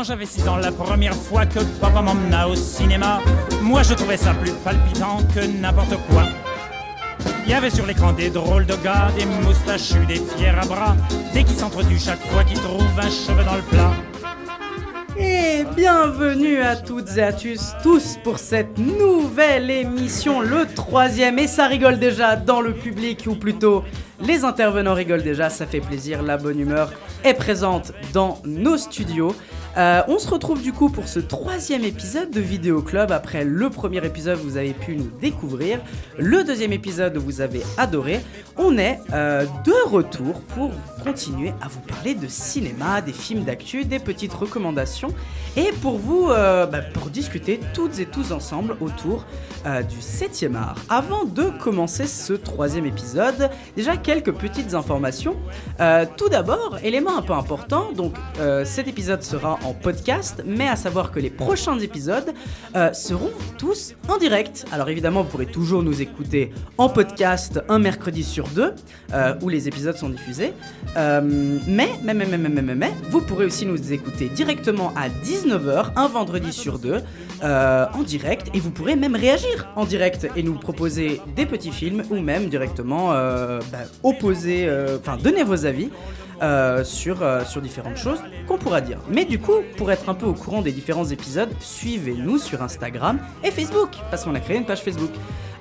Quand j'avais 6 ans, la première fois que papa m'emmena au cinéma, moi je trouvais ça plus palpitant que n'importe quoi. Il y avait sur l'écran des drôles de gars, des moustachus, des fiers à bras, des qui s'entretuent chaque fois qu'ils trouvent un cheveu dans le plat. Et bienvenue à toutes et à tous, tous pour cette nouvelle émission, le troisième, et ça rigole déjà dans le public, ou plutôt les intervenants rigolent déjà, ça fait plaisir, la bonne humeur est présente dans nos studios. Euh, on se retrouve du coup pour ce troisième épisode de Vidéo Club. Après le premier épisode, vous avez pu nous découvrir. Le deuxième épisode, vous avez adoré. On est euh, de retour pour continuer à vous parler de cinéma, des films d'actu, des petites recommandations et pour vous, euh, bah, pour discuter toutes et tous ensemble autour du 7e art. Avant de commencer ce troisième épisode, déjà quelques petites informations. tout d'abord, élément un peu important, donc cet épisode sera en podcast, mais à savoir que les prochains épisodes euh, seront tous en direct. Alors évidemment, vous pourrez toujours nous écouter en podcast un mercredi sur deux, euh, où les épisodes sont diffusés. Euh, mais, mais, mais, mais, mais, mais, vous pourrez aussi nous écouter directement à 19h, un vendredi sur deux, en direct, et vous pourrez même réagir en direct et nous proposer des petits films, ou même directement bah, opposer, enfin donner vos avis. Euh, sur, euh, sur différentes choses qu'on pourra dire. Mais du coup, pour être un peu au courant des différents épisodes, suivez-nous sur Instagram et Facebook, parce qu'on a créé une page Facebook.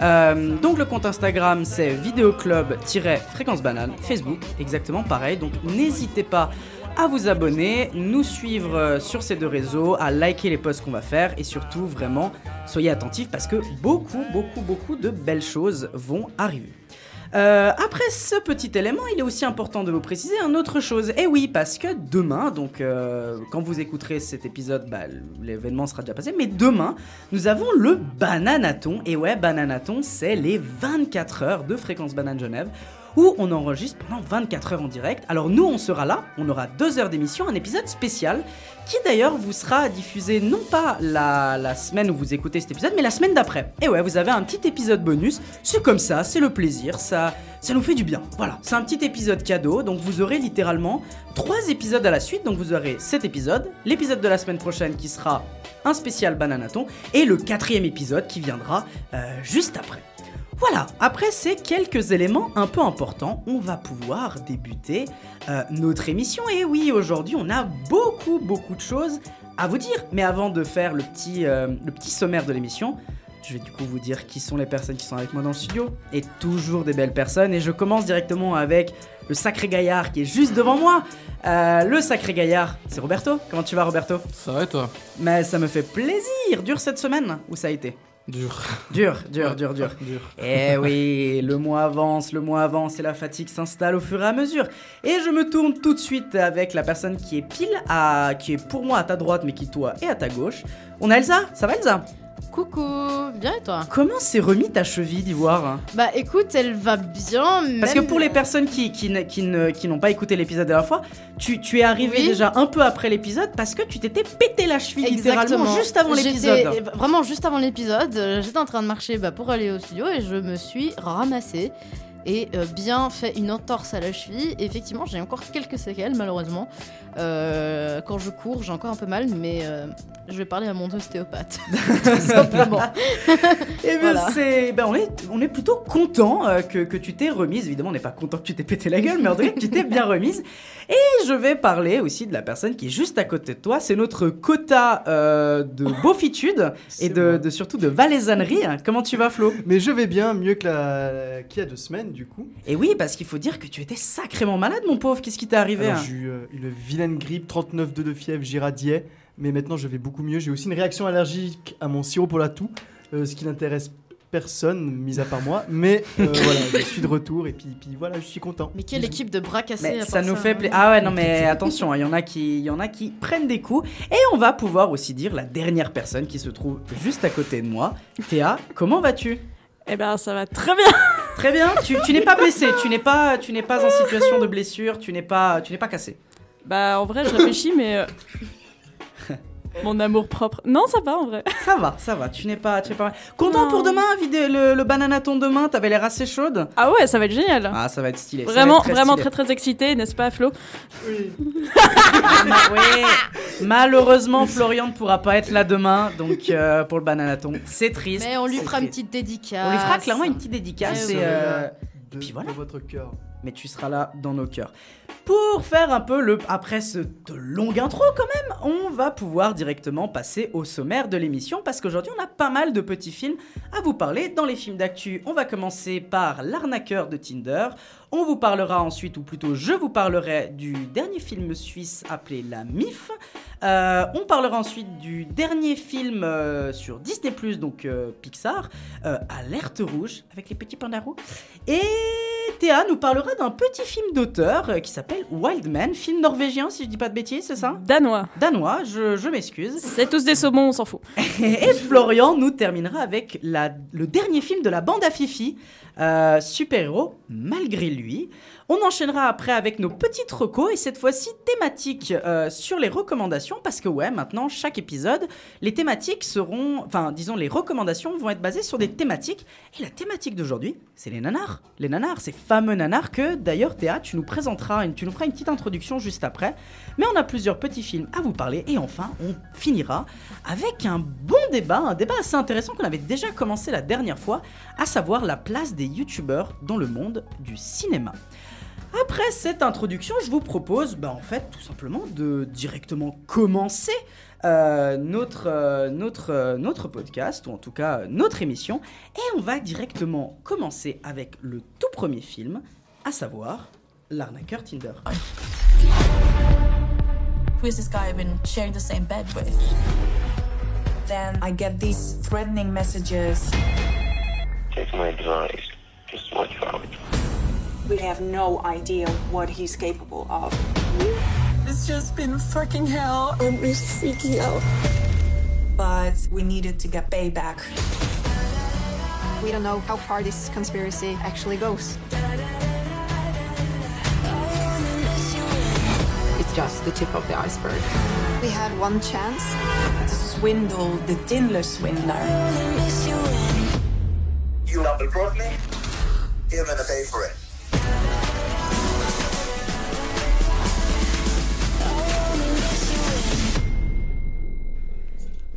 Euh, donc le compte Instagram c'est vidéoclub-fréquence banane, Facebook exactement pareil, donc n'hésitez pas à vous abonner, nous suivre sur ces deux réseaux, à liker les posts qu'on va faire et surtout vraiment soyez attentifs parce que beaucoup beaucoup beaucoup de belles choses vont arriver. Euh, après ce petit élément, il est aussi important de vous préciser une autre chose. Et oui, parce que demain, donc euh, quand vous écouterez cet épisode, bah, l'événement sera déjà passé, mais demain, nous avons le Bananaton. Et ouais, Bananaton, c'est les 24 heures de Fréquence Banane Genève où on enregistre pendant 24 heures en direct. Alors nous, on sera là, on aura deux heures d'émission, un épisode spécial qui d'ailleurs vous sera diffusé non pas la, semaine où vous écoutez cet épisode, mais la semaine d'après. Et ouais, vous avez un petit épisode bonus, c'est comme ça, c'est le plaisir, ça, ça nous fait du bien. Voilà, c'est un petit épisode cadeau, donc vous aurez littéralement trois épisodes à la suite, donc vous aurez cet épisode, l'épisode de la semaine prochaine qui sera un spécial Bananaton, et le quatrième épisode qui viendra euh, juste après. Voilà, après ces quelques éléments un peu importants, on va pouvoir débuter euh, notre émission. Et oui, aujourd'hui, on a beaucoup, beaucoup de choses à vous dire. Mais avant de faire le petit, euh, le petit sommaire de l'émission, je vais du coup vous dire qui sont les personnes qui sont avec moi dans le studio. Et toujours des belles personnes. Et je commence directement avec le sacré gaillard qui est juste devant moi. Euh, le sacré gaillard, c'est Roberto. Comment tu vas, Roberto? Ça va et toi? Mais ça me fait plaisir. Dure cette semaine? Où ça a été? Dur. Dur, dur, dur, dur. dur. Eh oui, le mois avance, le mois avance et la fatigue s'installe au fur et à mesure. Et je me tourne tout de suite avec la personne qui est pile à. qui est pour moi à ta droite, mais qui toi est à ta gauche. On a Elsa? Ça va Elsa? Coucou, bien et toi Comment s'est remis ta cheville d'ivoire? Bah écoute, elle va bien. Parce que pour les personnes qui, qui, qui, n'ont pas écouté l'épisode de la fois, tu, tu es arrivé déjà un peu après l'épisode parce que tu t'étais pété la cheville littéralement juste avant l'épisode. Vraiment juste avant l'épisode, euh, j'étais en train de marcher bah, pour aller au studio et je me suis ramassée et euh, bien fait une entorse à la cheville. effectivement, j'ai encore quelques séquelles, malheureusement. Euh, quand je cours, j'ai encore un peu mal, mais euh, je vais parler à mon ostéopathe, tout simplement. et eh bien, c'est, ben, on, est, on est plutôt content que, que, tu t'es remise. Évidemment, on n'est pas content que tu t'es pété la gueule, mais en tout cas, tu t'es bien remise. Et je vais parler aussi de la personne qui est juste à côté de toi. C'est notre quota de beaufitude et de, de, surtout de valaisannerie. Comment tu vas, Flo? Mais je vais bien, mieux que la... qu'il y a deux semaines du coup. Et oui, parce qu'il faut dire que tu étais sacrément malade, mon pauvre. Qu'est-ce qui t'est arrivé hein? J'ai eu euh, une vilaine grippe, 39,2 de fièvre, j'irradiais. Mais maintenant, je vais beaucoup mieux. J'ai aussi une réaction allergique à mon sirop pour la toux, euh, ce qui n'intéresse personne, mis à part moi. Mais euh, voilà, je suis de retour et puis, puis voilà, je suis content. Mais quelle équipe de bras cassés Ça nous fait plaisir. Ah ouais, non mais attention, il y en a qui, il y en a qui prennent des coups. Et on va pouvoir aussi dire la dernière personne qui se trouve juste à côté de moi. Théa, comment vas-tu? Eh ben, ça va très bien. Très bien. Tu, tu n'es pas blessé. Tu n'es pas, tu n'es pas en situation de blessure. Tu n'es pas, tu n'es pas cassé. Bah, en vrai, je réfléchis, mais. Euh, mon amour propre. Non, ça va en vrai. Ça va, ça va. Tu n'es pas, tu n'es pas. Content pour demain, vider le, le bananaton demain. T'avais l'air assez chaude. Ah ouais, ça va être génial. Ah, ça va être stylé. Vraiment, très vraiment très très excité, n'est-ce pas, Flo? Oui. oui. Malheureusement, Florian ne pourra pas être là demain, donc euh, pour le bananaton, c'est triste. Mais on lui c'est fera une triste. petite dédicace. On lui fera clairement une petite dédicace. Eh et, oui. euh, de, puis voilà. de votre cœur. mais tu seras là dans nos cœurs. Pour faire un peu le après cette longue intro quand même, on va pouvoir directement passer au sommaire de l'émission parce qu'aujourd'hui on a pas mal de petits films à vous parler. Dans les films d'actu, on va commencer par L'arnaqueur de Tinder. On vous parlera ensuite, ou plutôt je vous parlerai du dernier film suisse appelé La MIF. Euh, on parlera ensuite du dernier film euh, sur Disney+, donc euh, Pixar, Alerte Rouge, avec les petits pandas roux. Et Théa nous parlera d'un petit film d'auteur qui s'appelle Wild Man, film norvégien si je dis pas de bêtises, c'est ça? Danois. Danois, je, je m'excuse. C'est tous des saumons, on s'en fout. Et Florian nous terminera avec la- le dernier film de la bande à Fifi, euh, super-héros malgré lui. On enchaînera après avec nos petites recos et cette fois-ci thématiques euh, sur les recommandations parce que ouais, maintenant chaque épisode, les thématiques seront, enfin disons les recommandations vont être basées sur des thématiques et la thématique d'aujourd'hui, c'est les nanars. Les nanars, ces fameux nanars que d'ailleurs Théa, tu nous présenteras, tu nous feras une petite introduction juste après. Mais on a plusieurs petits films à vous parler et enfin on finira avec un bon débat, un débat assez intéressant qu'on avait déjà commencé la dernière fois, à savoir la place des youtubeurs dans le monde du cinéma. Après cette introduction, je vous propose, bah, en fait, tout simplement de directement commencer euh, notre, euh, notre, euh, notre podcast, ou en tout cas notre émission, et on va directement commencer avec le tout premier film, à savoir L'arnaqueur Tinder. Who is this guy I've been sharing the same bed with? Then I get these threatening messages. Take my advice. Just watch out. We have no idea what he's capable of. It's just been fucking hell. I'm really freaking out. But we needed to get payback. We don't know how far this conspiracy actually goes. It's just the tip of the iceberg. We had one chance. To swindle the Tinder swindler. You double cross me, you're gonna pay for it.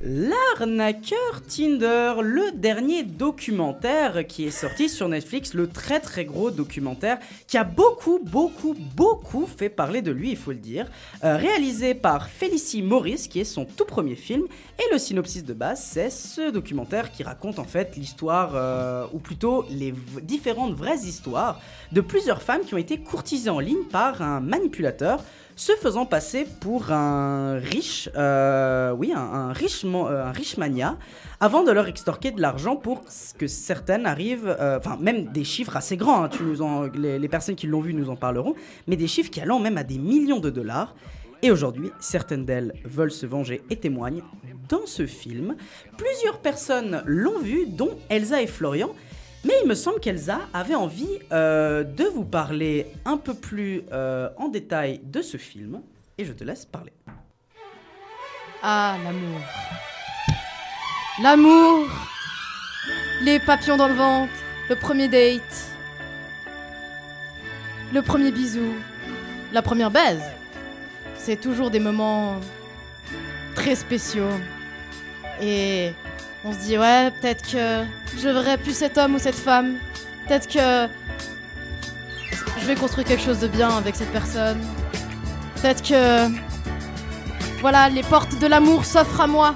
L'arnaqueur Tinder, le dernier documentaire qui est sorti sur Netflix, le très très gros documentaire qui a beaucoup beaucoup beaucoup fait parler de lui, il faut le dire, Euh, réalisé par Félicie Maurice qui est son tout premier film. Et le synopsis de base c'est ce documentaire qui raconte en fait l'histoire euh, ou plutôt les différentes vraies histoires de plusieurs femmes qui ont été courtisées en ligne par un manipulateur se faisant passer pour un riche, euh, oui, un, euh, mania, avant de leur extorquer de l'argent pour que certaines arrivent, euh, enfin même des chiffres assez grands, hein, les, les personnes qui l'ont vu nous en parleront, mais des chiffres qui allant même à des millions de dollars. Et aujourd'hui, certaines d'elles veulent se venger et témoignent dans ce film. Plusieurs personnes l'ont vu, dont Elsa et Florian. Mais il me semble qu'Elsa avait envie euh, de vous parler un peu plus euh, en détail de ce film. Et je te laisse parler. Ah, l'amour. L'amour. Les papillons dans le ventre. Le premier date. Le premier bisou. La première baise. C'est toujours des moments très spéciaux. Et on se dit, ouais, peut-être que je verrai plus cet homme ou cette femme. Peut-être que je vais construire quelque chose de bien avec cette personne. Peut-être que voilà, les portes de l'amour s'offrent à moi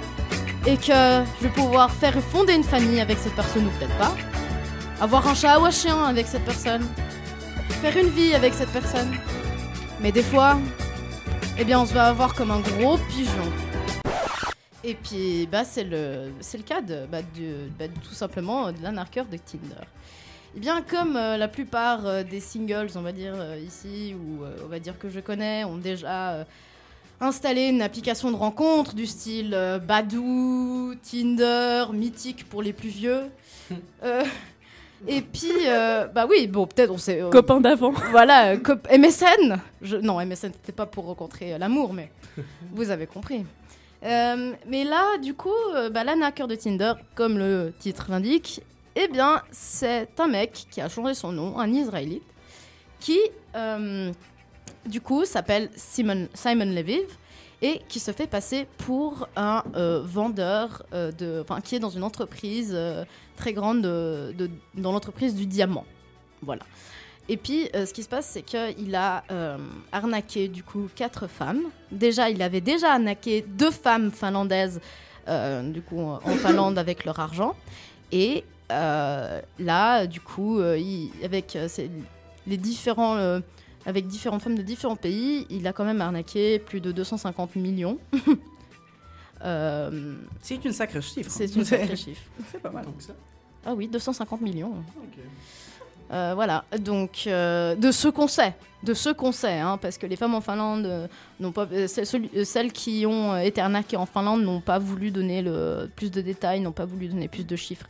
et que je vais pouvoir faire fonder une famille avec cette personne ou peut-être pas. Avoir un chat ou un chien avec cette personne. Faire une vie avec cette personne. Mais des fois, eh bien, on se va avoir comme un gros pigeon. Et puis, bah, c'est le, c'est le cas de, bah, de- bah, tout simplement de l'arnaqueur de Tinder. Eh bien, comme euh, la plupart euh, des singles, on va dire euh, ici, ou euh, on va dire que je connais, ont déjà euh, installé une application de rencontre du style euh, Badoo, Tinder, Mythique pour les plus vieux. Euh, et puis, euh, bah oui, bon, peut-être on sait. euh, Copain d'avant. voilà, euh, cop- MSN. Je, non, MSN, c'était pas pour rencontrer euh, l'amour, mais vous avez compris. Euh, mais là, du coup, euh, bah, de Tinder, comme le titre l'indique, eh bien, c'est un mec qui a changé son nom, un Israélite, qui, euh, du coup, s'appelle Simon, Simon Leviv. et qui se fait passer pour un vendeur de, enfin, qui est dans une entreprise très grande de- de- dans l'entreprise du diamant. Voilà. Et puis, euh, ce qui se passe, c'est qu'il a euh, arnaqué du coup quatre femmes. Déjà, il avait déjà arnaqué deux femmes finlandaises, euh, du coup, en Finlande avec leur argent. Et là, du coup, il- avec les différents, avec différentes femmes de différents pays, il a quand même arnaqué plus de 250 millions. C'est une sacrée chiffre. c'est une sacrée chiffre. C'est pas mal. Donc ça. Ah oui, 250 millions. Ok. Euh, voilà, donc euh, de ce qu'on sait, de ce qu'on sait, hein, parce que les femmes en Finlande euh, n'ont pas, celles, qui ont été arnaquées en Finlande n'ont pas voulu donner le plus de détails, n'ont pas voulu donner plus de chiffres,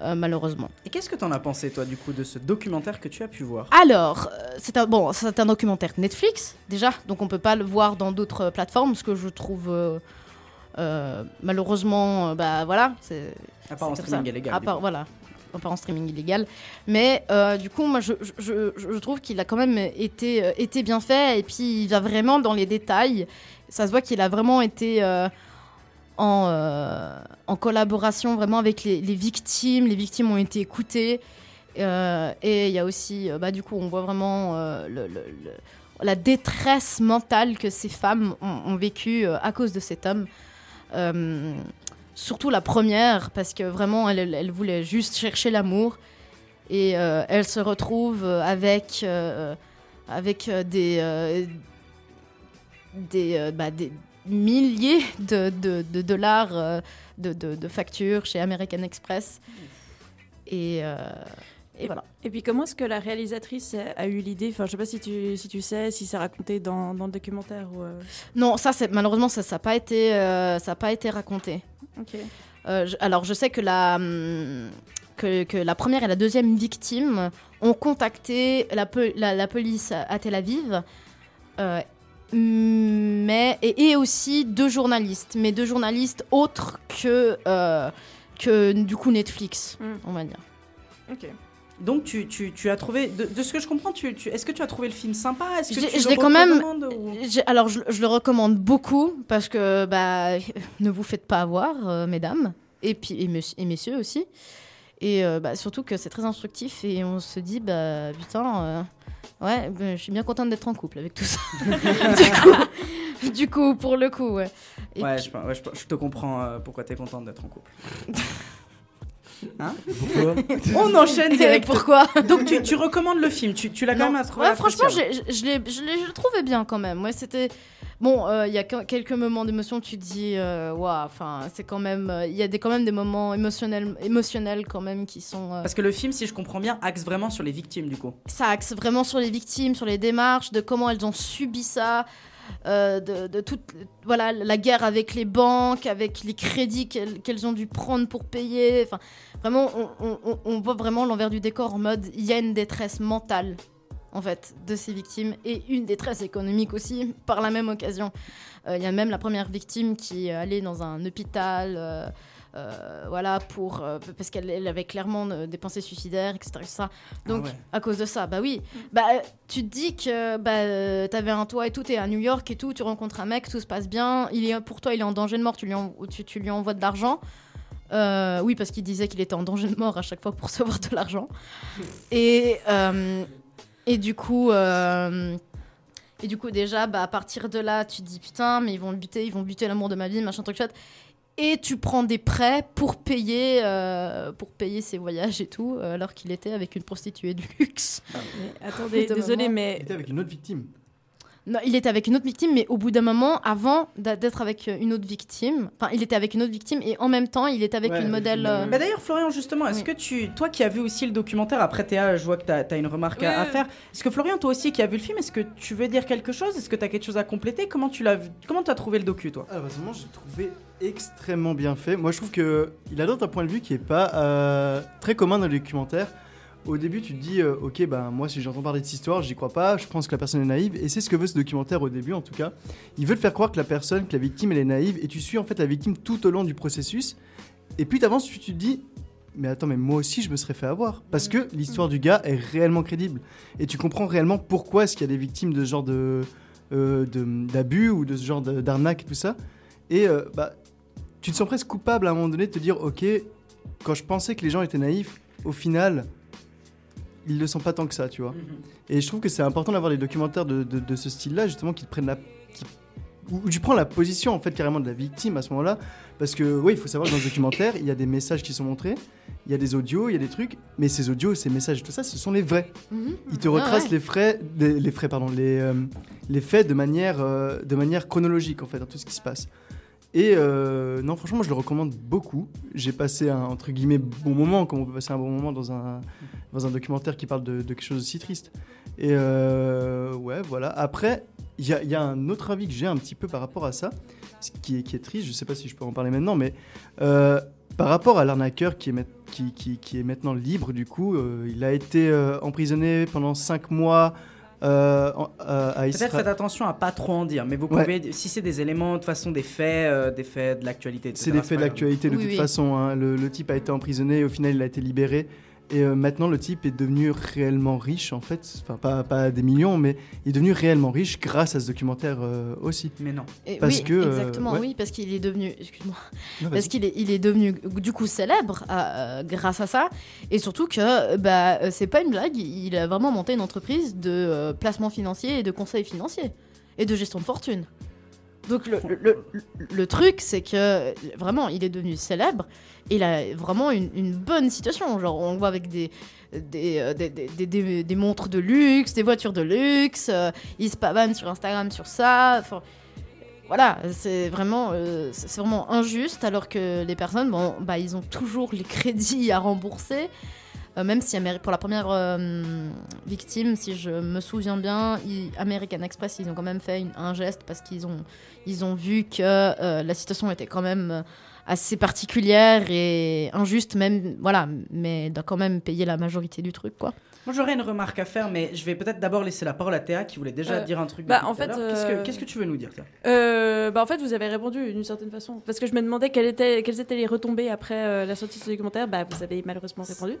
malheureusement. Et qu'est-ce que t'en as pensé, toi, du coup, de ce documentaire que tu as pu voir? Alors, c'est un bon, c'est un documentaire Netflix déjà, donc on peut pas le voir dans d'autres plateformes, ce que je trouve malheureusement, bah voilà, c'est À part en c'est comme streaming illégal. À part, voilà, part en streaming illégal. Mais euh, du coup, moi, je, trouve qu'il a quand même été, euh, été bien fait. Et puis, il va vraiment dans les détails. Ça se voit qu'il a vraiment été euh, en, collaboration vraiment avec les, victimes. Les victimes ont été écoutées. Et il y a aussi, bah, du coup, on voit vraiment la détresse mentale que ces femmes ont, ont vécue à cause de cet homme. Surtout la première, parce que vraiment, elle, voulait juste chercher l'amour. Et euh, elle se retrouve euh, avec, euh, des, des, bah, des milliers de, dollars de, de- de factures chez American Express. Et, et voilà. Et puis comment est-ce que la réalisatrice a, eu l'idée? Enfin, je sais pas si tu, si tu sais, si c'est raconté dans, dans le documentaire ou. euh, Non, ça, c'est malheureusement, ça n'a pas, été, euh, ça a pas été raconté. Ok. Euh, je- alors, je sais que la, hum, que, que la première et la deuxième victime ont contacté la, la, la police à Tel Aviv, mais, et, et aussi deux journalistes, mais deux journalistes autres que, que du coup Netflix, Mm. on va dire. Ok. Donc, tu, tu, tu as trouvé. De, de ce que je comprends, tu, tu- est-ce que tu as trouvé le film sympa? Est-ce que tu je le l'ai quand même- ou- Alors, je, je le recommande beaucoup parce que bah, ne vous faites pas avoir, euh, mesdames, et, puis, et, mess- et messieurs aussi. Et euh, bah, surtout que c'est très instructif et on se dit, bah putain, euh, ouais, bah, je suis bien contente d'être en couple avec tout ça. du, coup, du coup, pour le coup, ouais. Et Ouais, puis- je, ouais, je- je te comprends euh, pourquoi tu es contente d'être en couple. Hein Pourquoi On enchaîne direct. Pourquoi Donc, tu, tu recommandes le film Tu, tu l'as quand même trouvé Ouais, franchement, je, je l'ai- je je le trouvais bien quand même. Ouais, c'était bon. euh, Il y a que- quelques moments d'émotion. Tu te dis, euh, waouh. Enfin, c'est quand même. euh, Il y a des, quand même des moments émotionnels, émotionnels quand même qui sont. euh, Parce que le film, si je comprends bien, axe vraiment sur les victimes, du coup. ça axe vraiment sur les victimes, sur les démarches, de comment elles ont subi ça, euh, de, toute voilà la guerre avec les banques, avec les crédits qu'elles ont dû prendre pour payer. Enfin, vraiment, on, voit vraiment l'envers du décor en mode il y a une détresse mentale en fait de ces victimes et une détresse économique aussi par la même occasion. Euh, Il y a même la première victime qui est allée dans un hôpital. Euh, voilà pour euh, parce qu'elle elle avait clairement euh, des pensées suicidaires etc, etc. donc Ah ouais. à cause de ça bah oui bah euh, tu te dis que bah t'avais un toit et tout t'es à New York et tout tu rencontres un mec tout se passe bien il est pour toi il est en danger de mort tu lui, en- tu, tu lui envoies de l'argent Euh, oui parce qu'il disait qu'il était en danger de mort à chaque fois pour recevoir de l'argent et euh, et du coup euh, et du coup, déjà, bah, à partir de là, tu te dis putain, mais ils vont le buter, ils vont buter l'amour de ma vie, machin truc chouette. Et tu prends des prêts pour payer, euh, pour payer ses voyages et tout, euh, alors qu'il était avec une prostituée de luxe. Mais attendez, désolé, mais Il était avec une autre victime. Non, il était avec une autre victime, mais au bout d'un moment, avant d'être avec euh, une autre victime, enfin, il était avec une autre victime et en même temps, il était avec Ouais, une avec modèle. euh, Bah d'ailleurs, Florian, justement, est-ce Oui. que tu, toi qui as vu aussi le documentaire, après Théa, je vois que tu as, une remarque à, faire. Est-ce que Florian, toi aussi qui as vu le film, est-ce que tu veux dire quelque chose? Est-ce que tu as quelque chose à compléter? Comment tu l'as vu Comment tu as trouvé le docu, toi? Ah, personnellement, j'ai trouvé extrêmement bien fait. Moi, je trouve que il adopte un point de vue qui est pas euh, très commun dans les documentaires. Au début, tu te dis, euh, ok, ben moi, si j'entends parler de cette histoire, j'y crois pas. Je pense que la personne est naïve, et c'est ce que veut ce documentaire au début, en tout cas. Il veut te faire croire que la personne, que la victime, elle est naïve, et tu suis en fait la victime tout au long du processus. Et puis t'avances, tu te dis, mais attends, mais moi aussi, je me serais fait avoir, parce que l'histoire du gars est réellement crédible, et tu comprends réellement pourquoi est-ce qu'il y a des victimes de ce genre de euh, d'abus ou de ce genre d'arnaque et tout ça. Et euh, bah, tu te sens presque coupable à un moment donné de te dire, ok, quand je pensais que les gens étaient naïfs, au final, ils le sont pas tant que ça, tu vois. Et je trouve que c'est important d'avoir des documentaires de, de- de ce style-là, justement, qui prennent la. qui- où tu prends la position, en fait, carrément de la victime à ce moment-là. Parce que, oui, il faut savoir que dans ce documentaire, il y a des messages qui sont montrés, il y a des audios, il y a des trucs, mais ces audios, ces messages, tout ça, ce sont les vrais. Mhm. Ils te retracent ouais. les frais, les frais, pardon, les, euh, les faits de manière, euh, de manière chronologique, en fait, dans tout ce qui se passe. Et euh, non, franchement, je le recommande beaucoup. J'ai passé un, entre guillemets, bon moment, comme on peut passer un bon moment dans un, dans un documentaire qui parle de, quelque chose de si triste. Et euh, ouais, voilà. Après, il y a, un autre avis que j'ai un petit peu par rapport à ça, qui est, triste, je sais pas si je peux en parler maintenant, mais euh, par rapport à l'arnaqueur qui qui, qui- est maintenant libre, du coup, il a été emprisonné pendant 5 mois euh, euh, à Peut-être Israël. faites attention à pas trop en dire, mais vous Ouais. pouvez, si c'est des éléments, de toute façon, des faits, euh, des faits de l'actualité. C'est des faits pas grave. d'actualité de Oui, toute oui. façon. hein. Le, le type a été emprisonné et au final il a été libéré. Et euh, maintenant le type est devenu réellement riche en fait. Enfin pas, pas des millions mais il est devenu réellement riche grâce à ce documentaire euh, aussi. Mais non. Et Parce oui, que, euh, exactement, ouais. oui, parce qu'il est devenu, excuse-moi, Non, parce qu'il est, il est devenu du coup célèbre euh, grâce à ça, et surtout que bah c'est pas une blague, il a vraiment monté une entreprise de euh, placement financier et de conseil financier et de gestion de fortune. Donc le, le- le- truc c'est que vraiment il est devenu célèbre, et il a vraiment une, bonne situation, genre on le voit avec euh, des, des- des- des- des montres de luxe, des voitures de luxe, euh, il se pavane sur Instagram sur ça, voilà, c'est vraiment, euh, vraiment injuste alors que les personnes, bon, bah, ils ont toujours les crédits à rembourser. Euh, même si pour la première euh, victime, si je me souviens bien, American Express, ils ont quand même fait un geste parce qu'ils ont, vu que euh, la situation était quand même assez particulière et injuste, même, voilà, mais doit quand même payer la majorité du truc, quoi. Moi j'aurais une remarque à faire, mais je vais peut-être d'abord laisser la parole à Théa qui voulait déjà Euh, dire un truc. bah, en fait, l'heure. Qu'est-ce que- euh, qu'est-ce que tu veux nous dire Théa? Euh, bah en fait, vous avez répondu d'une certaine façon. Parce que je me demandais quelles étaient, quelles étaient les retombées après la sortie de ce documentaire. Bah, vous avez malheureusement répondu.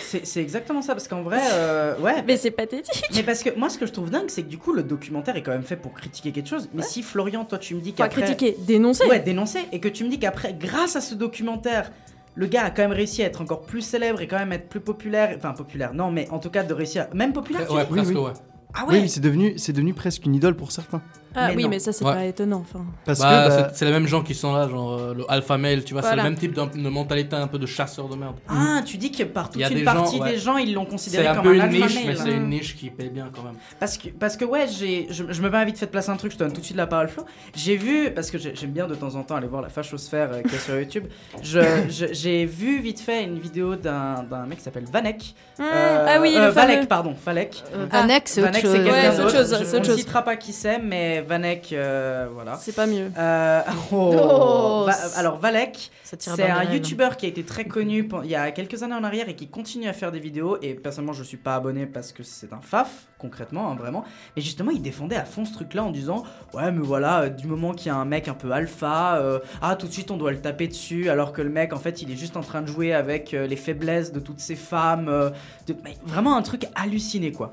C'est exactement ça, parce qu'en vrai, euh, ouais. Mais c'est pathétique. Mais parce que moi, ce que je trouve dingue, c'est que du coup, le documentaire est quand même fait pour critiquer quelque chose. Mais si Florian, toi, tu me dis qu'après. critiquer, dénoncer. Ouais, dénoncer. Et que tu me dis qu'après, grâce à ce documentaire, le gars a quand même réussi à être encore plus célèbre et quand même être plus populaire. Enfin, populaire, non, mais en tout cas, de réussir. Même populaire, tu Ouais, dis Oui, presque, oui. ouais. Ah Oui, ouais mais c'est devenu, c'est devenu presque une idole pour certains. Ah Mais oui, non. mais ça, c'est Ouais. pas étonnant. Enfin. Parce Bah, que bah, c'est- c'est les mêmes gens qui sont là, genre euh, le alpha male, tu vois, c'est le même type de mentalité un peu de chasseur de merde. Ah, tu dis que par toute y une des partie gens, ouais. des gens, ils l'ont C'est considéré un comme peu un une alpha niche, male. mais c'est Mm. une niche qui paye bien quand même. Parce que, parce que ouais, j'ai, je, je me permets vite fait de placer un truc, je te donne tout de suite la parole, Flo. J'ai vu, parce que j'ai- j'aime bien de temps en temps aller voir la fachosphère euh, qui est sur YouTube, je, je- j'ai vu vite fait une vidéo d'un, d'un mec qui s'appelle Vanek. Mmh, Euh, ah oui, euh. Vanek, pardon, Valek. Euh, Ah, Vanek, c'est autre chose. c'est c'est autre chose, c'est on ne citera pas qui c'est, mais Vanek, euh, voilà. C'est pas mieux. Euh, oh, Oh, Va- alors Valek, c'est un rêves. youtubeur qui a été très connu il y a quelques années en arrière et qui continue à faire des vidéos. Et personnellement, je suis pas abonné parce que c'est un faf, concrètement, hein, vraiment. Mais justement, il défendait à fond ce truc-là en disant Ouais, mais voilà, euh, du moment qu'il y a un mec un peu alpha, euh, ah, tout de suite on doit le taper dessus. Alors que le mec, en fait, il est juste en train de jouer avec euh, les faiblesses de toutes ces femmes. euh, de- mais vraiment un truc halluciné, quoi.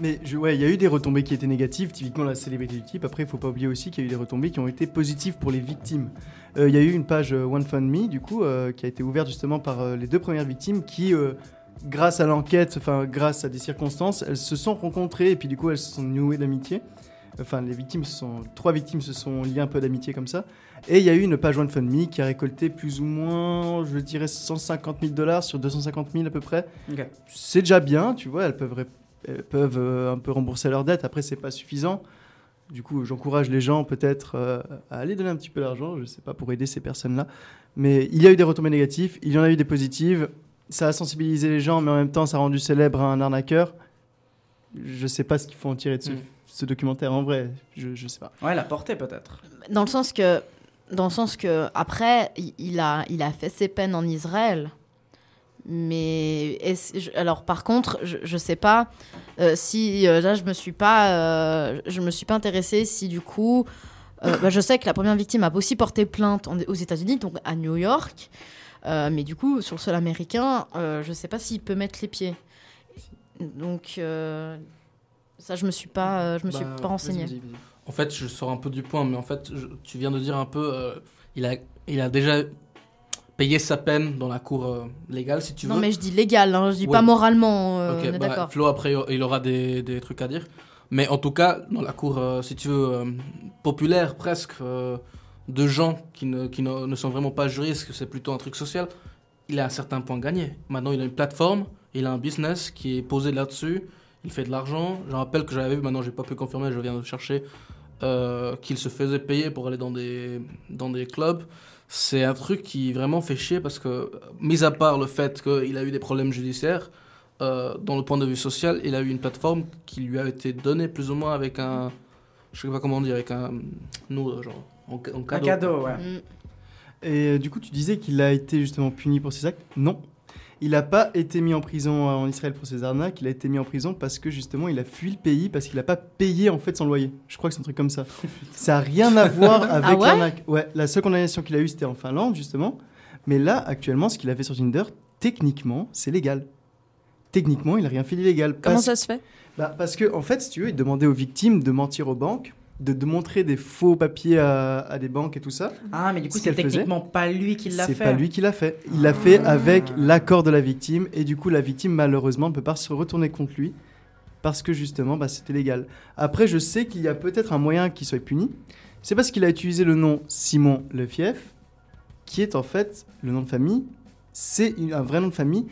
Mais je- ouais, il y a eu des retombées qui étaient négatives, typiquement la célébrité du type. Après, il faut pas oublier aussi qu'il y a eu des retombées qui ont été positives pour les victimes. Euh, Il y a eu une page euh, OneFundMe, du coup, euh, qui a été ouverte justement par euh, les deux premières victimes qui, grâce à l'enquête, enfin, grâce à des circonstances, elles se sont rencontrées et puis du coup, elles se sont nouées d'amitié. Enfin, les victimes se sont, trois victimes se sont liées un peu d'amitié comme ça. Et il y a eu une page OneFundMe qui a récolté plus ou moins, je dirais, 150 000 dollars sur 250 000 à peu près. C'est déjà bien, tu vois, elles peuvent, peuvent euh, un peu rembourser leurs dettes. Après, c'est pas suffisant. Du coup, j'encourage les gens peut-être euh, à aller donner un petit peu d'argent, je sais pas, pour aider ces personnes-là. Mais il y a eu des retombées négatives, il y en a eu des positives. Ça a sensibilisé les gens, mais en même temps, ça a rendu célèbre un arnaqueur. Je sais pas ce qu'il faut en tirer de ce, Mm. ce documentaire en vrai, je, je sais pas. Ouais, la portée peut-être. Dans le sens que, dans le sens que après, il- il a, il a fait ses peines en Israël. Mais alors par contre, je, je sais pas euh, si euh, là je me suis pas, euh, je me suis pas intéressée si du coup, bah, je sais que la première victime a aussi porté plainte en- aux États-Unis, donc à New York. Mais du coup, sur le sol américain, je sais pas s'il peut mettre les pieds. Donc, Ça, je me suis pas, je me suis Bah, pas renseignée. En fait, je sors un peu du point, mais en fait, je- tu viens de dire un peu. il, a, il a déjà payé sa peine dans la cour euh, légale, si tu veux. Non, mais je dis légal, hein, je dis Ouais. pas moralement. euh, Ok, on est bah, d'accord. Flo, après, il aura des, des trucs à dire. Mais en tout cas, dans la cour, euh, si tu veux, populaire presque, de gens qui, ne, qui ne, ne sont vraiment pas juristes, c'est plutôt un truc social, il a un certain point gagné. Maintenant, il a une plateforme, il a un business qui est posé là-dessus, il fait de l'argent. Je rappelle que j'avais vu, maintenant, j'ai pas pu confirmer, je viens de chercher, qu'il se faisait payer pour aller dans des, dans des clubs. C'est un truc qui vraiment fait chier parce que, mis à part le fait qu'il a eu des problèmes judiciaires, euh, dans le point de vue social, il a eu une plateforme qui lui a été donnée plus ou moins avec un. Je sais pas comment dire, avec un. Nous, genre. En, ca- en Un cadeau. cadeau, ouais. Mm. Et euh, du coup, tu disais qu'il a été justement puni pour ses actes. Non. Il n'a pas été mis en prison en Israël pour ses arnaques. Il a été mis en prison parce que justement, il a fui le pays parce qu'il n'a pas payé en fait son loyer. Je crois que c'est un truc comme ça. ça n'a rien à voir avec Ah ouais l'arnaque. Ouais, la seule condamnation qu'il a eue, c'était en Finlande justement. Mais là, actuellement, ce qu'il a fait sur Tinder, techniquement, c'est légal. Techniquement, il n'a rien fait d'illégal. Comment Parce- ça se fait? Bah, Parce que, en fait, si tu veux, il demandait aux victimes de mentir aux banques, de, de montrer des faux papiers à, à des banques et tout ça. Ah, mais du coup, Ce c'est faisait, techniquement pas lui qui l'a C'est fait. pas lui qui l'a fait. Il l'a fait avec l'accord de la victime et du coup la victime malheureusement ne peut pas se retourner contre lui parce que justement bah, c'était légal. Après je sais qu'il y a peut-être un moyen qu'il soit puni. C'est parce qu'il a utilisé le nom Simon Lefief qui est en fait le nom de famille. C'est un vrai nom de famille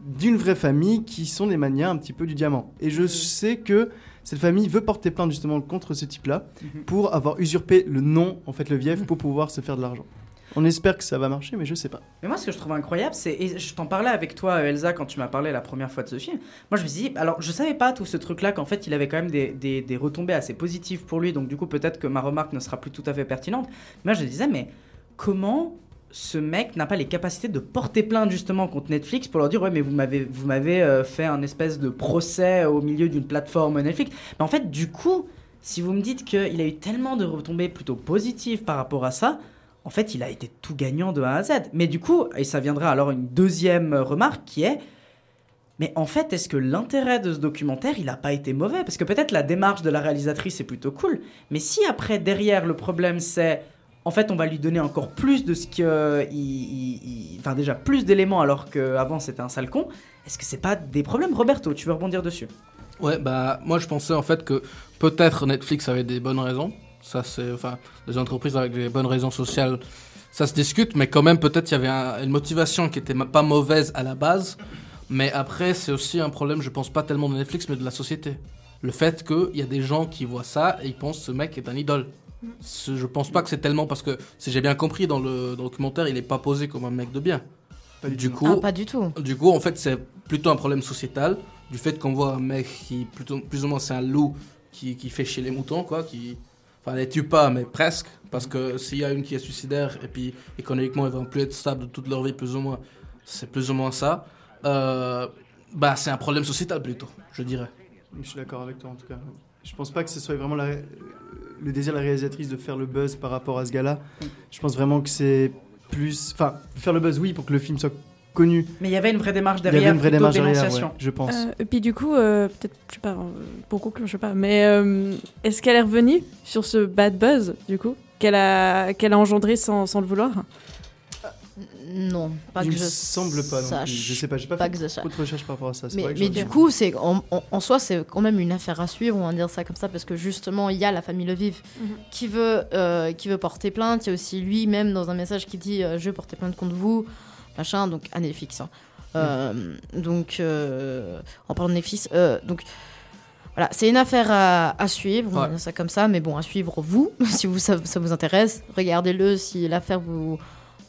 d'une vraie famille qui sont des manières un petit peu du diamant. Et je sais que cette famille veut porter plainte justement contre ce type-là Mhm. pour avoir usurpé le nom, en fait, le Vief, pour pouvoir se faire de l'argent. On espère que ça va marcher, mais je sais pas. Mais moi, ce que je trouve incroyable, c'est. Et je t'en parlais avec toi, euh, Elsa, quand tu m'as parlé la première fois de ce film. Moi, je me suis dit. Alors, je savais pas tout ce truc-là, qu'en fait, il avait quand même des, des, des retombées assez positives pour lui. Donc, du coup, peut-être que ma remarque ne sera plus tout à fait pertinente. Mais moi, je disais, mais comment ce mec n'a pas les capacités de porter plainte justement contre Netflix pour leur dire ouais mais vous m'avez vous m'avez euh, fait un espèce de procès au milieu d'une plateforme Netflix mais en fait du coup si vous me dites qu'il a eu tellement de retombées plutôt positives par rapport à ça en fait, il a été tout gagnant de A à Z. Mais du coup, et ça viendra alors une deuxième remarque qui est, mais en fait, est-ce que l'intérêt de ce documentaire, il n'a pas été mauvais? Parce que peut-être la démarche de la réalisatrice est plutôt cool, mais si après, derrière, le problème c'est, en fait, on va lui donner encore plus de ce que... Enfin, déjà, plus d'éléments alors qu'avant, c'était un sale con, est-ce que c'est pas des problèmes Roberto, tu veux rebondir dessus? Ouais, bah, moi je pensais en fait que peut-être Netflix avait des bonnes raisons. Ça, c'est. Enfin, des entreprises avec des bonnes raisons sociales, ça se discute, mais quand même, peut-être il y avait un- une motivation qui était pas mauvaise à la base. Mais après, c'est aussi un problème, je pense pas tellement de Netflix, mais de la société. Le fait qu'il y a des gens qui voient ça et ils pensent ce mec est un idole. Je pense pas que c'est tellement parce que, si j'ai bien compris dans le documentaire, il est pas posé comme un mec de bien. Pas du coup, Ah, pas du tout. du coup, en fait, c'est plutôt un problème sociétal du fait qu'on voit un mec qui, plutôt, plus ou moins, c'est un loup qui, qui fait chier les moutons, quoi, qui, enfin, les tue pas, mais presque, parce que s'il y a une qui est suicidaire et puis économiquement, ils vont plus être stables toute leur vie, plus ou moins, c'est plus ou moins ça. Euh, bah, c'est un problème sociétal plutôt, je dirais. Je suis d'accord avec toi en tout cas. Je pense pas que ce soit vraiment la- le désir de la réalisatrice de faire le buzz par rapport à ce gars-là. Je pense vraiment que c'est plus. Enfin, faire le buzz, oui, pour que le film soit connu. Mais il y avait une vraie démarche Il y derrière, avait une vraie démarche derrière, ouais, je pense. Euh, et puis du coup, euh, peut-être, je sais pas, euh, pour conclure, je sais pas, mais euh, est-ce qu'elle est revenue sur ce bad buzz, du coup, qu'elle a, qu'elle a engendré sans, sans le vouloir? Non, pas Il que me je semble pas non plus. sache. Je sais pas, j'ai pas, Pas fait que je sache. trop de recherches par rapport à ça. c'est Mais, vrai que mais j'aurais du coup, c'est en, en- en soi, c'est quand même une affaire à suivre, on va dire ça comme ça, parce que justement, il y a la famille Levive Mhm. qui, veut, euh, qui veut porter plainte. Il y a aussi lui-même dans un message qui dit euh, Je veux porter plainte contre vous, machin, donc à Netflix. hein. Euh, Donc, euh, en parlant de Netflix, euh, donc. Voilà, c'est une affaire à, à suivre, on va Ouais. dire ça comme ça, mais bon, à suivre vous, si vous, ça, ça vous intéresse. Regardez-le si l'affaire vous,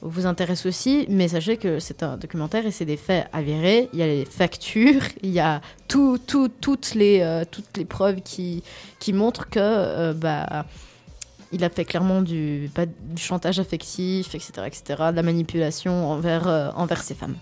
vous intéresse aussi, mais sachez que c'est un documentaire et c'est des faits avérés. Il y a les factures, il y a tout, tout, toutes, les, euh, toutes les preuves qui, qui montrent que euh, bah, il a fait clairement du, pas, du chantage affectif, etc., etc., de la manipulation envers, euh, envers ces femmes.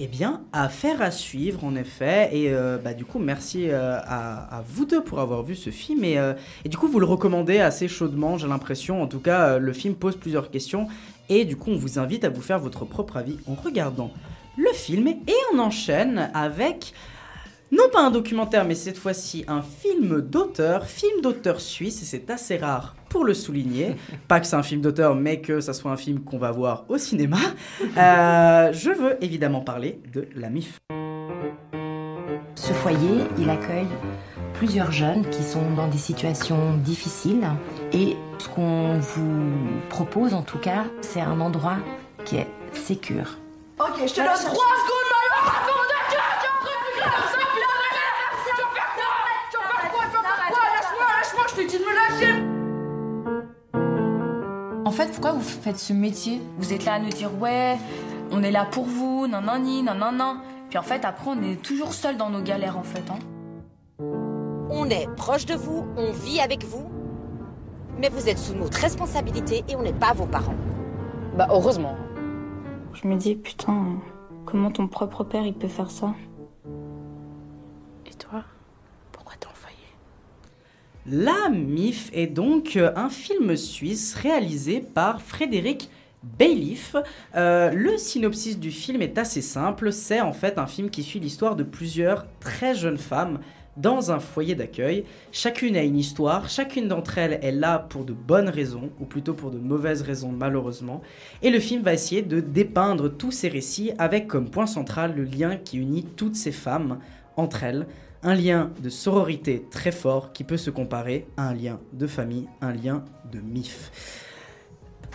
Eh bien, affaire à suivre en effet. Et euh, bah, du coup, merci euh, à, vous deux pour avoir vu ce film. Et, euh, et du coup, vous le recommandez assez chaudement, j'ai l'impression. En tout cas, le film pose plusieurs questions. Et du coup, on vous invite à vous faire votre propre avis en regardant le film. Et on enchaîne avec non pas un documentaire, mais cette fois-ci un film d'auteur, film d'auteur suisse, et c'est assez rare pour le souligner. pas que c'est un film d'auteur, mais que ça soit un film qu'on va voir au cinéma. Euh, je veux évidemment parler de La MIF. Ce foyer, il accueille plusieurs jeunes qui sont dans des situations difficiles et ce qu'on vous propose en tout cas, c'est un endroit qui est sécure. Ok, je te donne 3 secondes, En fait, pourquoi vous faites ce métier? Vous êtes là à nous dire ouais, on est là pour vous, non non ni, non non non. Puis en fait, après, on est toujours seul dans nos galères en fait. Hein. On est proche de vous, on vit avec vous, mais vous êtes sous notre responsabilité et on n'est pas vos parents. Bah heureusement. Je me dis putain, comment ton propre père il peut faire ça? Et toi Pourquoi t'es en foyer La MIF est donc euh, un film suisse réalisé par Frédéric Bailiff. Euh, le synopsis du film est assez simple. C'est en fait un film qui suit l'histoire de plusieurs très jeunes femmes dans un foyer d'accueil. Chacune a une histoire, chacune d'entre elles est là pour de bonnes raisons, ou plutôt pour de mauvaises raisons malheureusement. Et le film va essayer de dépeindre tous ces récits avec comme point central le lien qui unit toutes ces femmes entre elles. Un lien de sororité très fort qui peut se comparer à un lien de famille, un lien de MIF.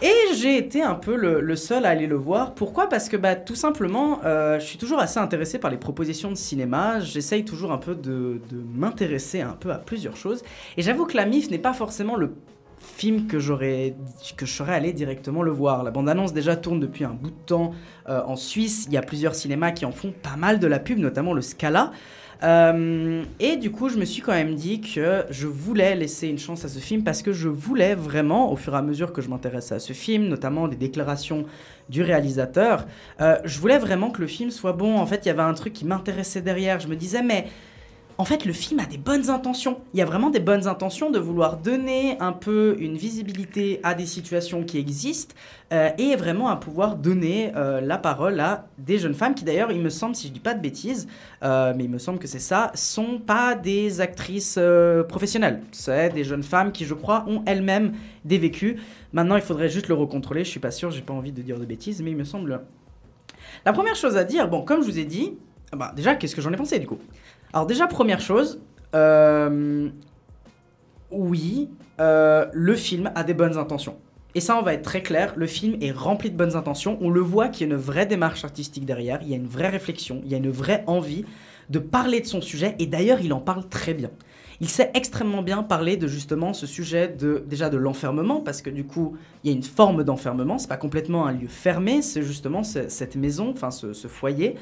Et j'ai été un peu le, seul à aller le voir. Pourquoi? Parce que bah, tout simplement, euh, je suis toujours assez intéressé par les propositions de cinéma. J'essaye toujours un peu de, m'intéresser un peu à plusieurs choses. Et j'avoue que La MIF n'est pas forcément le film que j'aurais je serais allé directement le voir. La bande-annonce déjà tourne depuis un bout de temps euh, en Suisse. Il y a plusieurs cinémas qui en font pas mal de la pub, notamment le Scala. Euh, et du coup, je me suis quand même dit que je voulais laisser une chance à ce film parce que je voulais vraiment, au fur et à mesure que je m'intéressais à ce film, notamment des déclarations du réalisateur, euh, je voulais vraiment que le film soit bon. En fait, il y avait un truc qui m'intéressait derrière. Je me disais, mais en fait, le film a des bonnes intentions. Il y a vraiment des bonnes intentions de vouloir donner un peu une visibilité à des situations qui existent euh, et vraiment à pouvoir donner euh, la parole à des jeunes femmes qui, d'ailleurs, il me semble, si je dis pas de bêtises, euh, mais il me semble que c'est ça, sont pas des actrices professionnelles. C'est des jeunes femmes qui, je crois, ont elles-mêmes des vécus. Maintenant, il faudrait juste le recontrôler. Je suis pas sûr, j'ai pas envie de dire de bêtises, mais il me semble. La première chose à dire, bon, comme je vous ai dit, bah, déjà, qu'est-ce que j'en ai pensé du coup? Alors déjà, première chose, euh, oui, euh, le film a des bonnes intentions. Et ça, on va être très clair, le film est rempli de bonnes intentions. On le voit qu'il y a une vraie démarche artistique derrière, il y a une vraie réflexion, il y a une vraie envie de parler de son sujet, et d'ailleurs, il en parle très bien. Il sait extrêmement bien parler de justement ce sujet de déjà de l'enfermement parce que du coup il y a une forme d'enfermement, c'est pas complètement un lieu fermé, c'est justement ce- cette maison, enfin ce foyer.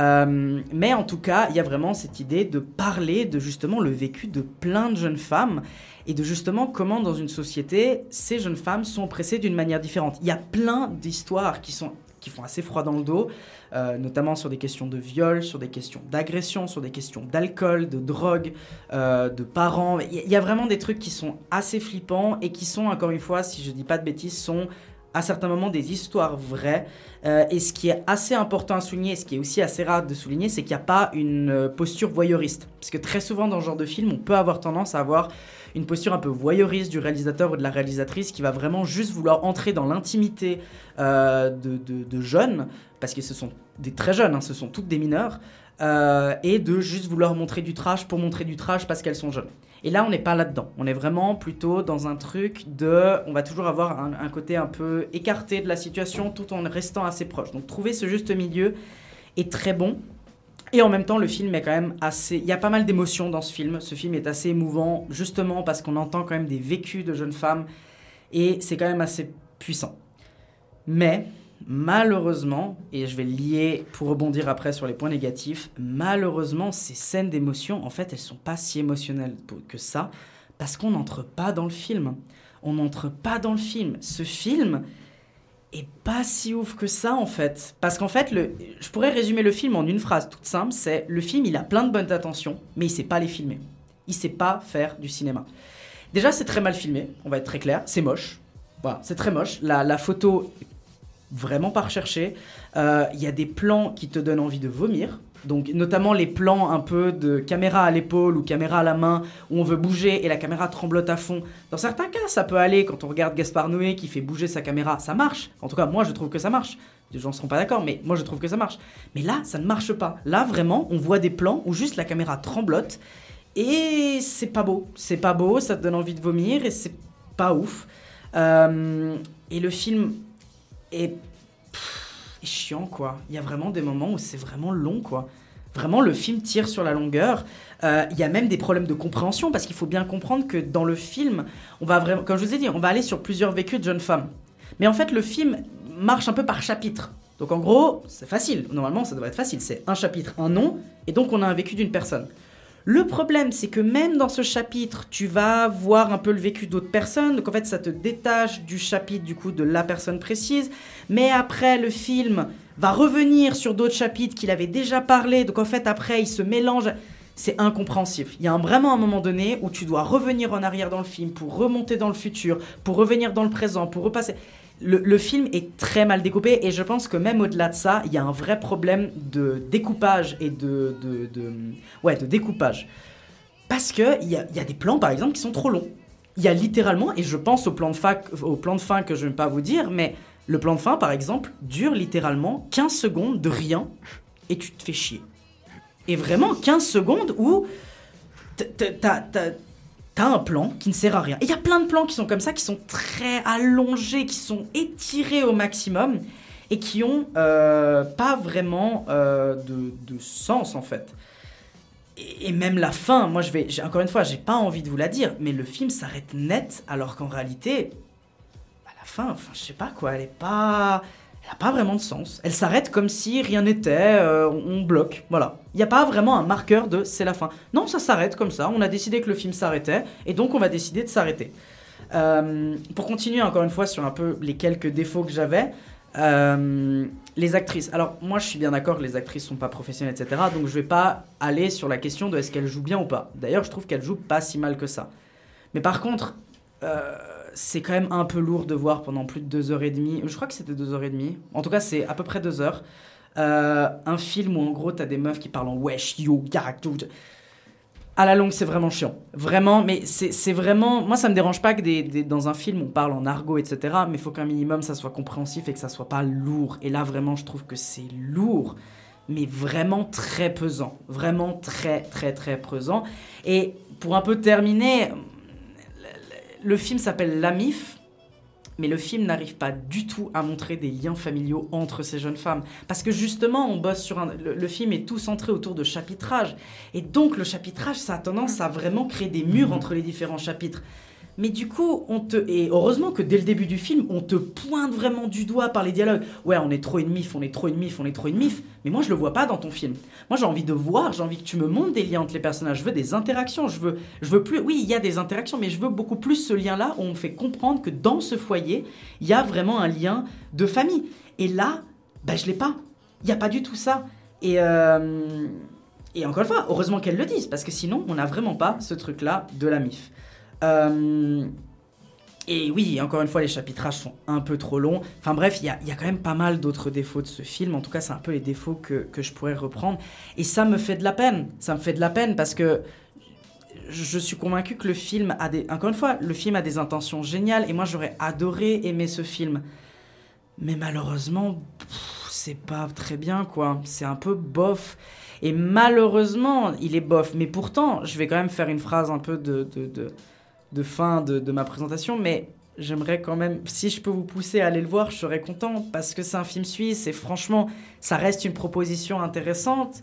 Euh, mais en tout cas, il y a vraiment cette idée de parler de justement le vécu de plein de jeunes femmes et de justement comment dans une société, ces jeunes femmes sont oppressées d'une manière différente. Il y a plein d'histoires qui sont qui font assez froid dans le dos, euh, notamment sur des questions de viol, sur des questions d'agression, sur des questions d'alcool, de drogue, euh, de parents. Il y, a- il y a vraiment des trucs qui sont assez flippants et qui sont, encore une fois, si je dis pas de bêtises, sont à certains moments des histoires vraies. Euh, et ce qui est assez important à souligner, ce qui est aussi assez rare de souligner, c'est qu'il n'y a pas une euh, posture voyeuriste. Parce que très souvent dans ce genre de film, on peut avoir tendance à avoir une posture un peu voyeuriste du réalisateur ou de la réalisatrice qui va vraiment juste vouloir entrer dans l'intimité euh, de jeunes, parce que ce sont des très jeunes, hein, ce sont toutes des mineurs, euh, et de juste vouloir montrer du trash pour montrer du trash parce qu'elles sont jeunes. Et là, on n'est pas là-dedans. On est vraiment plutôt dans un truc de. On va toujours avoir un, un côté un peu écarté de la situation tout en restant assez proche. Donc, trouver ce juste milieu est très bon. Et en même temps, le film est quand même assez. Il y a pas mal d'émotions dans ce film. Ce film est assez émouvant, justement parce qu'on entend quand même des vécus de jeunes femmes. Et c'est quand même assez puissant. Mais, malheureusement, et je vais lier pour rebondir après sur les points négatifs, malheureusement, ces scènes d'émotion, en fait, elles sont pas si émotionnelles que ça, parce qu'on n'entre pas dans le film. On n'entre pas dans le film. Ce film est pas si ouf que ça, en fait. Parce qu'en fait, je pourrais résumer le film en une phrase toute simple, c'est le film, il a plein de bonnes intentions, mais il sait pas les filmer. Il sait pas faire du cinéma. Déjà, c'est très mal filmé, on va être très clair, c'est moche. Voilà, c'est très moche. La, photo vraiment pas recherchée. Euh, Il y a des plans qui te donnent envie de vomir. Donc notamment les plans un peu de caméra à l'épaule ou caméra à la main où on veut bouger et la caméra tremblote à fond. Dans certains cas, ça peut aller quand on regarde Gaspard Noé qui fait bouger sa caméra, ça marche. En tout cas, moi je trouve que ça marche. Les gens ne seront pas d'accord, mais moi je trouve que ça marche. Mais là, ça ne marche pas. Là, vraiment, on voit des plans où juste la caméra tremblote et c'est pas beau. C'est pas beau, ça te donne envie de vomir et c'est pas ouf. Euh, et le film est, pff, chiant, quoi. Il y a vraiment des moments où c'est vraiment long, quoi. Vraiment, le film tire sur la longueur. Euh, Il y a même des problèmes de compréhension parce qu'il faut bien comprendre que dans le film, on va vraiment, comme je vous ai dit, on va aller sur plusieurs vécus de jeunes femmes. Mais en fait, le film marche un peu par chapitre. Donc en gros, c'est facile. Normalement, ça devrait être facile. C'est un chapitre, un nom, et donc on a un vécu d'une personne. Le problème, c'est que même dans ce chapitre, tu vas voir un peu le vécu d'autres personnes. Donc en fait, ça te détache du chapitre du coup de la personne précise. Mais après, le film va revenir sur d'autres chapitres qu'il avait déjà parlé. Donc en fait, après, il se mélange. C'est incompréhensif. Il y a un- vraiment un moment donné où tu dois revenir en arrière dans le film pour remonter dans le futur, pour revenir dans le présent, pour repasser. Le, film est très mal découpé et je pense que même au-delà de ça, il y a un vrai problème de découpage et de, de, ouais, de découpage. Parce y a, il y a des plans, par exemple, qui sont trop longs. Il y a littéralement, et je pense au plan de, fin que je ne vais pas vous dire, mais le plan de fin, par exemple, dure littéralement 15 secondes de rien et tu te fais chier. Et vraiment 15 secondes où t'as t'as- un plan qui ne sert à rien. Et il y a plein de plans qui sont comme ça, qui sont très allongés, qui sont étirés au maximum et qui ont euh, pas vraiment euh, de, sens en fait. Et, même la fin, moi je vais, encore une fois, j'ai pas envie de vous la dire, mais le film s'arrête net alors qu'en réalité, la fin, enfin je sais pas quoi, elle est pas, elle a pas vraiment de sens. Elle s'arrête comme si rien n'était, euh, on, bloque, voilà. Il n'y a pas vraiment un marqueur de c'est la fin. Non, ça s'arrête comme ça. On a décidé que le film s'arrêtait et donc on va décider de s'arrêter. Euh, pour continuer encore une fois sur un peu les quelques défauts que j'avais, euh, les actrices. Alors moi je suis bien d'accord, les actrices sont pas professionnelles, etc. Donc je vais pas aller sur la question de est-ce qu'elles jouent bien ou pas. D'ailleurs je trouve qu'elles jouent pas si mal que ça. Mais par contre, c'est quand même un peu lourd de voir pendant plus de deux heures et demie. Je crois que c'était deux heures et demie. En tout cas c'est à peu près deux heures. Euh, un film où en gros t'as des meufs qui parlent en wesh, yo, dude. À la longue, c'est vraiment chiant. Vraiment, mais c'est vraiment. Moi, ça me dérange pas que des- dans un film on parle en argot, etc. Mais il faut qu'un minimum ça soit compréhensif et que ça soit pas lourd. Et là, vraiment, je trouve que c'est lourd, mais vraiment très pesant. Vraiment très, très, très pesant. Et pour un peu terminer, le- film s'appelle La MIF. Mais le film n'arrive pas du tout à montrer des liens familiaux entre ces jeunes femmes. Parce que justement, on bosse sur un. Le, le film est tout centré autour de chapitrage. Et donc, le chapitrage, ça a tendance à vraiment créer des murs entre les différents chapitres. Mais du coup, on te. Et heureusement que dès le début du film, on te pointe vraiment du doigt par les dialogues. Ouais, on est trop une mif, on est trop une mif, on est trop une mif. Mais moi, je le vois pas dans ton film. Moi, j'ai envie de voir, j'ai envie que tu me montres des liens entre les personnages. Je veux des interactions. Je veux, je veux plus. Oui, il y a des interactions, mais je veux beaucoup plus ce lien-là où on me fait comprendre que dans ce foyer, il y a vraiment un lien de famille. Et là, bah, je l'ai pas. Il n'y a pas du tout ça. Et. euh, Et encore une fois, heureusement qu'elles le disent, parce que sinon, on n'a vraiment pas ce truc-là de la MIF. Euh, Et oui, encore une fois, les chapitrages sont un peu trop longs. Enfin bref, il y a, quand même pas mal d'autres défauts de ce film. En tout cas, c'est un peu les défauts que, je pourrais reprendre. Et ça me fait de la peine. Ça me fait de la peine parce que je suis convaincu que le film a des... Encore une fois, le film a des intentions géniales. Et moi, j'aurais adoré aimer ce film. Mais malheureusement, c'est pas très bien, quoi. C'est un peu bof. Et malheureusement, il est bof. Mais pourtant, je vais quand même faire une phrase un peu de, de, de fin de, ma présentation. Mais j'aimerais quand même, si je peux vous pousser à aller le voir, je serais content. Parce que c'est un film suisse. Et franchement, ça reste une proposition intéressante.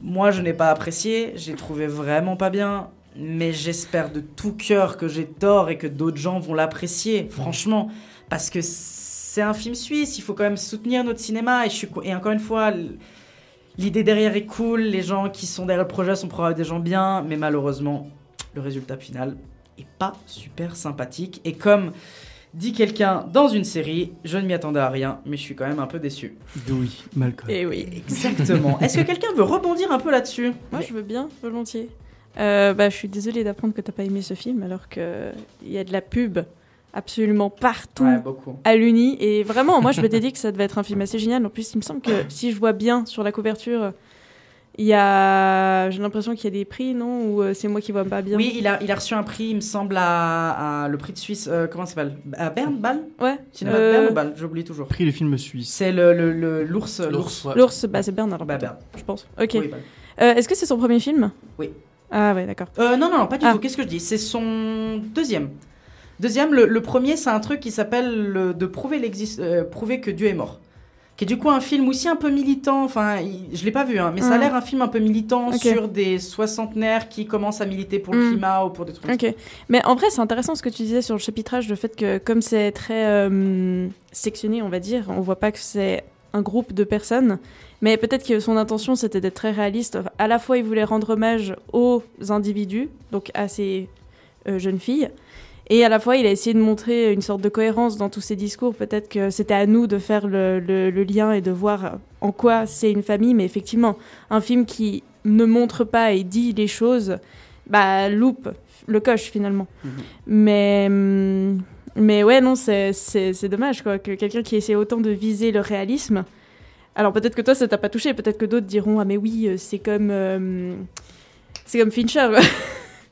Moi, je n'ai pas apprécié. J'ai trouvé vraiment pas bien. Mais j'espère de tout cœur que j'ai tort et que d'autres gens vont l'apprécier. Franchement. Parce que c'est un film suisse. Il faut quand même soutenir notre cinéma. Et, je suis, et encore une fois. L'idée derrière est cool, les gens qui sont derrière le projet sont probablement des gens bien, mais malheureusement, le résultat final est pas super sympathique. Et comme dit quelqu'un dans une série, je ne m'y attendais à rien, mais je suis quand même un peu déçu. Oui, Malcolm. Et oui. Exactement. Est-ce que quelqu'un veut rebondir un peu là-dessus? Moi, je veux bien, volontiers. Euh, bah, je suis désolée d'apprendre que t'as pas aimé ce film, alors que il y a de la pub absolument partout Ouais, beaucoup. à l'uni. Et vraiment, moi, je m'étais dit que ça devait être un film assez génial. En plus, il me semble que si je vois bien sur la couverture, Il y a. J'ai l'impression qu'il y a des prix, non? Ou euh, c'est moi qui vois pas bien? Oui, il a, il a reçu un prix, il me semble, à, à le prix de Suisse. euh, comment ça s'appelle? À Berne, Bâle? Ouais. Cinéma de Euh, Berne ou Bâle? J'oublie toujours. Prix du film suisse. C'est le le- le- l'ours. L'ours, ouais. L'ours, bah c'est Berne alors. Bah, Berne. Je pense. Ok. Oui. Euh, Est-ce que c'est son premier film? Oui. Ah ouais, d'accord. Euh, non, non, pas du Ah. tout. Qu'est-ce que je dis? C'est son deuxième. Deuxième, le, le premier, c'est un truc qui s'appelle le- de prouver, l'exist- euh, prouver que Dieu est mort. Qui est du coup un film aussi un peu militant. Enfin, je l'ai pas vu, hein, mais ça a Mhm. l'air un film un peu militant sur des soixantenaires qui commencent à militer pour le Mhm. climat ou pour des trucs. Ok. Mais en vrai, c'est intéressant ce que tu disais sur le chapitrage, le fait que comme c'est très euh, sectionné, on va dire, on voit pas que c'est un groupe de personnes. Mais peut-être que son intention, c'était d'être très réaliste. À la fois, il voulait rendre hommage aux individus, donc à ces euh, jeunes filles. Et à la fois, il a essayé de montrer une sorte de cohérence dans tous ses discours. Peut-être que c'était à nous de faire le, le- le lien et de voir en quoi c'est une famille. Mais effectivement, un film qui ne montre pas et dit les choses, bah, loupe le coche finalement. Mais, hum, mais ouais, non, c'est- dommage quoi, que quelqu'un qui essaie autant de viser le réalisme. Alors peut-être que toi, ça t'a pas touché. Peut-être que d'autres diront Ah, mais oui, euh, c'est comme. euh, c'est comme Fincher.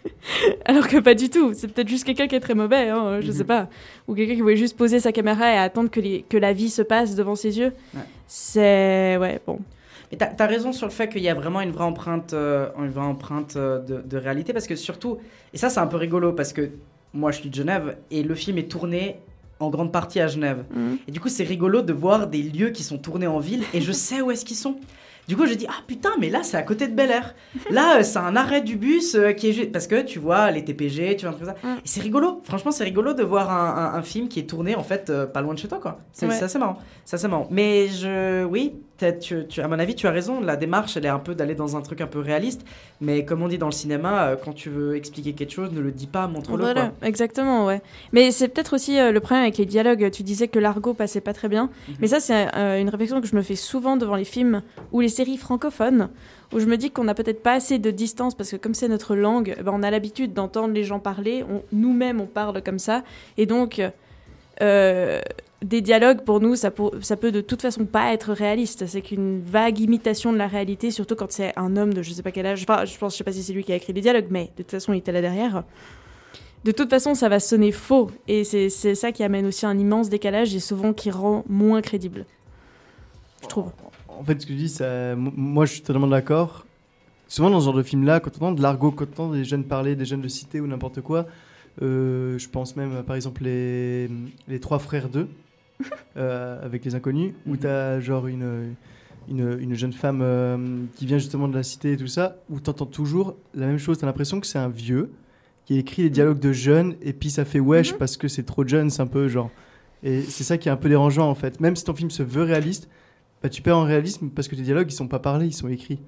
Alors que pas du tout. C'est peut-être juste quelqu'un qui est très mauvais, hein, je sais pas. Ou quelqu'un qui voulait juste poser sa caméra et attendre que, les- que la vie se passe devant ses yeux. Ouais. C'est. Ouais, bon. Mais t'as as raison sur le fait qu'il y a vraiment une vraie empreinte, euh, une vraie empreinte euh, de, de réalité parce que surtout, et ça c'est un peu rigolo parce que moi je suis de Genève et le film est tourné en grande partie à Genève. Mhm. Et du coup c'est rigolo de voir des lieux qui sont tournés en ville et je sais où est-ce qu'ils sont. Du coup je dis ah putain mais là c'est à côté de Bel Air. Là euh, c'est un arrêt du bus euh, qui est juste parce que tu vois les TPG, tu vois un truc comme ça. Et c'est rigolo. Franchement c'est rigolo de voir un, un- un film qui est tourné en fait euh, pas loin de chez toi quoi. C'est Ouais. c'est assez marrant. C'est marrant. Mais je oui tu, tu- à mon avis, tu as raison. La démarche, elle est un peu d'aller dans un truc un peu réaliste. Mais comme on dit dans le cinéma, euh, quand tu veux expliquer quelque chose, ne le dis pas, montre-le. Voilà, quoi. exactement, ouais. Mais c'est peut-être aussi euh, le problème avec les dialogues. Tu disais que l'argot passait pas très bien. Mhm. Mais ça, c'est euh, une réflexion que je me fais souvent devant les films ou les séries francophones, où je me dis qu'on n'a peut-être pas assez de distance, parce que comme c'est notre langue, ben, on a l'habitude d'entendre les gens parler. Nous-mêmes, on parle comme ça. Et donc, euh, des dialogues, pour nous, ça, pour- ça peut de toute façon pas être réaliste. C'est qu'une vague imitation de la réalité, surtout quand c'est un homme de je sais pas quel âge. Enfin, je pense, je sais pas si c'est lui qui a écrit les dialogues, mais de toute façon, il était là derrière. De toute façon, ça va sonner faux. Et c'est ça qui amène aussi un immense décalage et souvent qui rend moins crédible. Je trouve. En fait, ce que je dis, ça, moi, je suis totalement d'accord. Souvent, dans ce genre de film-là, quand on entend de l'argot, quand on entend des jeunes parler, des jeunes de cité ou n'importe quoi, euh, je pense même, par exemple, les, les trois frères d'eux, euh, avec les inconnus, où tu as genre une, une, une jeune femme euh, qui vient justement de la cité et tout ça, où tu entends toujours la même chose. Tu as l'impression que c'est un vieux qui écrit les dialogues de jeunes, et puis ça fait wesh parce que c'est trop jeune, c'est un peu genre. Et c'est ça qui est un peu dérangeant en fait. Même si ton film se veut réaliste, bah, tu perds en réalisme parce que tes dialogues ils sont pas parlés, ils sont écrits.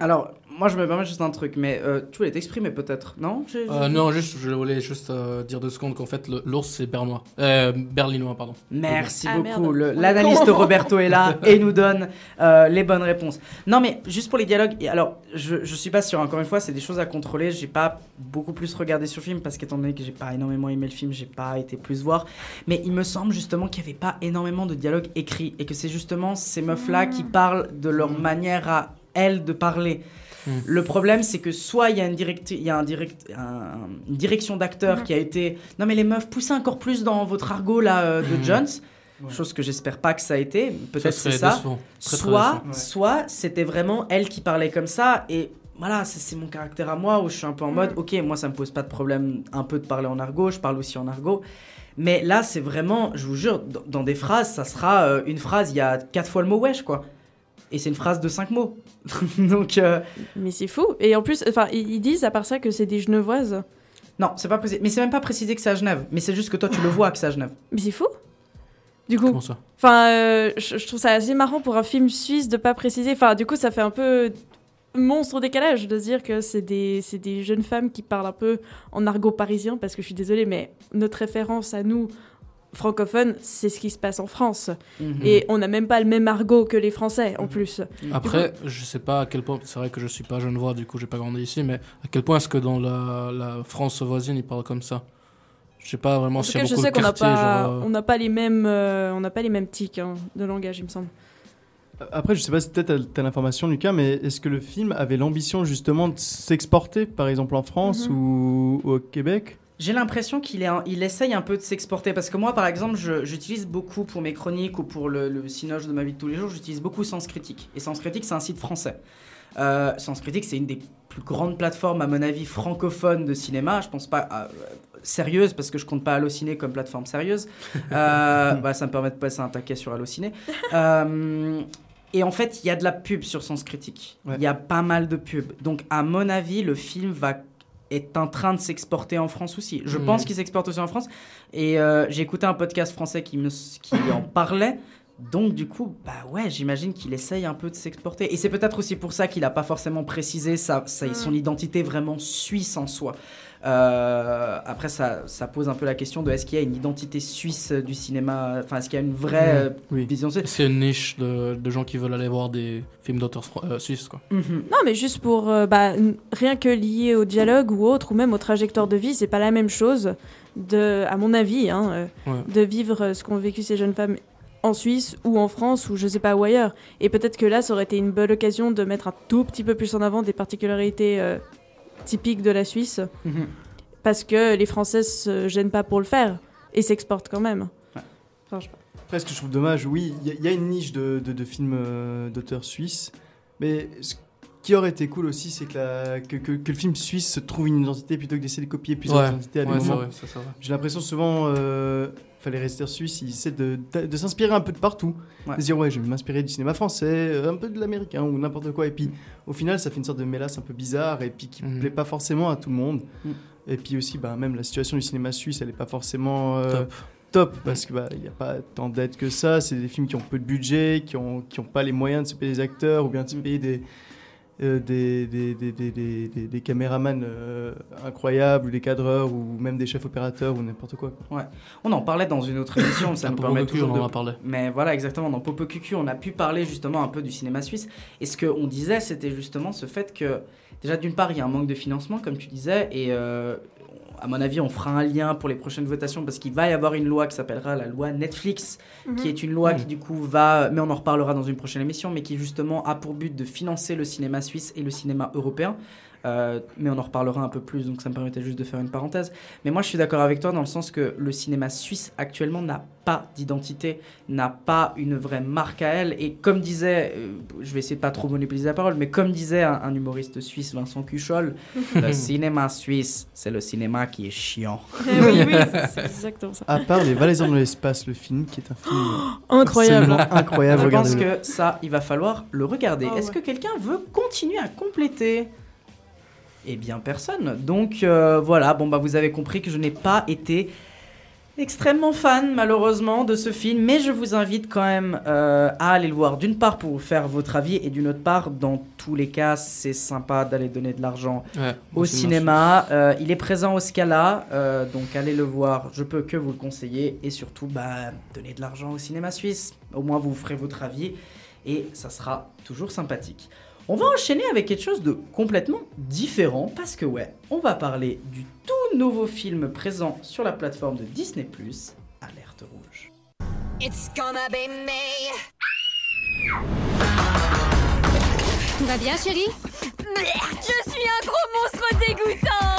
Alors, moi, je me permets juste un truc, mais euh, tu voulais t'exprimer peut-être, non? J'ai- Euh, non, juste, je voulais juste euh, dire deux secondes qu'en fait, l'ours, c'est bernois. Euh, berlinois, pardon. Merci Ah, beaucoup. L'analyste Roberto est là et nous donne euh, les bonnes réponses. Non, mais juste pour les dialogues. et alors, je, je suis pas sûr. Encore une fois, c'est des choses à contrôler. J'ai pas beaucoup plus regardé sur le film parce qu'étant donné que j'ai pas énormément aimé le film, j'ai pas été plus voir. Mais il me semble justement qu'il y avait pas énormément de dialogues écrits et que c'est justement ces meufs-là qui parlent de leur manière à elles de parler. Le problème, c'est que soit il y a une, direct, il y a un direct, un- une direction d'acteur qui a été. Non, mais les meufs, poussez encore plus dans votre argot là euh, de Mhm. Jones. Chose que j'espère pas que ça a été. Peut-être Ça c'est ça. décevant. Très, très Soit, soit c'était vraiment elle qui parlait comme ça et. Voilà, c'est c'est mon caractère à moi où je suis un peu en mode, ok, moi ça me pose pas de problème un peu de parler en argot, je parle aussi en argot. Mais là, c'est vraiment, je vous jure, dans, dans des phrases, ça sera euh, une phrase, il y a quatre fois le mot wesh, quoi. Et c'est une phrase de cinq mots. Donc, euh, Mais c'est fou. Et en plus, enfin, ils disent à part ça que c'est des Genevoises. non, c'est pas précisé. Mais c'est même pas précisé que c'est à Genève. Mais c'est juste que toi, tu le vois que c'est à Genève. Mais c'est fou. Du coup. Comment ça Enfin, euh, je, je trouve ça assez marrant pour un film suisse de pas préciser. Enfin, du coup, ça fait un peu monstre décalage de se dire que c'est des, c'est des jeunes femmes qui parlent un peu en argot parisien, parce que je suis désolée, mais notre référence à nous, francophones, c'est ce qui se passe en France. Mhm. Et on n'a même pas le même argot que les Français, en plus. Après, je sais pas à quel point, c'est vrai que je suis pas genevois, du coup j'ai pas grandi ici, mais à quel point est-ce que dans la, la France voisine ils parlent comme ça? Je sais pas vraiment En tout s'il y cas, a je sais qu'on n'a pas, genre, euh, on pas les mêmes, euh, on n'a pas les mêmes tics hein, de langage, il me semble. Après, je sais pas si peut-être t'as- t'as l'information, Lucas, mais est-ce que le film avait l'ambition justement de s'exporter, par exemple en France Mhm. ou, ou au Québec? J'ai l'impression qu'il est un- il essaye un peu de s'exporter parce que moi, par exemple, j'utilise beaucoup pour mes chroniques ou pour le, le cinoche de ma vie de tous les jours, j'utilise beaucoup Sens Critique. Et Sens Critique, c'est un site français. Euh, Sens Critique, c'est une des plus grandes plateformes, à mon avis, francophones de cinéma. Je pense pas à- euh, sérieuse parce que je compte pas Allociné comme plateforme sérieuse. Euh, bah, ça me permet de passer un taquet sur Allociné. Euh, et en fait, il y a de la pub sur Sens Critique. Il y a pas mal de pubs. Donc, à mon avis, le film va est en train de s'exporter en France aussi. Je Mhm. pense qu'il s'exporte aussi en France. Et euh, j'ai écouté un podcast français qui, me, qui en parlait. Donc du coup, bah ouais, j'imagine qu'il essaye un peu de s'exporter. Et c'est peut-être aussi pour ça qu'il n'a pas forcément précisé sa, sa- son identité vraiment suisse en soi. Euh, après, ça, ça pose un peu la question de est-ce qu'il y a une identité suisse du cinéma Enfin, est-ce qu'il y a une vraie euh, vision suisse? C'est une niche de, de gens qui veulent aller voir des films d'auteurs euh, suisses, quoi. Non, mais juste pour euh, bah, rien que lié au dialogue ou autre, ou même aux trajectoires de vie, c'est pas la même chose, de, à mon avis, hein, euh, Ouais. de vivre ce qu'ont vécu ces jeunes femmes en Suisse ou en France ou je sais pas où ailleurs. Et peut-être que là, ça aurait été une bonne occasion de mettre un tout petit peu plus en avant des particularités euh, typiques de la Suisse, Mhm. parce que les Français se gênent pas pour le faire et s'exportent quand même. Enfin, je sais pas. Après, ce que je trouve dommage, oui, il y, a- il y a une niche de, de- de films euh, d'auteurs suisses, mais ce qui aurait été cool aussi, c'est que, la- que, que- que le film suisse se trouve une identité plutôt que d'essayer de copier plusieurs Ouais, identités à des ouais, moments. vrai, ça. J'ai l'impression souvent, euh, les réalisateurs suisses, ils essaient de, de- de s'inspirer un peu de partout. Ouais. De se dire, ouais, je vais m'inspirer du cinéma français, euh, un peu de l'américain ou n'importe quoi. Et puis, au final, ça fait une sorte de mélasse un peu bizarre et puis qui Mhm. plaît pas forcément à tout le monde. Mm. Et puis aussi, bah, même la situation du cinéma suisse, elle est pas forcément euh, Top. top, parce que bah, n'y a pas tant d'aides que ça. C'est des films qui ont peu de budget, qui ont, qui ont pas les moyens de se payer des acteurs ou bien de se payer des, euh, des, des, des, des, caméramans euh, incroyables ou des cadreurs ou même des chefs opérateurs ou n'importe quoi. Ouais. On en parlait dans une autre émission, ça nous permet toujours on de... en a parlé. Mais voilà, exactement, dans Popo Cucu, on a pu parler justement un peu du cinéma suisse. Et ce qu'on disait, c'était justement ce fait que, déjà d'une part, il y a un manque de financement, comme tu disais, et euh, à mon avis, on fera un lien pour les prochaines votations, parce qu'il va y avoir une loi qui s'appellera la loi Netflix, Mhm. qui est une loi Mhm. qui du coup va, mais on en reparlera dans une prochaine émission, mais qui justement a pour but de financer le cinéma suisse et le cinéma européen. Euh, mais on en reparlera un peu plus, donc ça me permettait juste de faire une parenthèse. Mais moi, je suis d'accord avec toi dans le sens que le cinéma suisse actuellement n'a pas d'identité, n'a pas une vraie marque à elle. Et comme disait, euh, je vais essayer de pas trop monopoliser la parole, mais comme disait un, un humoriste suisse, Vincent Cuchol, le cinéma suisse, c'est le cinéma qui est chiant. Eh oui, oui, c'est- exactement ça. À part Les Valaisans de l'espace, le film, qui est un film Incroyable. incroyable. Je pense que ça, il va falloir le regarder. Ah Est-ce que quelqu'un veut continuer à compléter? Eh bien, personne. Donc euh, voilà, bon bah vous avez compris que je n'ai pas été extrêmement fan malheureusement de ce film, mais je vous invite quand même euh, à aller le voir. D'une part pour vous faire votre avis et d'une autre part, dans tous les cas, c'est sympa d'aller donner de l'argent Ouais, au cinéma. Euh, il est présent au Scala, donc allez le voir. Je peux que vous le conseiller et surtout, bah, donnez de l'argent au cinéma suisse. Au moins, vous ferez votre avis et ça sera toujours sympathique. On va enchaîner avec quelque chose de complètement différent parce que ouais, on va parler du tout nouveau film présent sur la plateforme de Disney+, Alerte Rouge. It's gonna be me. Tout va bien, chérie? Je suis un gros monstre dégoûtant.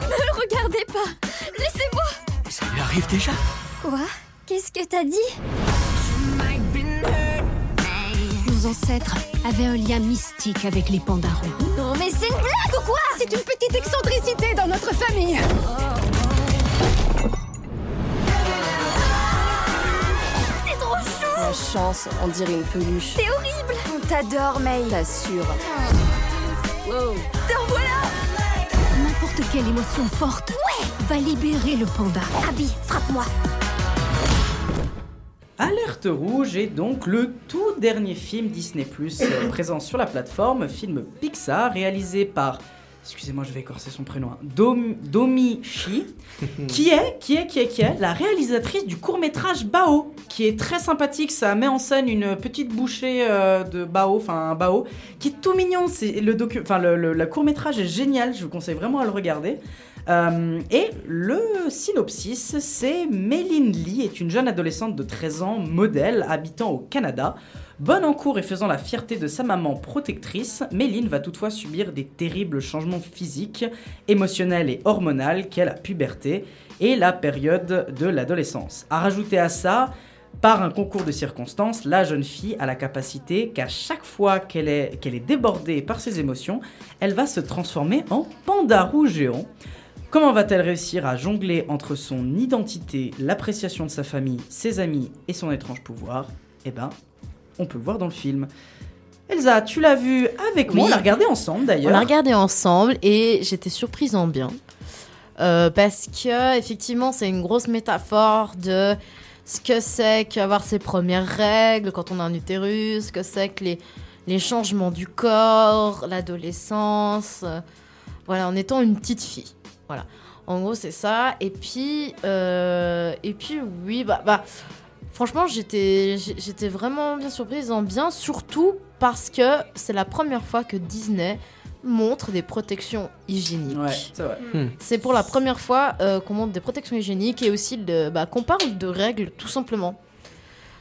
Ne le regardez pas. Laissez-moi. Ça lui arrive déjà? Quoi? Qu'est-ce que t'as dit? Nos ancêtres avaient un lien mystique avec les pandarons. Non mais c'est une blague ou quoi? C'est une petite excentricité dans notre famille C'est trop chou La chance, on dirait une peluche. C'est horrible On t'adore, May T'assure. Wow T'en voilà N'importe quelle émotion forte va libérer le panda. Abby, frappe-moi Alerte Rouge est donc le tout dernier film Disney Plus euh, présent sur la plateforme, film Pixar réalisé par, excusez-moi je vais écorcer son prénom, hein, Dom- Domi Shi, qui est, qui est, qui est, qui est la réalisatrice du court métrage Bao, qui est très sympathique, ça met en scène une petite bouchée euh, de Bao, enfin un Bao, qui est tout mignon, c'est le docu, enfin le, le- le court métrage est génial, je vous conseille vraiment à le regarder. Euh, et le synopsis, c'est Méline Lee est une jeune adolescente de 13 ans, modèle, habitant au Canada. Bonne en cours et faisant la fierté de sa maman protectrice, Méline va toutefois subir des terribles changements physiques, émotionnels et hormonaux qu'est la puberté et la période de l'adolescence. À rajouter à ça, par un concours de circonstances, la jeune fille a la capacité qu'à chaque fois qu'elle est, est débordée par ses émotions, elle va se transformer en pandarou géant. Comment va-t-elle réussir à jongler entre son identité, l'appréciation de sa famille, ses amis et son étrange pouvoir? Eh ben, on peut le voir dans le film. Elsa, tu l'as vu avec moi, on l'a regardé ensemble On d'ailleurs. l'a regardé ensemble et j'étais surprise en bien. Euh, parce que, effectivement, c'est une grosse métaphore de ce que c'est qu'avoir ses premières règles quand on a un utérus, ce que c'est que les, les changements du corps, l'adolescence. voilà, en étant une petite fille. Voilà. En gros, c'est ça. Et puis, euh, et puis oui, bah, bah franchement, j'étais, j'étais vraiment bien surprise en bien, surtout parce que c'est la première fois que Disney montre des protections hygiéniques. Ouais, c'est vrai. Hmm. C'est pour la première fois euh, qu'on montre des protections hygiéniques et aussi de, bah, qu'on parle de règles, tout simplement.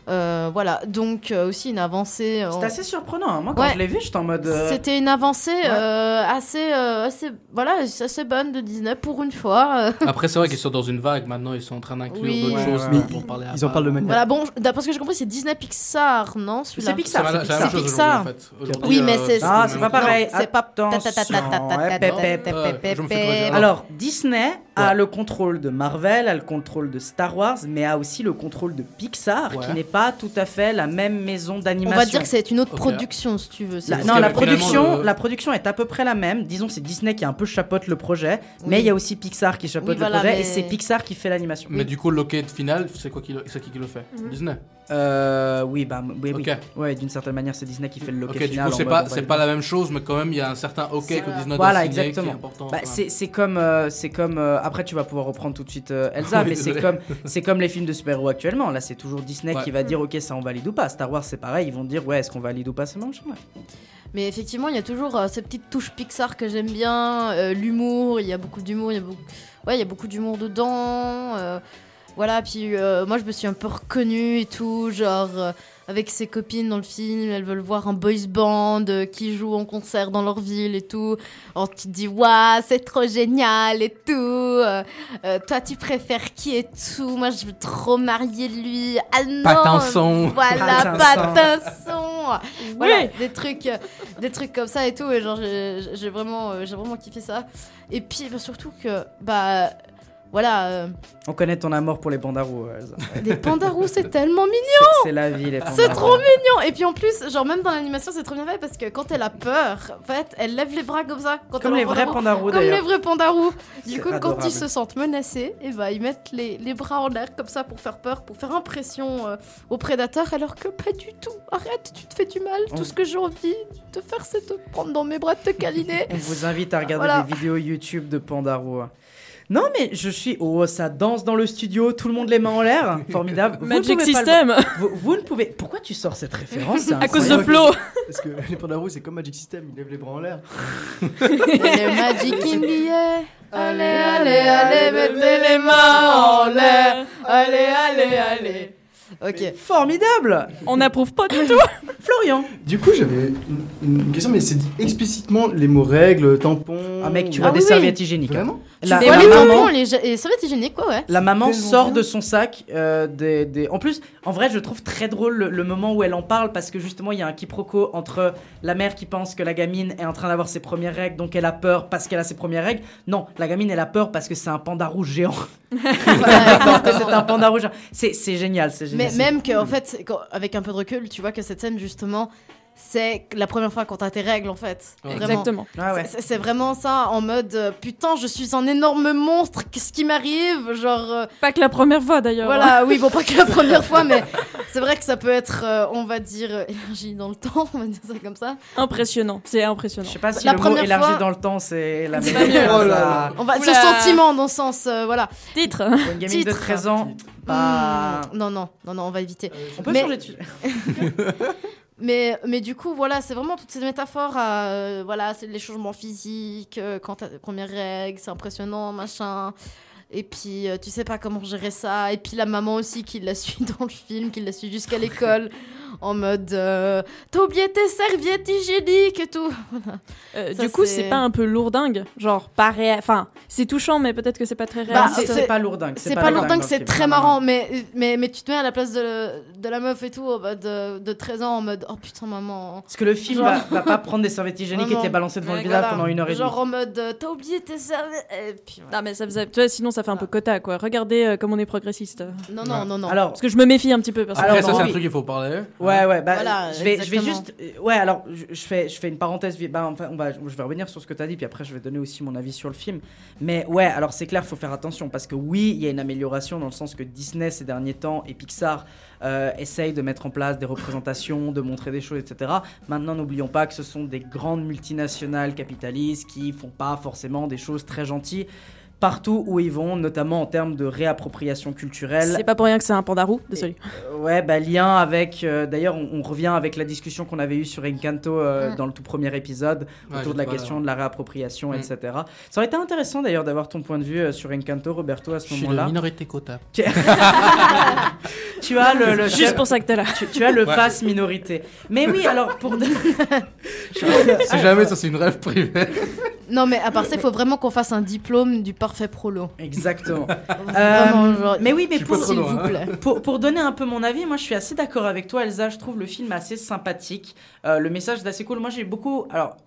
Euh, voilà, donc euh, aussi une avancée. C'était assez surprenant. hein. Moi, quand Ouais. je l'ai vu, j'étais en mode. euh, C'était une avancée euh, assez, euh, assez, voilà, assez bonne de Disney pour une fois. euh. Après, c'est vrai qu'ils sont dans une vague maintenant, ils sont en train d'inclure Oui. d'autres Ouais, choses. ouais, mais ouais. pour parler à Ils en parlent de manière. Voilà, bon, d'après ce que j'ai compris, c'est Disney Pixar, non C'est Pixar, C'est c'est c'est Pixar. en fait. Oui, mais euh, c'est- Ah, c'est pas pareil. C'est pas-. Alors, Disney a le contrôle de Marvel, a le contrôle de Star Wars, mais a aussi le contrôle de Pixar, Ouais. qui n'est pas tout à fait la même maison On d'animation. va dire que c'est une autre production, si tu veux. La- non, que la production, le- la production est à peu près la même. Disons, c'est Disney qui un peu chapeaute le projet, Oui. mais il y a aussi Pixar qui chapeaute Oui, voilà, le projet, mais- et c'est Pixar qui fait l'animation. Mais du coup, le locket final, c'est quoi qui le, c'est qui qui le fait? Disney. Euh, oui, bah, oui, oui. Ok. Ouais, d'une certaine manière, c'est Disney qui fait le loquet Ok, du final. coup, en c'est pas, on c'est pas la même chose, mais quand même, il y a un certain ok que Disney Voilà, exactement. important. Bah, c'est c'est comme, euh, c'est comme. euh, après, tu vas pouvoir reprendre tout de suite euh, Elsa, Oui, mais c'est comme, c'est comme les films de super-héros actuellement. Là, c'est toujours Disney Ouais. qui va dire, ok, ça on valide ou pas. Star Wars, c'est pareil, ils vont dire, ouais, est-ce qu'on valide ou pas ce machin ouais. Mais effectivement, il y a toujours euh, ces petites touches Pixar que j'aime bien, euh, l'humour, il y a beaucoup d'humour, il y a beaucoup, ouais, il y a beaucoup d'humour dedans. euh, voilà, puis euh, moi je me suis un peu reconnue et tout, genre euh, avec ses copines dans le film, elles veulent voir un boys band euh, qui joue en concert dans leur ville et tout. Alors tu te dis, waouh, c'est trop génial et tout. euh, euh, toi tu préfères qui et tout? Moi je veux trop marier lui. Ah non, Patinson. Voilà, Patinson. patinson. Voilà, des trucs, des trucs comme ça et tout. Et genre, j'ai vraiment, j'ai vraiment kiffé ça. Et puis bah, surtout que, bah, voilà, euh, On connaît ton amour pour les pandarous, euh, les pandarous, c'est tellement mignon. C'est la vie, les pandarous. C'est trop mignon. Et puis en plus, genre même dans l'animation, c'est trop bien fait parce que quand elle a peur, en fait, elle lève les bras comme ça. Quand Comme les vrais pandarou. pandarous, Comme les d'ailleurs. vrais pandarous. Du coup, quand ils se sentent menacés, et bah, ils mettent les, les bras en l'air comme ça pour faire peur, pour faire impression euh, aux prédateurs, alors que pas du tout. Arrête, tu te fais du mal. On- Tout ce que j'ai envie de faire, c'est te prendre dans mes bras, de te câliner. On vous invite à regarder Voilà. des vidéos YouTube de pandarous. Non, mais je suis. Oh, ça danse dans le studio, tout le monde les mains en l'air. Formidable. Vous ne Magic pouvez pas le- System. Vous, vous ne pouvez. Pourquoi tu sors cette référence C'est À cause de. Flo. Parce que les pandarous, c'est comme Magic System, ils lèvent les bras en l'air. Le Magic in the air. Allez, allez, allez, mettez les mains en l'air. Allez, allez, allez. Ok. Formidable On n'approuve pas du tout. Florian Du coup, j'avais une, une question, mais c'est dit explicitement les mots règles, tampons. Ah, mec, tu Ah as des oui, oui. serviettes hygiéniques. hein. Vraiment? La, Ouais, la les maman, les serviettes hygiéniques, quoi, ouais. la maman sort bien. de son sac euh, des, des- En plus, en vrai, je trouve très drôle le, le moment où elle en parle parce que justement, il y a un quiproquo entre la mère qui pense que la gamine est en train d'avoir ses premières règles, donc elle a peur parce qu'elle a ses premières règles. Non, la gamine, elle a peur parce que c'est un panda rouge géant. C'est un panda rouge. C'est c'est génial, c'est génial. Mais même cool. que, en fait, quand- avec un peu de recul, tu vois que cette scène, justement, c'est la première fois quand t'as tes règles, en fait. Ouais. Vraiment. Exactement. Ah ouais. C'est- C'est vraiment ça, en mode euh, putain, je suis un énorme monstre, qu'est-ce qui m'arrive Genre, euh, Pas que la première fois d'ailleurs. voilà, oui, bon, pas que la première fois, mais c'est vrai que ça peut être, euh, on va dire, euh, énergie dans le temps, on va dire ça comme ça. Impressionnant. C'est impressionnant. Je sais pas si La le mot première élargi fois- dans le temps, c'est la C'est meilleure. Oh là là. On va, ce sentiment dans le sens, euh, voilà. Titre. Pour une gamine de Titre. 13 ans, bah... Hmm, non, non, non, non, on va éviter. On peut Mais- changer de sujet. Mais, mais du coup, voilà, c'est vraiment toutes ces métaphores à, euh, voilà, c'est les changements physiques, euh, quand t'as tes premières règles, c'est impressionnant, machin. Et puis, euh, tu sais pas comment gérer ça. Et puis, la maman aussi qui la suit dans le film, qui la suit jusqu'à l'école. En mode euh, T'as oublié tes serviettes hygiéniques et tout. Voilà. Euh, Ça, du coup, c'est pas un peu lourdingue Genre, pas réel. Enfin, c'est touchant, mais peut-être que c'est pas très Bah, réaliste. c'est pas lourdingue. C'est pas lourdingue, c'est très marrant, mais, mais, mais tu te mets à la place de, de la meuf et tout, en mode de, de 13 ans, en mode Oh putain, maman. Parce que le film Genre- va, va pas prendre des serviettes hygiéniques et Vraiment. te les balancer devant le visage voilà. pendant une heure et demie. Genre en mode euh, T'as oublié tes serviettes. Et puis, voilà. Non, mais ça faisait. Tu vois, sinon, ça fait un peu quota, quoi. Regardez euh, comme on est progressiste. Non, non, non, non. Alors, Parce que je me méfie un petit peu. Parce Après, Alors, ça, c'est un truc qu'il faut parler. Ouais, ouais, bah, Voilà, je, vais, je vais juste. euh, Ouais, alors, je, je fais, je fais une parenthèse. Bah, enfin, on va, je vais revenir sur ce que tu as dit, puis après, je vais donner aussi mon avis sur le film. Mais ouais, alors, c'est clair, faut faire attention, parce que oui, il y a une amélioration dans le sens que Disney, ces derniers temps, et Pixar euh, essayent de mettre en place des représentations, de montrer des choses, etc. Maintenant, n'oublions pas que ce sont des grandes multinationales capitalistes qui font pas forcément des choses très gentilles. Partout où ils vont, notamment en termes de réappropriation culturelle. C'est pas pour rien que c'est un panda roux, désolé. Euh, Ouais, bah lien avec. euh, D'ailleurs, on, on revient avec la discussion qu'on avait eue sur Encanto euh, Mm. dans le tout premier épisode Ouais, autour de la question là. de la réappropriation, Mm. etc. Ça aurait été intéressant d'ailleurs d'avoir ton point de vue euh, sur Encanto, Roberto, à ce Je suis moment-là. minorité quota. tu as le, le- Juste pour ça que t'es là. Tu, tu as le Ouais. pass minorité. Mais oui, alors pour. Si jamais ça c'est une rêve privée. Non, mais à part ça, il faut vraiment qu'on fasse un diplôme du parfait prolo. Exactement. Vraiment, Euh, genre, mais oui, mais pour, s'il vous hein. plaît. Pour, pour donner un peu mon avis, moi je suis assez d'accord avec toi, Elsa. Je trouve le film assez sympathique. Euh, le message est assez cool. Moi j'ai beaucoup. Alors,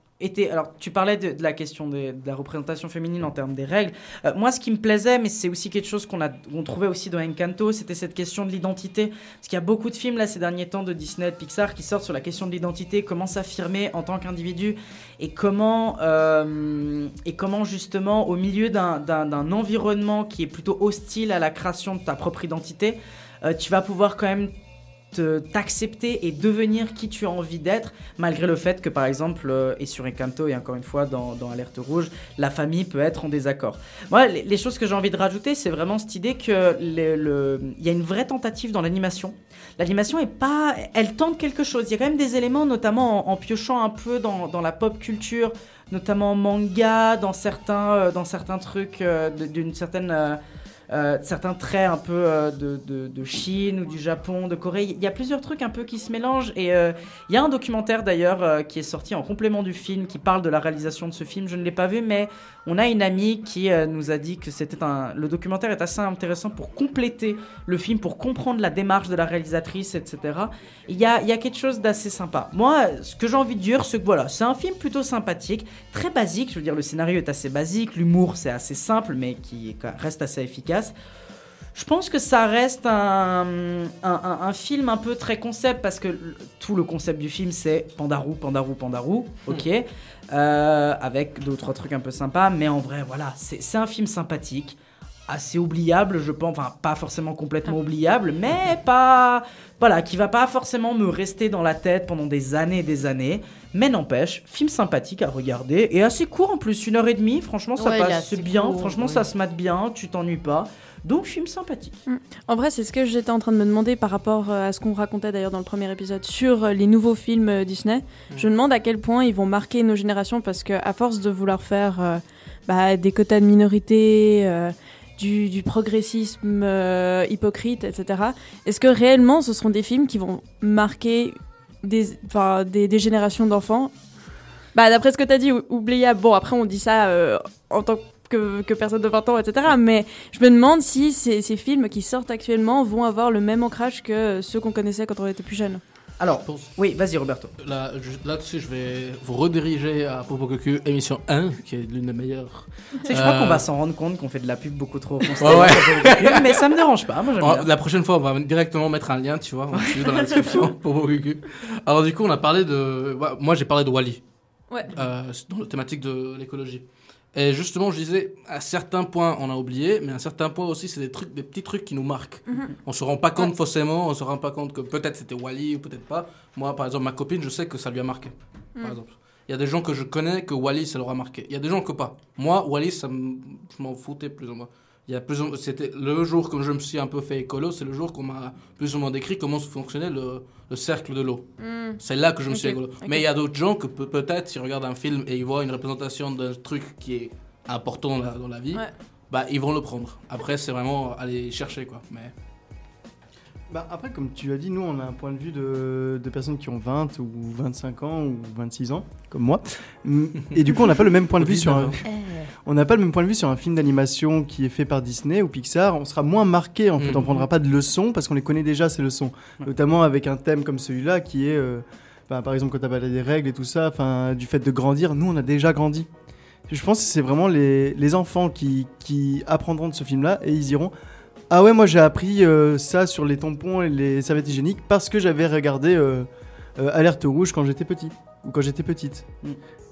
alors tu parlais de, la question de la représentation féminine en termes des règles. Euh, moi, ce qui me plaisait, mais c'est aussi quelque chose qu'on trouvait aussi dans Encanto, c'était cette question de l'identité. Parce qu'il y a beaucoup de films là ces derniers temps de Disney, de Pixar qui sortent sur la question de l'identité, comment s'affirmer en tant qu'individu et comment euh, et comment justement au milieu d'un- environnement qui est plutôt hostile à la création de ta propre identité, euh, tu vas pouvoir quand même t'accepter et devenir qui tu as envie d'être, malgré le fait que par exemple, euh, et sur Encanto et encore une fois dans, dans Alerte Rouge, la famille peut être en désaccord. Moi, les, choses que j'ai envie de rajouter, c'est vraiment cette idée que il y a une vraie tentative dans l'animation. L'animation est pas, elle tente quelque chose. Il y a quand même des éléments, notamment en, en piochant un peu dans, dans la pop culture, notamment manga, dans certains, euh, dans certains trucs euh, d'une certaine euh, certains traits un peu euh, de, de- de Chine ou du Japon, de Corée. Il y a plusieurs trucs un peu qui se mélangent. Et euh, il y a un documentaire d'ailleurs qui est sorti en complément du film qui parle de la réalisation de ce film. Je ne l'ai pas vu, mais on a une amie qui nous a dit que c'était un. Le documentaire est assez intéressant pour compléter le film, pour comprendre la démarche de la réalisatrice, etc. Il y a, il y a quelque chose d'assez sympa. Moi, ce que j'ai envie de dire, c'est que voilà, c'est un film plutôt sympathique, très basique. Je veux dire, le scénario est assez basique, l'humour c'est assez simple, mais qui reste assez efficace. Je pense que ça reste un, un, un- un film un peu très concept parce que tout le concept du film c'est Pandarou, Pandarou, Pandarou, ok, Euh, avec deux ou trois trucs un peu sympas, mais en vrai voilà, c'est un film sympathique, assez oubliable, je pense, enfin pas forcément complètement oubliable, mais pas, voilà, qui va pas forcément me rester dans la tête pendant des années et des années, mais n'empêche, film sympathique à regarder et assez court en plus, une heure et demie, franchement ça Ouais, passe bien, court, franchement ça se mate bien, tu t'ennuies pas, donc film sympathique. En vrai, c'est ce que j'étais en train de me demander par rapport euh, à ce qu'on racontait d'ailleurs dans le premier épisode sur euh, les nouveaux films euh, Disney. Je me demande à quel point ils vont marquer nos générations parce que à force de vouloir faire euh, bah, des quotas de minorité, euh, du, progressisme euh, hypocrite, etc. Est-ce que réellement ce seront des films qui vont marquer des, des, des générations d'enfants? Bah, D'après ce que tu as dit, ou- oubliable. Bon, après, on dit ça euh, en tant que, personne de 20 ans, etc. Mais je me demande si ces films qui sortent actuellement vont avoir le même ancrage que ceux qu'on connaissait quand on était plus jeune. Alors, oui, vas-y Roberto. Là, je- Là-dessus, je vais vous rediriger à Popo Cocu, émission 1, qui est l'une des meilleures. Tu sais, je crois Euh, qu'on va s'en rendre compte qu'on fait de la pub beaucoup trop Ouais, constamment. ouais. mais ça me dérange pas, moi j'aime Oh, bien. La prochaine fois, on va directement mettre un lien, tu vois, dans la description, Popo Cocu. Alors, du coup, on a parlé de. Moi, j'ai parlé de Wally. Ouais. euh, dans la thématique de l'écologie. Et justement, je disais, à certains points, on a oublié, mais à certains points aussi, c'est des trucs, des petits trucs qui nous marquent. Mhm. On se rend pas compte forcément, on se rend pas compte que peut-être c'était Wally ou peut-être pas. Moi, par exemple, ma copine, je sais que ça lui a marqué. Mhm. Par exemple. Il y a des gens que je connais que Wally, ça leur a marqué. Il y a des gens que pas. Moi, Wally, ça je m'en foutais plus ou moins. Il y a plus c'était le jour que je me suis un peu fait écolo, c'est le jour qu'on m'a plus ou moins décrit comment fonctionnait le, le cercle de l'eau. Mm. C'est là que je me suis écolo. Mais il y a d'autres gens que peut- peut-être, s'ils regardent un film et ils voient une représentation d'un truc qui est important dans la, dans la vie, Ouais. bah ils vont le prendre. Après, c'est vraiment aller chercher quoi. Mais Bah, après, comme tu as dit, nous, on a un point de vue de, de personnes qui ont 20 ou 25 ans ou 26 ans, comme moi. Mm, Et du coup, on n'a pas le même point de vue sur un... On n'a pas le même point de vue sur un film d'animation qui est fait par Disney ou Pixar. On sera moins marqué, en fait. On Mhm. prendra pas de leçons parce qu'on les connaît déjà, ces leçons. Notamment avec un thème comme celui-là qui est, euh, bah, par exemple, quand tu as parlé des règles et tout ça, enfin, du fait de grandir. Nous, on a déjà grandi. Je pense que c'est vraiment les, les enfants qui, qui apprendront de ce film-là et ils iront Ah ouais, moi j'ai appris euh, ça sur les tampons et les serviettes hygiéniques parce que j'avais regardé euh, euh, Alerte rouge quand j'étais petit ou quand j'étais petite.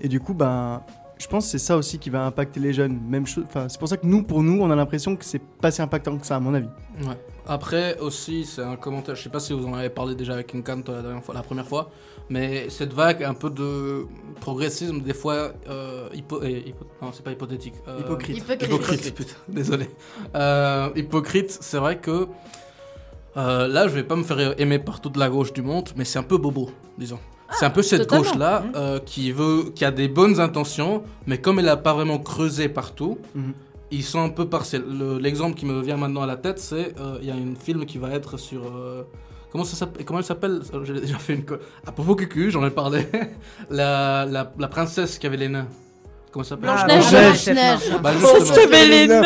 Et du coup, ben, je pense que c'est ça aussi qui va impacter les jeunes. Même chose. Enfin, c'est pour ça que nous, pour nous, on a l'impression que c'est pas si impactant que ça, à mon avis. Ouais. Après aussi, c'est un commentaire, je sais pas si vous en avez parlé déjà avec Inkant la, dernière fois, la première fois, mais cette vague un peu de progressisme, des fois, euh, hypo, eh, hypo- non, c'est pas hypothétique. euh, Hypocrite. Hypocrite. Hypocrite, putain, désolé. Euh, hypocrite, c'est vrai que euh, là, je vais pas me faire aimer par toute la gauche du monde, mais c'est un peu bobo, disons. C'est un peu cette totalement. gauche-là euh, qui veut, qui a des bonnes intentions, mais comme elle a pas vraiment creusé partout, Mhm. ils sont un peu partiels. Le- L'exemple qui me vient maintenant à la tête, c'est euh, il y a un film qui va être sur euh, comment ça Comment elle s'appelle? Euh, J'ai déjà fait une à propos cucu, j'en ai parlé. la, la, la princesse qui avait les nains. Comment ça s'appelle? Ah, Blanche-Neige. Blanche-Neige. Blanche-Neige. Bah, justement. les nains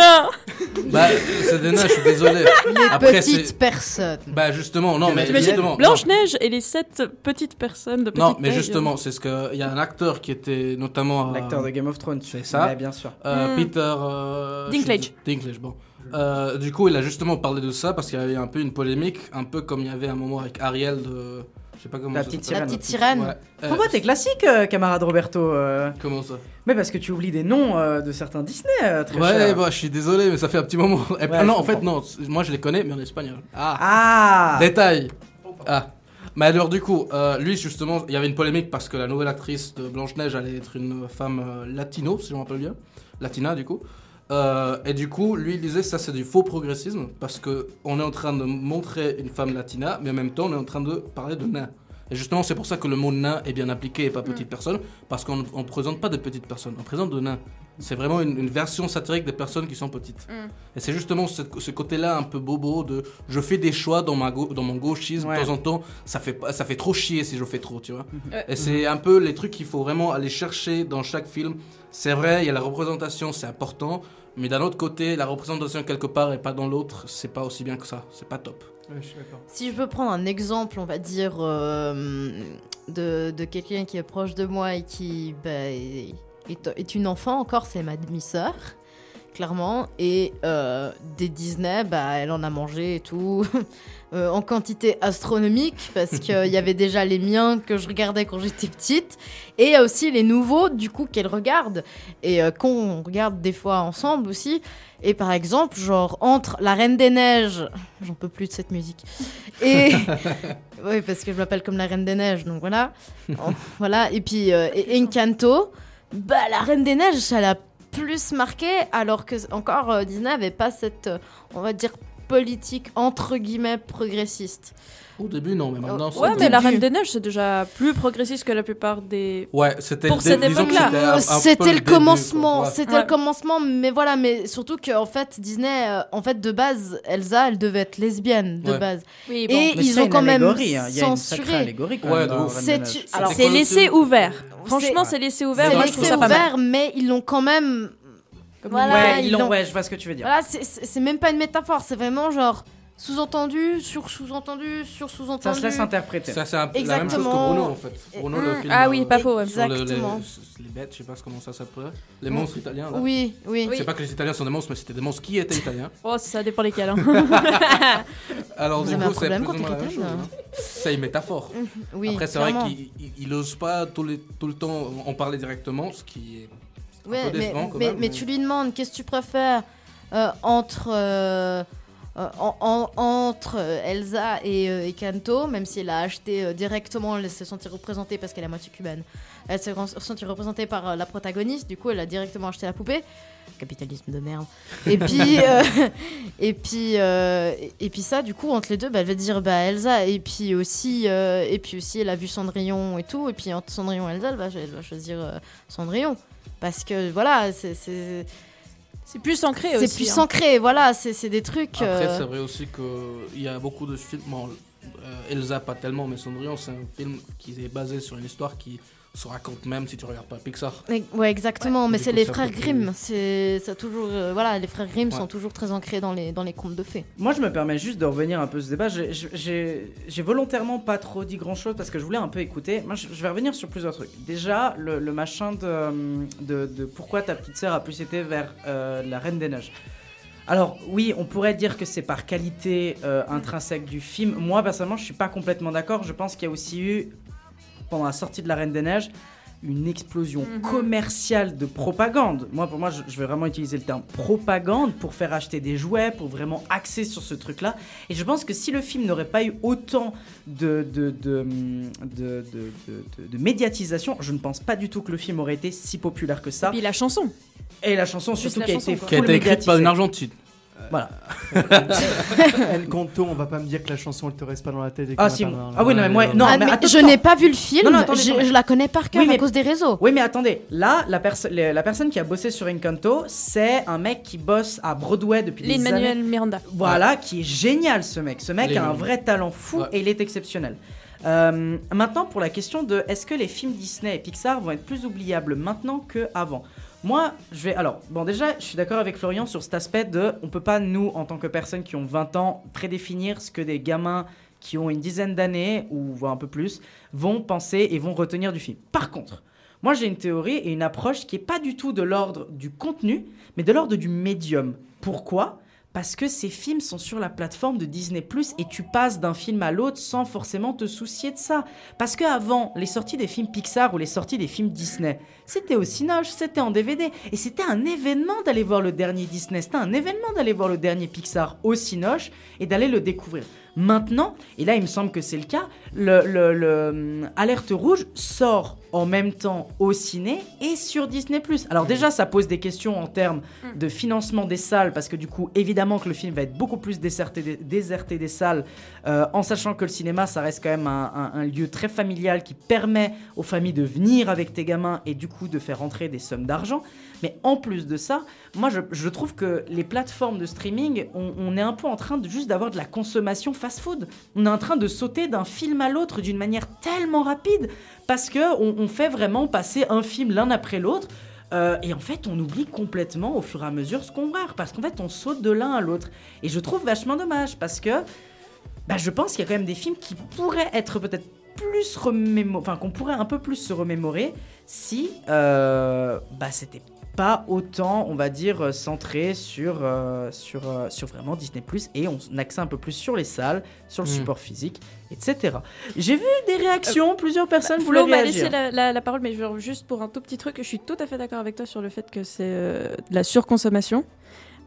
Bah, c'est des nains, je suis désolé. Les Après, petites personnes. Bah justement, non, mais justement. Blanche-Neige et les sept petites personnes de petite Non, mais justement, c'est ce que il y a un acteur qui était notamment euh, L'acteur de Game of Thrones. C'est ça. Ouais, bien sûr. euh, Hmm. Peter euh, Dinklage. Dinklage, bon. Euh, du coup, il a justement parlé de ça parce qu'il y avait un peu une polémique, un peu comme il y avait un moment avec Ariel de je sais pas comment La petite s'appelle. La sirène. petite sirène. Ouais. Euh, Pourquoi t'es classique, euh, camarade Roberto Comment ça? Mais parce que tu oublies des noms de certains Disney, très Ouais, bah, je suis désolé, mais ça fait un petit moment. Et- Ouais, ah non, en fait, non, moi je les connais, mais en espagnol. Ah, Ah Détail. Ah. Mais alors du coup, euh, lui justement, il y avait une polémique parce que la nouvelle actrice de Blanche-Neige allait être une femme euh, latino, si je me rappelle bien. Latina du coup. Euh, et du coup, lui il disait ça c'est du faux progressisme parce que on est en train de montrer une femme latina, mais en même temps on est en train de parler de nain. Et justement, c'est pour ça que le mot nain est bien appliqué et pas petite personne, parce qu'on ne présente pas de petites personnes, on présente de nains. C'est vraiment une, une version satirique des personnes qui sont petites. Et c'est justement ce, ce côté-là un peu bobo de je fais des choix dans, ma dans mon gauchisme Ouais. de temps en temps, ça fait, ça fait trop chier si je fais trop, tu vois. Ouais. Et c'est un peu les trucs qu'il faut vraiment aller chercher dans chaque film. C'est vrai, il y a la représentation, c'est important, mais d'un autre côté, la représentation quelque part et pas dans l'autre, c'est pas aussi bien que ça, c'est pas top. Ouais, je suis d'accord. Si je veux prendre un exemple, on va dire, euh, de, de quelqu'un qui est proche de moi et qui bah, est, est- est une enfant encore, c'est ma demi-sœur, clairement. Et euh, des Disney, bah, elle en a mangé et tout, euh, en quantité astronomique, parce qu'il y avait déjà les miens que je regardais quand j'étais petite, et il y a aussi les nouveaux, du coup, qu'elle regarde, et euh, qu'on regarde des fois ensemble aussi. Et par exemple, genre, entre La Reine des Neiges, j'en peux plus de cette musique, et. oui, parce que je m'appelle comme la Reine des Neiges, donc voilà. Voilà, et puis euh, et Encanto, bah, la Reine des Neiges, ça l'a plus marqué, alors que encore euh, Disney avait pas cette, euh, on va dire, politique entre guillemets progressiste. Au début, non, mais maintenant, Ouais, mais la. Reine des Neiges, c'est déjà plus progressiste que la plupart des. Ouais, c'était Pour le cette époque-là. c'était le commencement, c'était le commencement, mais voilà, mais surtout que en fait Disney, euh, en fait de base, Elsa, elle devait être lesbienne de base. Oui, bon. Et Mais ils ont quand même hein. Censuré. C'est- laissé ouvert. Franchement, C'est- laissé ouvert. C'est Moi, je trouve laissé ça pas mal. ouvert, mais ils l'ont quand même. Voilà, ouais, ils l'ont- ouais, je vois ce que tu veux dire. Voilà, c'est- c'est c'est même pas une métaphore, c'est vraiment genre sous-entendu, sur sous-entendu, sur sous-entendu. Ça se laisse interpréter. Ça, c'est un- la même chose que. Bruno en fait. Bruno, le film. Ah oui, euh, pas faux, ouais. sur le- les, Exactement. les bêtes, je sais pas comment ça s'appelle. Les monstres italiens. Là. Oui, oui. Je sais pas que les Italiens sont des monstres, mais c'était des monstres qui étaient italiens. Oh, ça dépend lesquels. hein. Alors, Vous du coup, c'est plus ou quand moins la t'es même chose. italienne hein. C'est une métaphore. Oui, Après, c'est vrai qu'il il- il ose pas tout, les- tout le temps en parler directement, ce qui est un Ouais, peu mais, quand mais, même. mais tu lui demandes qu'est-ce que tu préfères euh, entre, euh, euh, en- en- entre Elsa et, et Kanto, même si elle a acheté directement, elle s'est sentie représentée parce qu'elle est à moitié cubaine. Elle s'est sentie représentée par la protagoniste, du coup elle a directement acheté la poupée. Capitalisme de merde. Et puis, euh, et puis, euh, et- puis ça, du coup, entre les deux, bah, elle va dire bah, Elsa. Et puis aussi, euh, et puis aussi, elle a vu Cendrillon et tout. Et puis entre Cendrillon et Elsa, elle va, elle va choisir Cendrillon. Parce que voilà, c'est- c'est C'est plus ancré C'est aussi. plus hein. ancré, voilà, c'est c'est des trucs. Après, euh, c'est vrai aussi qu'il y a beaucoup de films. Bon, euh, Elsa, pas tellement, mais Cendrillon, c'est un film qui est basé sur une histoire qui se raconte même si tu regardes pas Pixar. Ouais, ouais, exactement, mais c'est les frères Grimm. C'est ça toujours, euh, voilà, les frères Grimm Ouais. sont toujours très ancrés dans les dans les contes de fées. Moi, je me permets juste de revenir un peu à ce débat. J'ai- volontairement pas trop dit grand chose parce que je voulais un peu écouter. Moi, je, je vais revenir sur plusieurs trucs. Déjà, le, le machin de, de, de pourquoi ta petite sœur a plus été vers euh, la Reine des Neiges. Alors, oui, on pourrait dire que c'est par qualité euh, intrinsèque du film. Moi, personnellement, je suis pas complètement d'accord. Je pense qu'il y a aussi eu, pendant la sortie de la Reine des Neiges, une explosion Mhm. commerciale de propagande. Moi, pour moi, je, je vais vraiment utiliser le terme propagande pour faire acheter des jouets, pour vraiment axer sur ce truc-là. Et je pense que si le film n'aurait pas eu autant de, de, de, de, de- de- de- de médiatisation, je ne pense pas du tout que le film aurait été si populaire que ça. Et puis la chanson. Et la chanson, surtout, la qui a chanson, été. Qui a été écrite par une. Argentine. Voilà. Encanto, on va pas me dire que la chanson elle te reste pas dans la tête. et Ah, si, voir, ah oui, non, mais moi, non, Ah, mais mais attends, je n'ai pas vu le film, Non, non, attendez, je, je la connais par cœur Oui, mais- à cause des réseaux. Oui, mais attendez, là, la, perso- la personne qui a bossé sur Encanto, c'est un mec qui bosse à Broadway depuis des années. Lin-Manuel Miranda. Voilà, qui est génial ce mec. Ce mec a un vrai talent fou Ouais. et il est exceptionnel. Euh, maintenant, pour la question de est-ce que les films Disney et Pixar vont être plus oubliables maintenant qu'avant? Moi, je vais. Alors, bon, déjà, je suis d'accord avec Florian sur cet aspect de. On peut pas, nous, en tant que personnes qui ont 20 ans, prédéfinir ce que des gamins qui ont une dizaine d'années, ou voire un peu plus, vont penser et vont retenir du film. Par contre, moi, j'ai une théorie et une approche qui est pas du tout de l'ordre du contenu, mais de l'ordre du médium. Pourquoi? Parce que ces films sont sur la plateforme de Disney ⁇ et tu passes d'un film à l'autre sans forcément te soucier de ça. Parce que avant, les sorties des films Pixar ou les sorties des films Disney, c'était au Cinoche, c'était en DVD. Et c'était un événement d'aller voir le dernier Disney, c'était un événement d'aller voir le dernier Pixar au Cinoche et d'aller le découvrir. Maintenant, et là il me semble que c'est le cas, le, le- le, hum, Alerte Rouge sort en même temps au ciné et sur Disney+. Alors déjà, ça pose des questions en termes de financement des salles, parce que du coup, évidemment que le film va être beaucoup plus déserté des, déserté des salles, euh, en sachant que le cinéma, ça reste quand même un, un- un lieu très familial qui permet aux familles de venir avec tes gamins et du coup de faire rentrer des sommes d'argent. Mais en plus de ça, moi je, je trouve que les plateformes de streaming, on, on est un peu en train de juste d'avoir de la consommation fast-food. On est en train de sauter d'un film à l'autre d'une manière tellement rapide parce que on, fait vraiment passer un film l'un après l'autre. euh, et en fait, on oublie complètement au fur et à mesure ce qu'on voit, parce qu'en fait, on saute de l'un à l'autre. Et je trouve vachement dommage, parce que bah, je pense qu'il y a quand même des films qui pourraient être peut-être plus remémorés, enfin qu'on pourrait un peu plus se remémorer si euh, bah, c'était pas autant, on va dire, euh, centré sur, euh, sur, euh, sur vraiment Disney ⁇ et on axait un peu plus sur les salles, sur le Mm. support physique, etc. J'ai vu des réactions, plusieurs personnes Flo voulaient m'a réagir. laissé la, la- la parole, mais juste pour un tout petit truc, je suis tout à fait d'accord avec toi sur le fait que c'est euh, de la surconsommation.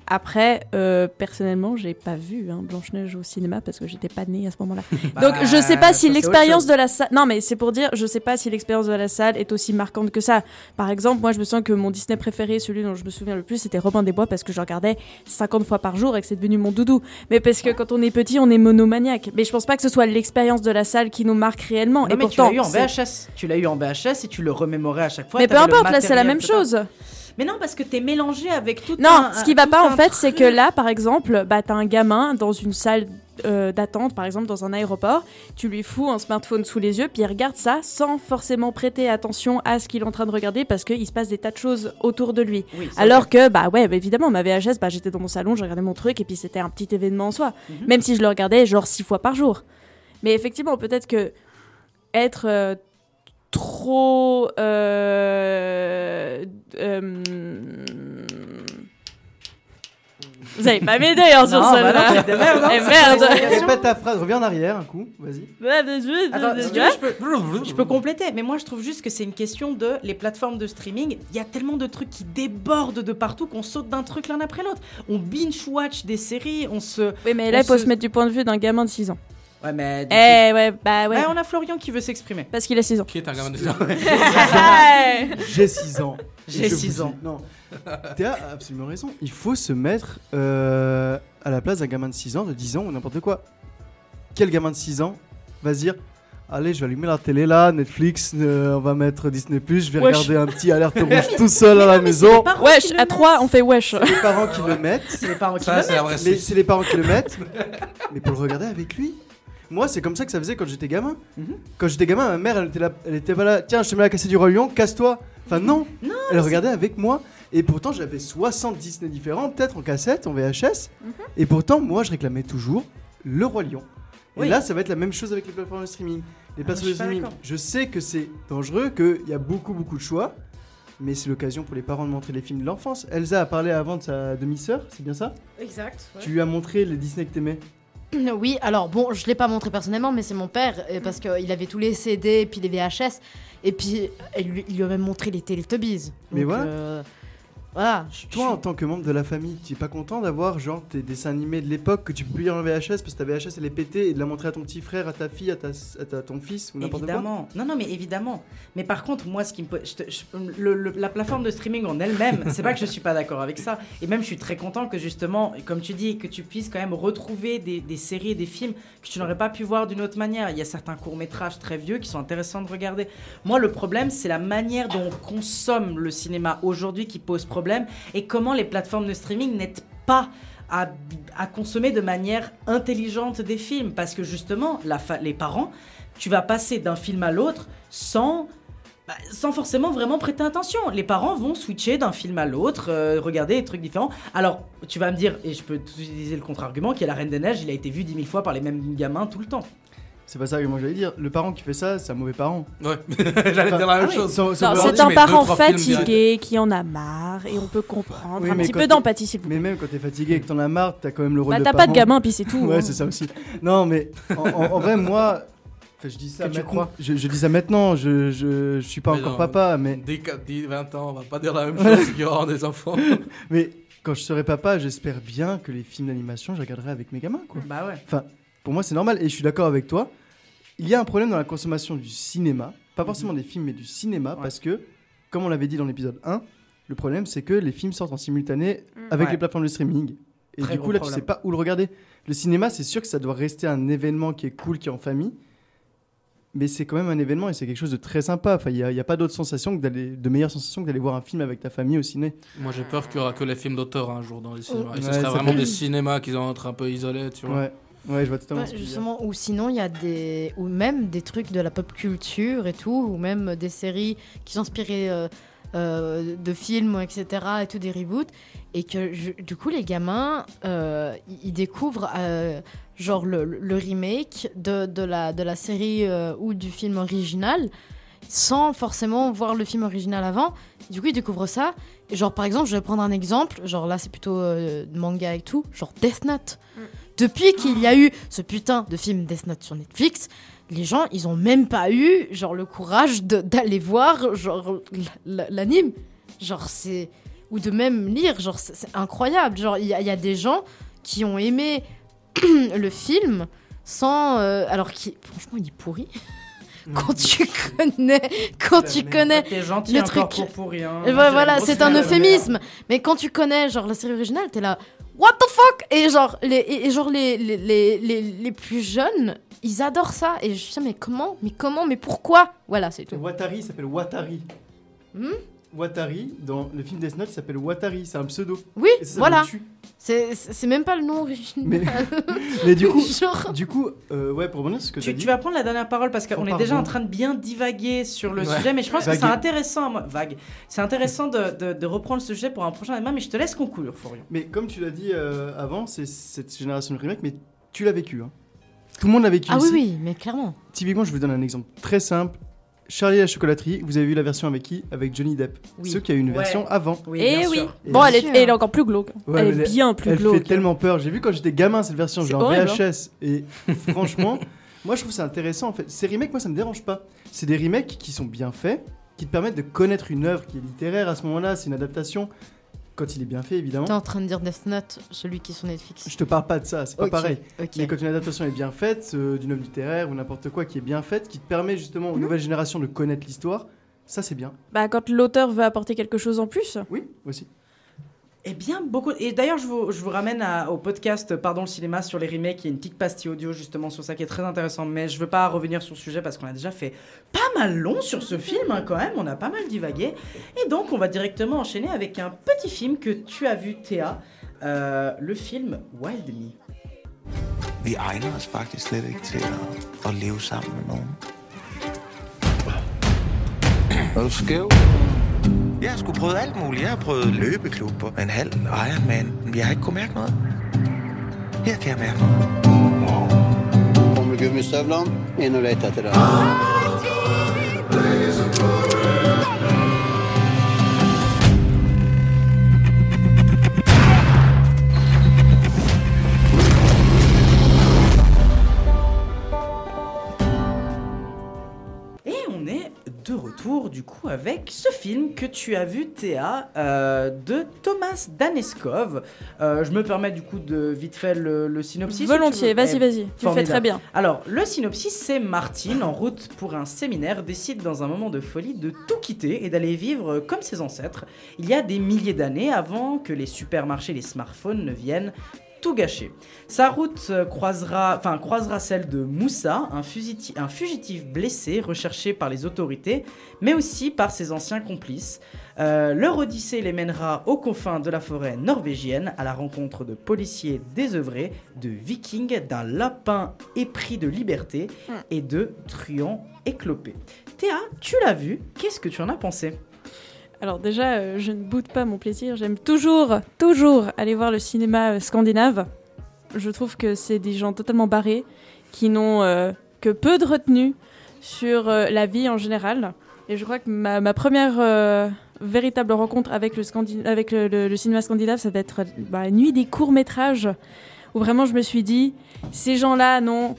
Après, euh, personnellement, j'ai pas vu hein, Blanche-Neige au cinéma parce que j'étais pas née à ce moment-là. Donc je sais pas Bah, si l'expérience de la salle. Non, mais c'est pour dire, je sais pas si l'expérience de la salle est aussi marquante que ça. Par exemple, moi je me sens que mon Disney préféré, celui dont je me souviens le plus, c'était Robin des Bois parce que je regardais 50 fois par jour et que c'est devenu mon doudou. Mais parce que quand on est petit, on est monomaniaque. Mais je pense pas que ce soit l'expérience de la salle qui nous marque réellement. Non, et mais pourtant, tu l'as eu en VHS. Tu l'as eu en VHS et tu le remémorais à chaque fois. Mais peu importe, là c'est la même chose. Mais non, parce que t'es mélangé avec tout Non, un- ce qui va pas en fait, c'est que là, par exemple, bah, t'as un gamin dans une salle euh, d'attente, par exemple dans un aéroport, tu lui fous un smartphone sous les yeux, puis il regarde ça sans forcément prêter attention à ce qu'il est en train de regarder parce qu'il se passe des tas de choses autour de lui. Oui, Alors que, bah ouais, bah, évidemment, ma VHS, bah, j'étais dans mon salon, je regardais mon truc, et puis c'était un petit événement en soi. Mhm. Même si je le regardais genre six fois par jour. Mais effectivement, peut-être que être euh, trop. euh, euh, Vous allez pas m'aider hein, sur Non, bah celle-là. merde, hein, Eh, c'est merde. Répète ta phrase, reviens en arrière un coup, vas-y. Attends, si tu veux, je, peux, je peux compléter, mais moi je trouve juste que c'est une question de les plateformes de streaming. Il y a tellement de trucs qui débordent de partout qu'on saute d'un truc l'un après l'autre. On binge-watch des séries, on se. Oui, mais là, il faut se- se mettre du point de vue d'un gamin de 6 ans. Ouais, mais. Eh ouais, bah ouais. On a Florian qui veut s'exprimer. Parce qu'il a 6 ans. Qui est un gamin de 6 ans J'ai 6 ans. J'ai Et je 6 vous ans. Non, Théa a absolument raison. Il faut se mettre euh, à la place d'un gamin de 6 ans, de 10 ans ou n'importe quoi. Quel gamin de 6 ans va se dire allez, je vais allumer la télé là, Netflix, euh, on va mettre Disney+, je vais Wesh. regarder un petit alerte rouge tout seul à la maison. Wesh, à 3, on fait wesh. C'est les parents qui le mettent. C'est les parents qui Ça, le mettent. C'est les parents qui le mettent. mais pour le regarder avec lui. Moi, c'est comme ça que ça faisait quand j'étais gamin. Mhm. Quand j'étais gamin, ma mère, elle était là, elle était pas là. Tiens, je te mets la cassette du Roi Lion, casse-toi. Enfin, non. Non, Elle regardait avec moi. Et pourtant, j'avais 60 Disney différents, peut-être en cassette, en VHS. Et pourtant, moi, je réclamais toujours le Roi Lion. Et là, ça va être la même chose avec les plateformes de streaming. Les Ah, plateformes de streaming, je sais que c'est dangereux, qu'il y a beaucoup, beaucoup de choix. Mais c'est l'occasion pour les parents de montrer les films de l'enfance. Elsa a parlé avant de sa demi-sœur, c'est bien ça? Exact. ouais. Tu lui as montré les Disney que t'aimais? Oui, alors bon, je l'ai pas montré personnellement, mais c'est mon père, parce qu'il avait tous les CD et puis les VHS, et puis lui- il lui a même montré les Teletubbies. Mais voilà. euh, voilà. Toi, en tant que membre de la famille, tu es pas content d'avoir genre tes dessins animés de l'époque que tu peux plus lire en VHS parce que ta VHS elle est pétée et de la montrer à ton petit frère, à ta fille, à, ta, à ta- ton fils ou n'importe quoi? Évidemment. Non, non, mais évidemment. Mais par contre, moi, ce qui me pose- je te- je- le- le- la plateforme de streaming en elle-même, c'est pas que je suis pas d'accord avec ça. Et même, je suis très content que justement, comme tu dis, que tu puisses quand même retrouver des, des séries et des films que tu n'aurais pas pu voir d'une autre manière. Il y a certains courts-métrages très vieux qui sont intéressants de regarder. Moi, le problème, c'est la manière dont on consomme le cinéma aujourd'hui qui pose problème et comment les plateformes de streaming n'aident pas à, consommer de manière intelligente des films. Parce que justement, les parents, tu vas passer d'un film à l'autre sans, bah, sans forcément vraiment prêter attention. Les parents vont switcher d'un film à l'autre, euh, regarder des trucs différents. Alors, tu vas me dire, et je peux utiliser le contre-argument, qu'il y a La Reine des Neiges, il a été vu dix mille fois par les mêmes gamins tout le temps. C'est pas ça que moi j'allais dire. Le parent qui fait ça, c'est un mauvais parent. Ouais, j'allais dire la même oui, chose. c'est un parent fatigué qui en a marre et on peut comprendre. Oui, un petit peu d'empathie, s'il vous plaît. Mais même quand t'es fatigué et que t'en as marre, t'as quand même le rôle Bah, de t'as pas parent. de gamin, puis c'est tout, ouais, hein. c'est ça aussi. Non, mais en, en- en vrai, moi. enfin, je dis ça maintenant. crois? Je, je dis ça maintenant. Je, je, je suis pas Mais encore non, papa, mais. Dès 4, 10, 20 ans, on va pas dire la même chose qu'il y aura des enfants. Mais quand je serai papa, j'espère bien que les films d'animation, je regarderai avec mes gamins, quoi. Bah ouais. Enfin, pour moi, c'est normal et je suis d'accord avec toi. Il y a un problème dans la consommation du cinéma, pas forcément des films, mais du cinéma, parce que, comme on l'avait dit dans l'épisode 1, le problème, c'est que les films sortent en simultané avec Ouais. les plateformes de streaming. Et Très du coup, là, tu problème. sais pas où le regarder. Le cinéma, c'est sûr que ça doit rester un événement qui est cool, qui est en famille. Mais c'est quand même un événement et c'est quelque chose de très sympa. Enfin, il n'y a, il y a pas d'autre sensation que d'aller, de meilleure sensation que d'aller voir un film avec ta famille au ciné. Moi, j'ai peur qu'il y aura que les films d'auteur un jour dans les cinémas. Et ce Ouais, sera vraiment fait- des cinémas qui vont être un peu isolés, tu vois. Ouais, ouais, je vois totalement Ouais, justement, ou sinon il y a des, ou même des trucs de la pop culture et tout, ou même des séries qui sont inspirées euh, euh, de films, etc. et tout des reboots, et que je- du coup les gamins, euh, ils- découvrent euh, genre le, le remake de, de la de la série euh, ou du film original sans forcément voir le film original avant. Du coup, ils découvrent ça. Et genre, par exemple, je vais prendre un exemple. Genre, là, c'est plutôt euh, manga et tout. Genre, Death Note. Depuis qu'il y a eu ce putain de film Death Note sur Netflix, les gens, ils ont même pas eu, genre, le courage d'aller voir, genre, l'anime. Genre, c'est. Ou de même lire. Genre, c'est incroyable. Genre, il y, a- il y a des gens qui ont aimé le film sans. euh, alors, qui, franchement, il est pourri. quand tu connais, quand tu connais T'es gentil le truc. pour pourri. Et Moi, voilà, c'est un euphémisme. Mais quand tu connais genre la série originale, t'es là, what the fuck? Et genre les, et, genre les, les, les, les, plus jeunes, ils adorent ça. Et je suis là, mais comment? Mais comment? Mais pourquoi? Voilà, c'est tout. Watari s'appelle Watari. Hmm? Watari, dans le film Death Note, il s'appelle Watari, c'est un pseudo. Oui, ça, ça voilà. C'est même pas le nom original. Mais, mais du coup, Genre- du coup euh, ouais, pour revenir sur ce que Tu, t'as tu vas prendre la dernière parole parce qu'on Oh, est déjà en train de bien divaguer sur le Ouais. sujet, mais je pense que c'est intéressant, moi, vague. C'est intéressant de, de- de reprendre ce sujet pour un prochain débat, mais je te laisse conclure, Florian. Mais comme tu l'as dit euh, avant, c'est cette génération de remake, mais tu l'as vécu. Hein. Tout le monde l'a vécu. Ah oui, oui, mais clairement. Typiquement, je vous donne un exemple très simple. Charlie et la chocolaterie, vous avez vu la version avec qui Avec Johnny Depp. Oui. Ceux qui a eu une Ouais. version avant. Oui, Et bien oui. sûr. Et Bon, elle est, elle est encore plus glauque. Ouais, elle est bien plus Elle glauque. fait tellement peur. J'ai vu quand j'étais gamin cette version, en horrible, hein. VHS. Et franchement, moi je trouve ça intéressant en fait. Ces remakes, moi ça me dérange pas. C'est des remakes qui sont bien faits, qui te permettent de connaître une œuvre qui est littéraire à ce moment-là. C'est une adaptation. Quand il est bien fait, évidemment. T'es en train de dire Death Note, celui qui est sur Netflix. Je te parle pas de ça, c'est pas pareil. Mais quand une adaptation est bien faite, euh, d'une œuvre littéraire ou n'importe quoi qui est bien faite, qui te permet justement Mhm. aux nouvelles générations de connaître l'histoire, ça c'est bien. Bah, quand l'auteur veut apporter quelque chose en plus. Oui, aussi. Eh bien, beaucoup. Et d'ailleurs, je vous, je vous ramène à- au podcast Pardon le cinéma sur les remakes. Il y a une petite pastille audio justement sur ça qui est très intéressant. Mais je veux pas revenir sur le sujet parce qu'on a déjà fait pas mal long sur ce film hein, quand même. On a pas mal divagué. Et donc, on va directement enchaîner avec un petit film que tu as vu, Théa. Euh, le film Wild Me. Vi egner os faktisk slet ikke til at, at leve sammen med nogen. Er du skæv? Jeg har sgu prøvet alt muligt. Jeg har prøvet løbeklub og en halv Ironman. Men jeg har ikke kunnet mærke noget. Her kan jeg mærke noget. Kommer gummistøvlene inn og leter etter deg. Et on est de retour du coup avec ce film que tu as vu Théa euh, de Thomas Daneskov. Euh, je me permets du coup de vite fait le, le synopsis. Volontiers, si tu veux. vas-y, Eh, vas-y, tu fais très bien. Alors le synopsis c'est Martine en route pour un séminaire décide dans un moment de folie de tout quitter et d'aller vivre comme ses ancêtres il y a des milliers d'années avant que les supermarchés les smartphones ne viennent tout gâcher. Sa route euh, croisera, enfin, croisera celle de Moussa, un, fugitif blessé recherché par les autorités, mais aussi par ses anciens complices. Euh, leur odyssée les mènera aux confins de la forêt norvégienne à la rencontre de policiers désœuvrés, de vikings, d'un lapin épris de liberté et de truands éclopés. Théa, tu l'as vu, qu'est-ce que tu en as pensé? Alors déjà, euh, je ne boude pas mon plaisir. J'aime toujours, toujours aller voir le cinéma euh, scandinave. Je trouve que c'est des gens totalement barrés qui n'ont euh, que peu de retenue sur la vie en général. Et je crois que ma, première véritable rencontre avec, le, cinéma scandinave, ça va être bah, la nuit des courts-métrages, où vraiment je me suis dit, ces gens-là n'ont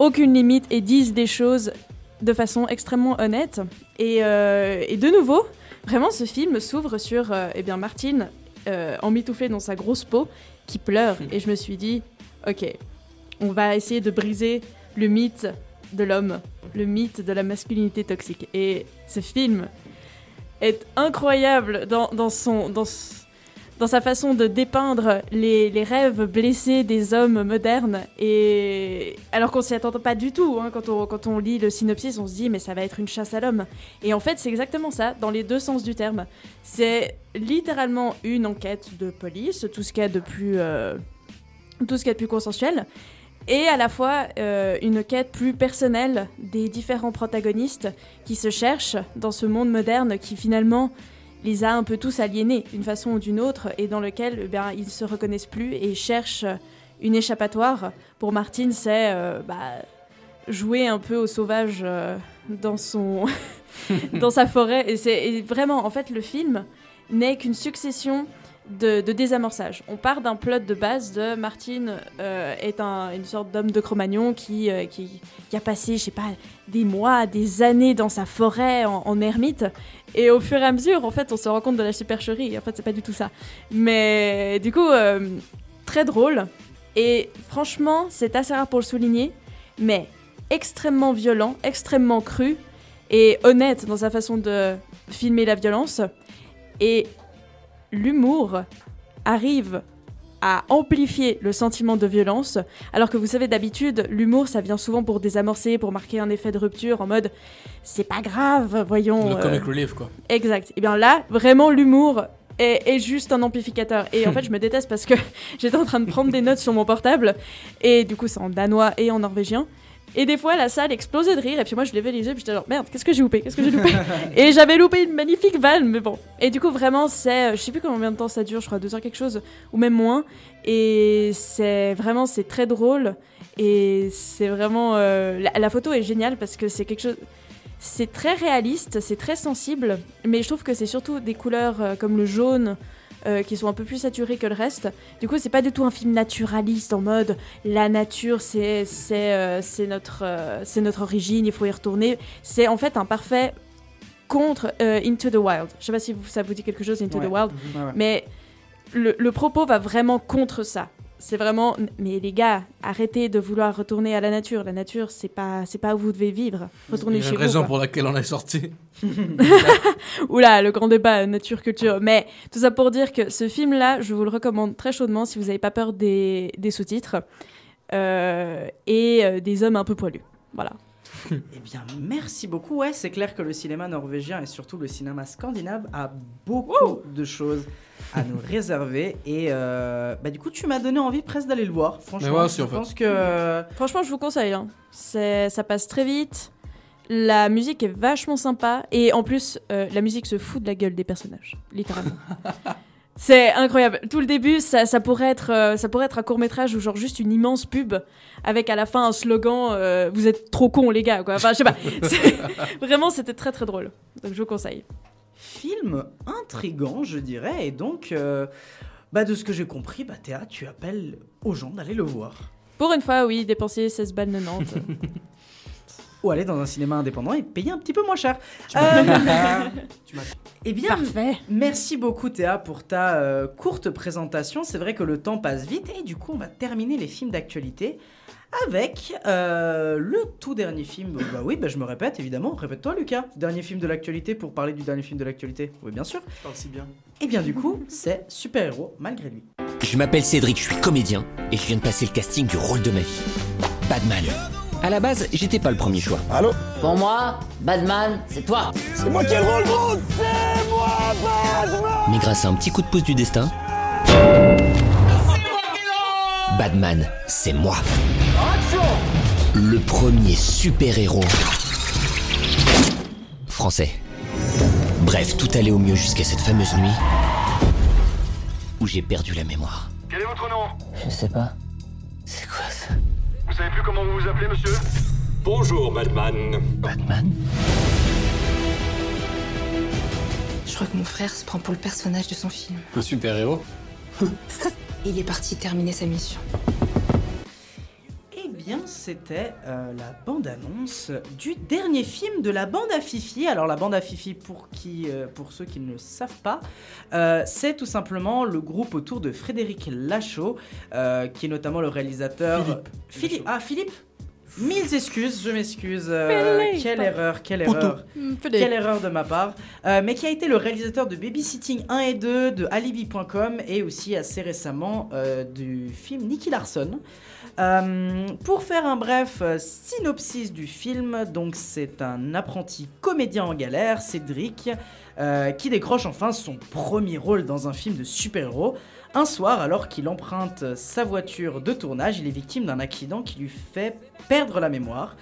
aucune limite et disent des choses de façon extrêmement honnête. Et de nouveau, vraiment, ce film s'ouvre sur euh, eh bien, Martine, euh, emmitouflée dans sa grosse peau, qui pleure. Et je me suis dit, ok, on va essayer de briser le mythe de l'homme, le mythe de la masculinité toxique. Et ce film est incroyable dans, dans son... Dans dans sa façon de dépeindre les, les rêves blessés des hommes modernes. Et alors qu'on s'y attend pas du tout, hein, quand, on, quand on lit le synopsis, on se dit mais ça va être une chasse à l'homme. Et en fait, c'est exactement ça, dans les deux sens du terme. C'est littéralement une enquête de police, tout ce qu'il y a de plus, euh, tout ce qu'il y a de plus consensuel. Et à la fois euh, une quête plus personnelle des différents protagonistes qui se cherchent dans ce monde moderne qui finalement les a un peu tous aliénés d'une façon ou d'une autre et dans lequel bien, ils se reconnaissent plus et cherchent une échappatoire. Pour Martine, c'est euh, bah, jouer un peu au sauvage euh, dans, son dans sa forêt. Et c'est vraiment, en fait, le film n'est qu'une succession de, désamorçage. On part d'un plot de base de Martine euh, est un- une sorte d'homme de Cro-Magnon qui, euh, qui, qui a passé, je sais pas, des mois, des années dans sa forêt en, en ermite. Et au fur et à mesure, en fait, on se rend compte de la supercherie. En fait, c'est pas du tout ça. Mais du coup, euh, très drôle. Et franchement, c'est assez rare pour le souligner, mais extrêmement violent, extrêmement cru et honnête dans sa façon de filmer la violence. Et l'humour arrive à amplifier le sentiment de violence, alors que vous savez d'habitude, l'humour ça vient souvent pour désamorcer, pour marquer un effet de rupture en mode c'est pas grave, voyons. Le euh, comic relief, quoi. Exact. Et bien là, vraiment l'humour est, est juste un amplificateur. Et en fait, je me déteste parce que j'étais en train de prendre des notes sur mon portable, et du coup c'est en danois et en norvégien. Et des fois, la salle explosait de rire, et puis moi je levais les yeux, puis j'étais genre merde, qu'est-ce que j'ai loupé Qu'est-ce que j'ai loupé Et j'avais loupé une magnifique vanne, mais bon. Et du coup, vraiment, c'est. Je sais plus combien de temps ça dure, je crois deux heures quelque chose, ou même moins. Et c'est vraiment, c'est très drôle. Et c'est vraiment. euh, la, la photo est géniale parce que c'est quelque chose. C'est très réaliste, c'est très sensible, mais je trouve que c'est surtout des couleurs euh, comme le jaune. Euh, qui sont un peu plus saturées que le reste. Du coup, c'est pas du tout un film naturaliste en mode la nature, c'est c'est euh, notre euh, c'est notre origine, il faut y retourner. C'est en fait un parfait contre euh, Into the Wild. Je sais pas si ça vous dit quelque chose Into Ouais. the Wild, Mhm. Ouais, ouais. mais le, le propos va vraiment contre ça. C'est vraiment. Mais les gars, arrêtez de vouloir retourner à la nature. La nature, c'est pas, c'est pas où vous devez vivre. Retournez chez vous. raison quoi. pour laquelle on est sorti. Oula, le grand débat nature-culture. Mais tout ça pour dire que ce film-là, je vous le recommande très chaudement si vous n'avez pas peur des, des sous-titres euh, et euh, des hommes un peu poilus. Voilà. Eh bien, merci beaucoup. Ouais, c'est clair que le cinéma norvégien et surtout le cinéma scandinave a beaucoup de choses à nous réserver. Et euh, bah, du coup, tu m'as donné envie presque d'aller le voir. Franchement, je en fait. pense que. Franchement, je vous conseille. hein. C'est, ça passe très vite. La musique est vachement sympa. Et en plus, euh, la musique se fout de la gueule des personnages. Littéralement. C'est incroyable. Tout le début, ça, ça pourrait être, euh, ça pourrait être un court métrage ou genre juste une immense pub avec à la fin un slogan euh, "Vous êtes trop cons les gars" quoi. Enfin, je sais pas. Vraiment, c'était très très drôle. Donc je vous conseille. Film intrigant, je dirais. Et donc, euh, bah, de ce que j'ai compris, bah, Théa, tu appelles aux gens d'aller le voir. Pour une fois, oui, dépenser 16 balles 90. Ou aller dans un cinéma indépendant et payer un petit peu moins cher. Tu m'as- Euh, Tu Eh bien, Parfait. merci beaucoup Théa pour ta euh, courte présentation. C'est vrai que le temps passe vite et du coup on va terminer les films d'actualité avec euh, le tout dernier film. Bah oui, bah je me répète évidemment. Répète-toi Lucas. Dernier film de l'actualité pour parler du dernier film de l'actualité. Oui bien sûr. Je parle si bien. Et bien du coup c'est super héros malgré lui. Je m'appelle Cédric, je suis comédien et je viens de passer le casting du rôle de ma vie. Batman. À la base, j'étais pas le premier choix. Allô Pour moi, Batman, c'est toi C'est moi qui ai le rôle, gros C'est moi, Batman Mais grâce à un petit coup de pouce du destin. Batman, c'est moi. Le premier super-héros français. Bref, tout allait au mieux jusqu'à cette fameuse nuit où j'ai perdu la mémoire. Quel est votre nom? Je sais pas. C'est quoi ça? Vous savez plus comment vous vous appelez, monsieur Bonjour, Batman. Batman Je crois que mon frère se prend pour le personnage de son film. Un super-héros Il est parti terminer sa mission. Bien, c'était euh, la bande-annonce du dernier film de la bande à Fifi. Alors, la bande à Fifi, pour, qui, euh, pour ceux qui ne le savent pas, euh, c'est tout simplement le groupe autour de Frédéric Lachaud, euh, qui est notamment le réalisateur. Philippe. Philippe. Ah, Philippe Mille excuses, je m'excuse. euh, quelle erreur, quelle erreur. Hmm, Philippe. Quelle erreur de ma part. Euh, mais qui a été le réalisateur de Babysitting 1 et 2, de Alibi.com et aussi assez récemment euh, du film Nicky Larson. Euh, pour faire un bref euh, synopsis du film, donc c'est un apprenti comédien en galère, Cédric, euh, qui décroche enfin son premier rôle dans un film de super-héros. Un soir, alors qu'il emprunte sa voiture de tournage, il est victime d'un accident qui lui fait perdre la mémoire.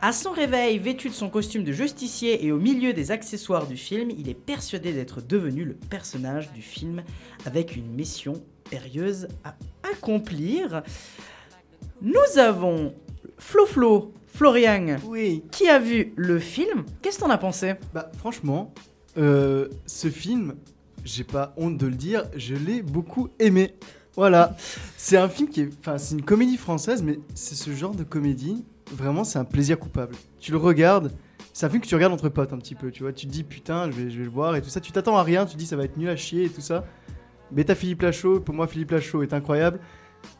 À son réveil, vêtu de son costume de justicier et au milieu des accessoires du film, il est persuadé d'être devenu le personnage du film avec une mission périlleuse à accomplir. Nous avons Flo Flo, Florian, Oui. qui a vu le film? Qu'est-ce que t'en as pensé? Bah franchement, euh, ce film, j'ai pas honte de le dire, je l'ai beaucoup aimé. Voilà, c'est un film qui est, enfin c'est une comédie française, mais c'est ce genre de comédie, vraiment c'est un plaisir coupable. Tu le regardes, c'est un film que tu regardes entre potes un petit peu, tu vois, tu te dis putain je vais, je vais le voir et tout ça, tu t'attends à rien, tu te dis ça va être nul à chier et tout ça. Mais t'as Philippe Lachaud, pour moi Philippe Lachaud est incroyable.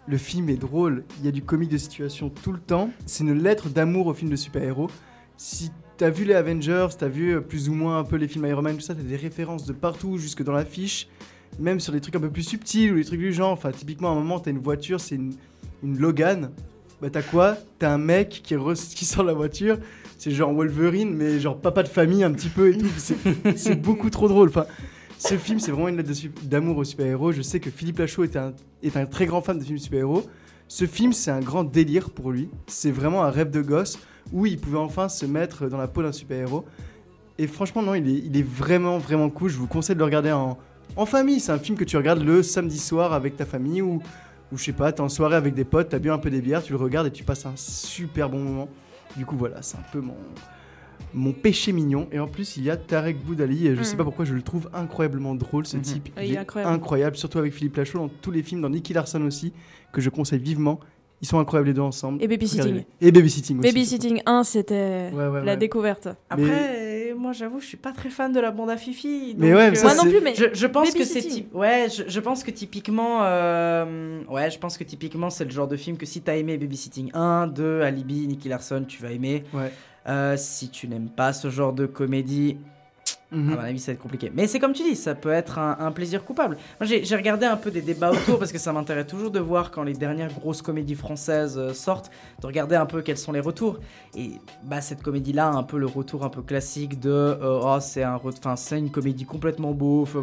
Le film est drôle, il y a du comique de situation tout le temps. C'est une lettre d'amour au film de super-héros. Si t'as vu les Avengers, t'as vu euh, plus ou moins un peu les films Iron Man, tout ça, t'as des références de partout, jusque dans l'affiche, même sur des trucs un peu plus subtils ou des trucs du genre. Enfin, typiquement, à un moment, t'as une voiture, c'est une, Logan. Bah, t'as quoi? T'as un mec qui, re- sort la voiture, c'est genre Wolverine, mais genre papa de famille un petit peu et tout. C'est- beaucoup trop drôle. Ce film, c'est vraiment une lettre d'amour aux super-héros. Je sais que Philippe Lachaud est un, est un très grand fan de films super-héros. Ce film, c'est un grand délire pour lui. C'est vraiment un rêve de gosse où il pouvait enfin se mettre dans la peau d'un super-héros. Et franchement, non, il est, il est vraiment, vraiment cool. Je vous conseille de le regarder en, en famille. C'est un film que tu regardes le samedi soir avec ta famille ou, ou je sais pas, t'es en soirée avec des potes, t'as bu un peu des bières, tu le regardes et tu passes un super bon moment. Du coup, voilà, c'est un peu mon, mon péché mignon. Et en plus, il y a Tarek Boudali. Et je Mm. sais pas pourquoi je le trouve incroyablement drôle, ce type. Ouais, il est incroyable. incroyable, surtout avec Philippe Lachaud dans tous les films, dans Nicky Larson aussi, que je conseille vivement. Ils sont incroyables les deux ensemble. Et Babysitting. Et Babysitting aussi. Babysitting 1, c'était Ouais, ouais, la ouais. découverte. Après, moi moi j'avoue, je suis pas très fan de la bande à Fifi. Mais ouais, mais ça, Moi non plus, mais je, je pense que c'est typ- ouais, je, je pense que typiquement euh, ouais, je pense que typiquement c'est le genre de film que si t'as aimé Babysitting 1, 2, Alibi, Nicky Larson, tu vas aimer. Ouais. Euh, si tu n'aimes pas ce genre de comédie, Mhm. à mon avis, ça va être compliqué. Mais c'est comme tu dis, ça peut être un, un plaisir coupable. Moi, j'ai regardé un peu des débats autour parce que ça m'intéresse toujours de voir quand les dernières grosses comédies françaises euh, sortent, de regarder un peu quels sont les retours. Et bah, cette comédie-là a un peu le retour un peu classique de euh, oh, c'est un une comédie complètement beauf,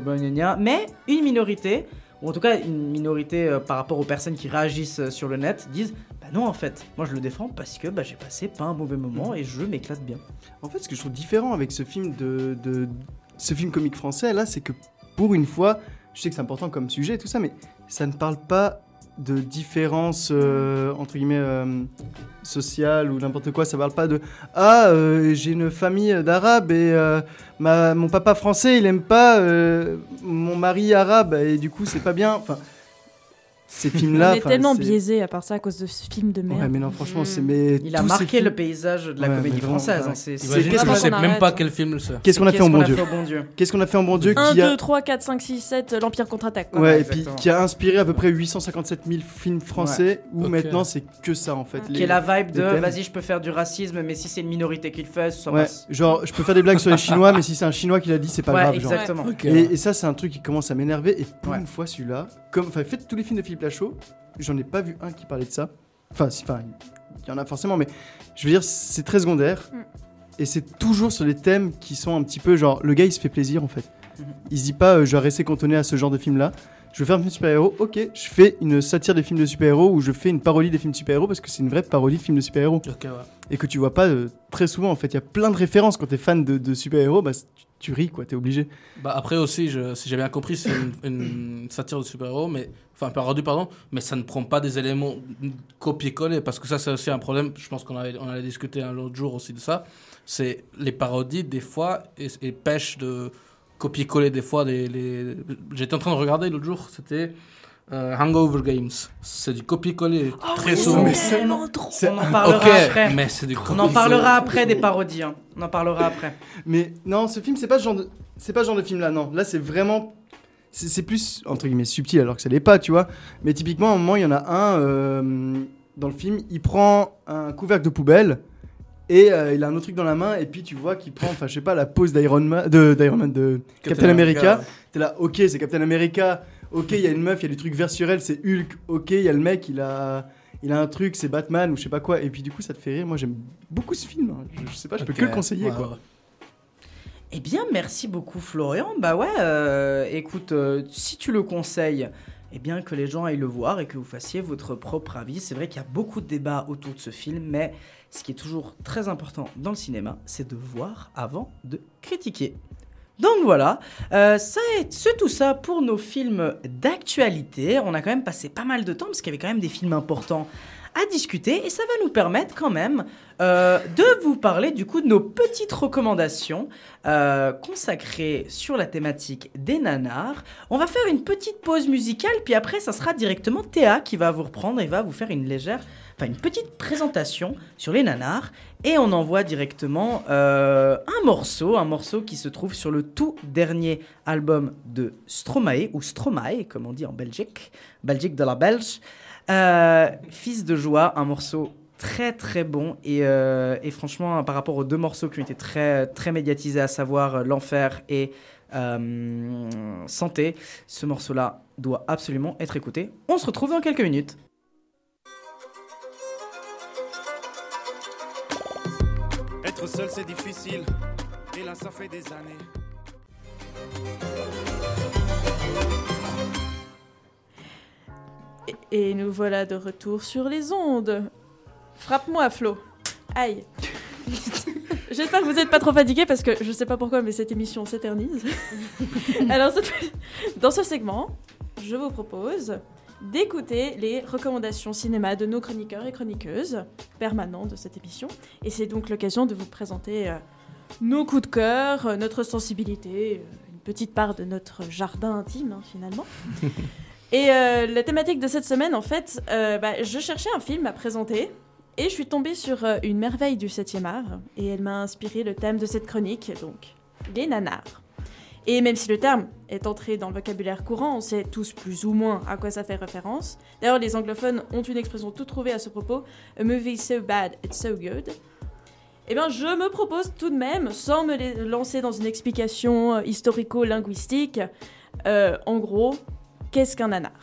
mais une minorité. Ou en tout cas, une minorité euh, par rapport aux personnes qui réagissent euh, sur le net disent Bah non, en fait, moi je le défends parce que bah, j'ai passé pas un mauvais moment et je m'éclate bien. En fait, ce que je trouve différent avec ce film de, de ce film comique français là, c'est que pour une fois, je sais que c'est important comme sujet et tout ça, mais ça ne parle pas de différences euh, entre guillemets euh, ou n'importe quoi. Ça parle pas de ah euh, j'ai une famille d'arabes et euh, ma, mon papa français il aime pas euh, mon mari arabe et du coup c'est pas bien. Ces films là. On est tellement biaisé à part ça à cause de ce film de merde. Ouais, mais non, franchement, c'est mais Il a marqué films- le paysage de la Ouais, comédie vraiment, française. ouais. hein, c'est- qu'est-ce je qu'on qu'on même pas quel film c'est. Qu'est-ce qu'on a fait en bon a Dieu Qu'est-ce qu'on a fait en bon Dieu 1, qui a 2, 3, 4, 5, 6, 7, l'Empire contre-attaque. Ouais, et puis qui a inspiré à peu près 857 000 films français où maintenant c'est que ça en fait. Qui est la vibe de vas-y, je peux faire du racisme, mais si c'est une minorité qui le fait, ça Ouais, passe. genre je peux faire des blagues sur les Chinois, mais si c'est un Chinois qui l'a dit, c'est pas grave. exactement. Et, ça, c'est un truc qui commence à m'énerver. Et pour une fois, celui-là, comme, enfin, faites tous les films de Philippe Lachaud, j'en ai pas vu un qui parlait de ça. Enfin, il y en a forcément, mais je veux dire, c'est très secondaire. Mm. Et c'est toujours sur les thèmes qui sont un petit peu genre, le gars il se fait plaisir en fait. Mhm. Il se dit pas, euh, je vais rester cantonné à ce genre de film-là. Je veux faire un film de super-héros, ok, je fais une satire des films de super-héros ou je fais une parodie des films de super-héros parce que c'est une vraie parodie de films de super-héros Ok, ouais. et que tu vois pas euh, très souvent en fait. Il y a plein de références quand t'es fan de, de super-héros, bah, tu, tu ris quoi, t'es obligé. Bah après aussi, si j'ai bien compris, c'est une, satire de super-héros, mais enfin parodie pardon, mais ça ne prend pas des éléments copier-coller parce que ça c'est aussi un problème. Je pense qu'on avait on allait discuter un jour aussi de ça. C'est les parodies des fois et, et pêchent de copier-coller des fois. Les... J'étais en train de regarder l'autre jour, c'était euh, Hangover Games. C'est du copier-coller très souvent. mais c'est tellement trop. c'est On en parlera après. mais c'est du On en parlera après des parodies. hein. On en parlera après. Mais non, ce film, c'est pas ce genre de, c'est pas ce genre de film là, non. Là, c'est vraiment, c'est c'est plus entre guillemets subtil alors que ça l'est pas, tu vois. Mais typiquement, à un moment, il y en a un euh, dans le film, il prend un couvercle de poubelle. Et euh, il a un autre truc dans la main, et puis tu vois qu'il prend, enfin je sais pas, la pose d'Iron Man, de, d'Iron Man, de Captain, Captain America. America. T'es là, ok, c'est Captain America, ok, il y a une meuf, il y a du truc vert sur elle, c'est Hulk, ok, il y a le mec, il a, il a un truc, c'est Batman ou je sais pas quoi, et puis du coup ça te fait rire. Moi j'aime beaucoup ce film, hein. je, je sais pas, je peux que le conseiller quoi. Eh bien, merci beaucoup Florian. Bah ouais, euh, écoute, euh, si tu le conseilles, eh bien que les gens aillent le voir et que vous fassiez votre propre avis. C'est vrai qu'il y a beaucoup de débats autour de ce film, mais ce qui est toujours très important dans le cinéma, c'est de voir avant de critiquer. Donc voilà, euh, c'est tout ça pour nos films d'actualité. On a quand même passé pas mal de temps parce qu'il y avait quand même des films importants à discuter et ça va nous permettre quand même euh, de vous parler du coup de nos petites recommandations euh, consacrées sur la thématique des nanars. On va faire une petite pause musicale puis après ça sera directement Théa qui va vous reprendre et va vous faire une légère, enfin une petite présentation sur les nanars et on envoie directement euh, un morceau, un morceau qui se trouve sur le tout dernier album de Stromae ou Stromae comme on dit en Belgique, Belgique de la Belge. Euh, Fils de joie, un morceau très très bon et, euh, et franchement par rapport aux deux morceaux qui ont été très très médiatisés à savoir l'enfer et euh, santé ce morceau là doit absolument être écouté on se retrouve dans quelques minutes Être seul c'est difficile, et là ça fait des années. Et nous voilà de retour sur les ondes. Frappe-moi, Flo. Aïe. J'espère que vous n'êtes pas trop fatigué parce que je sais pas pourquoi, mais cette émission s'éternise. Alors, dans ce segment, je vous propose d'écouter les recommandations cinéma de nos chroniqueurs et chroniqueuses permanents de cette émission. Et c'est donc l'occasion de vous présenter euh, nos coups de cœur, euh, notre sensibilité, euh, une petite part de notre jardin intime, hein, finalement. Et euh, la thématique de cette semaine, en fait, euh, bah, je cherchais un film à présenter et je suis tombée sur euh, une merveille du 7e art et elle m'a inspiré le thème de cette chronique, donc les nanars. Et même si le terme est entré dans le vocabulaire courant, on sait tous plus ou moins à quoi ça fait référence. D'ailleurs, les anglophones ont une expression toute trouvée à ce propos A movie so bad, it's so good. Eh bien, je me propose tout de même, sans me la- lancer dans une explication historico-linguistique, en gros, qu'est-ce qu'un nanar?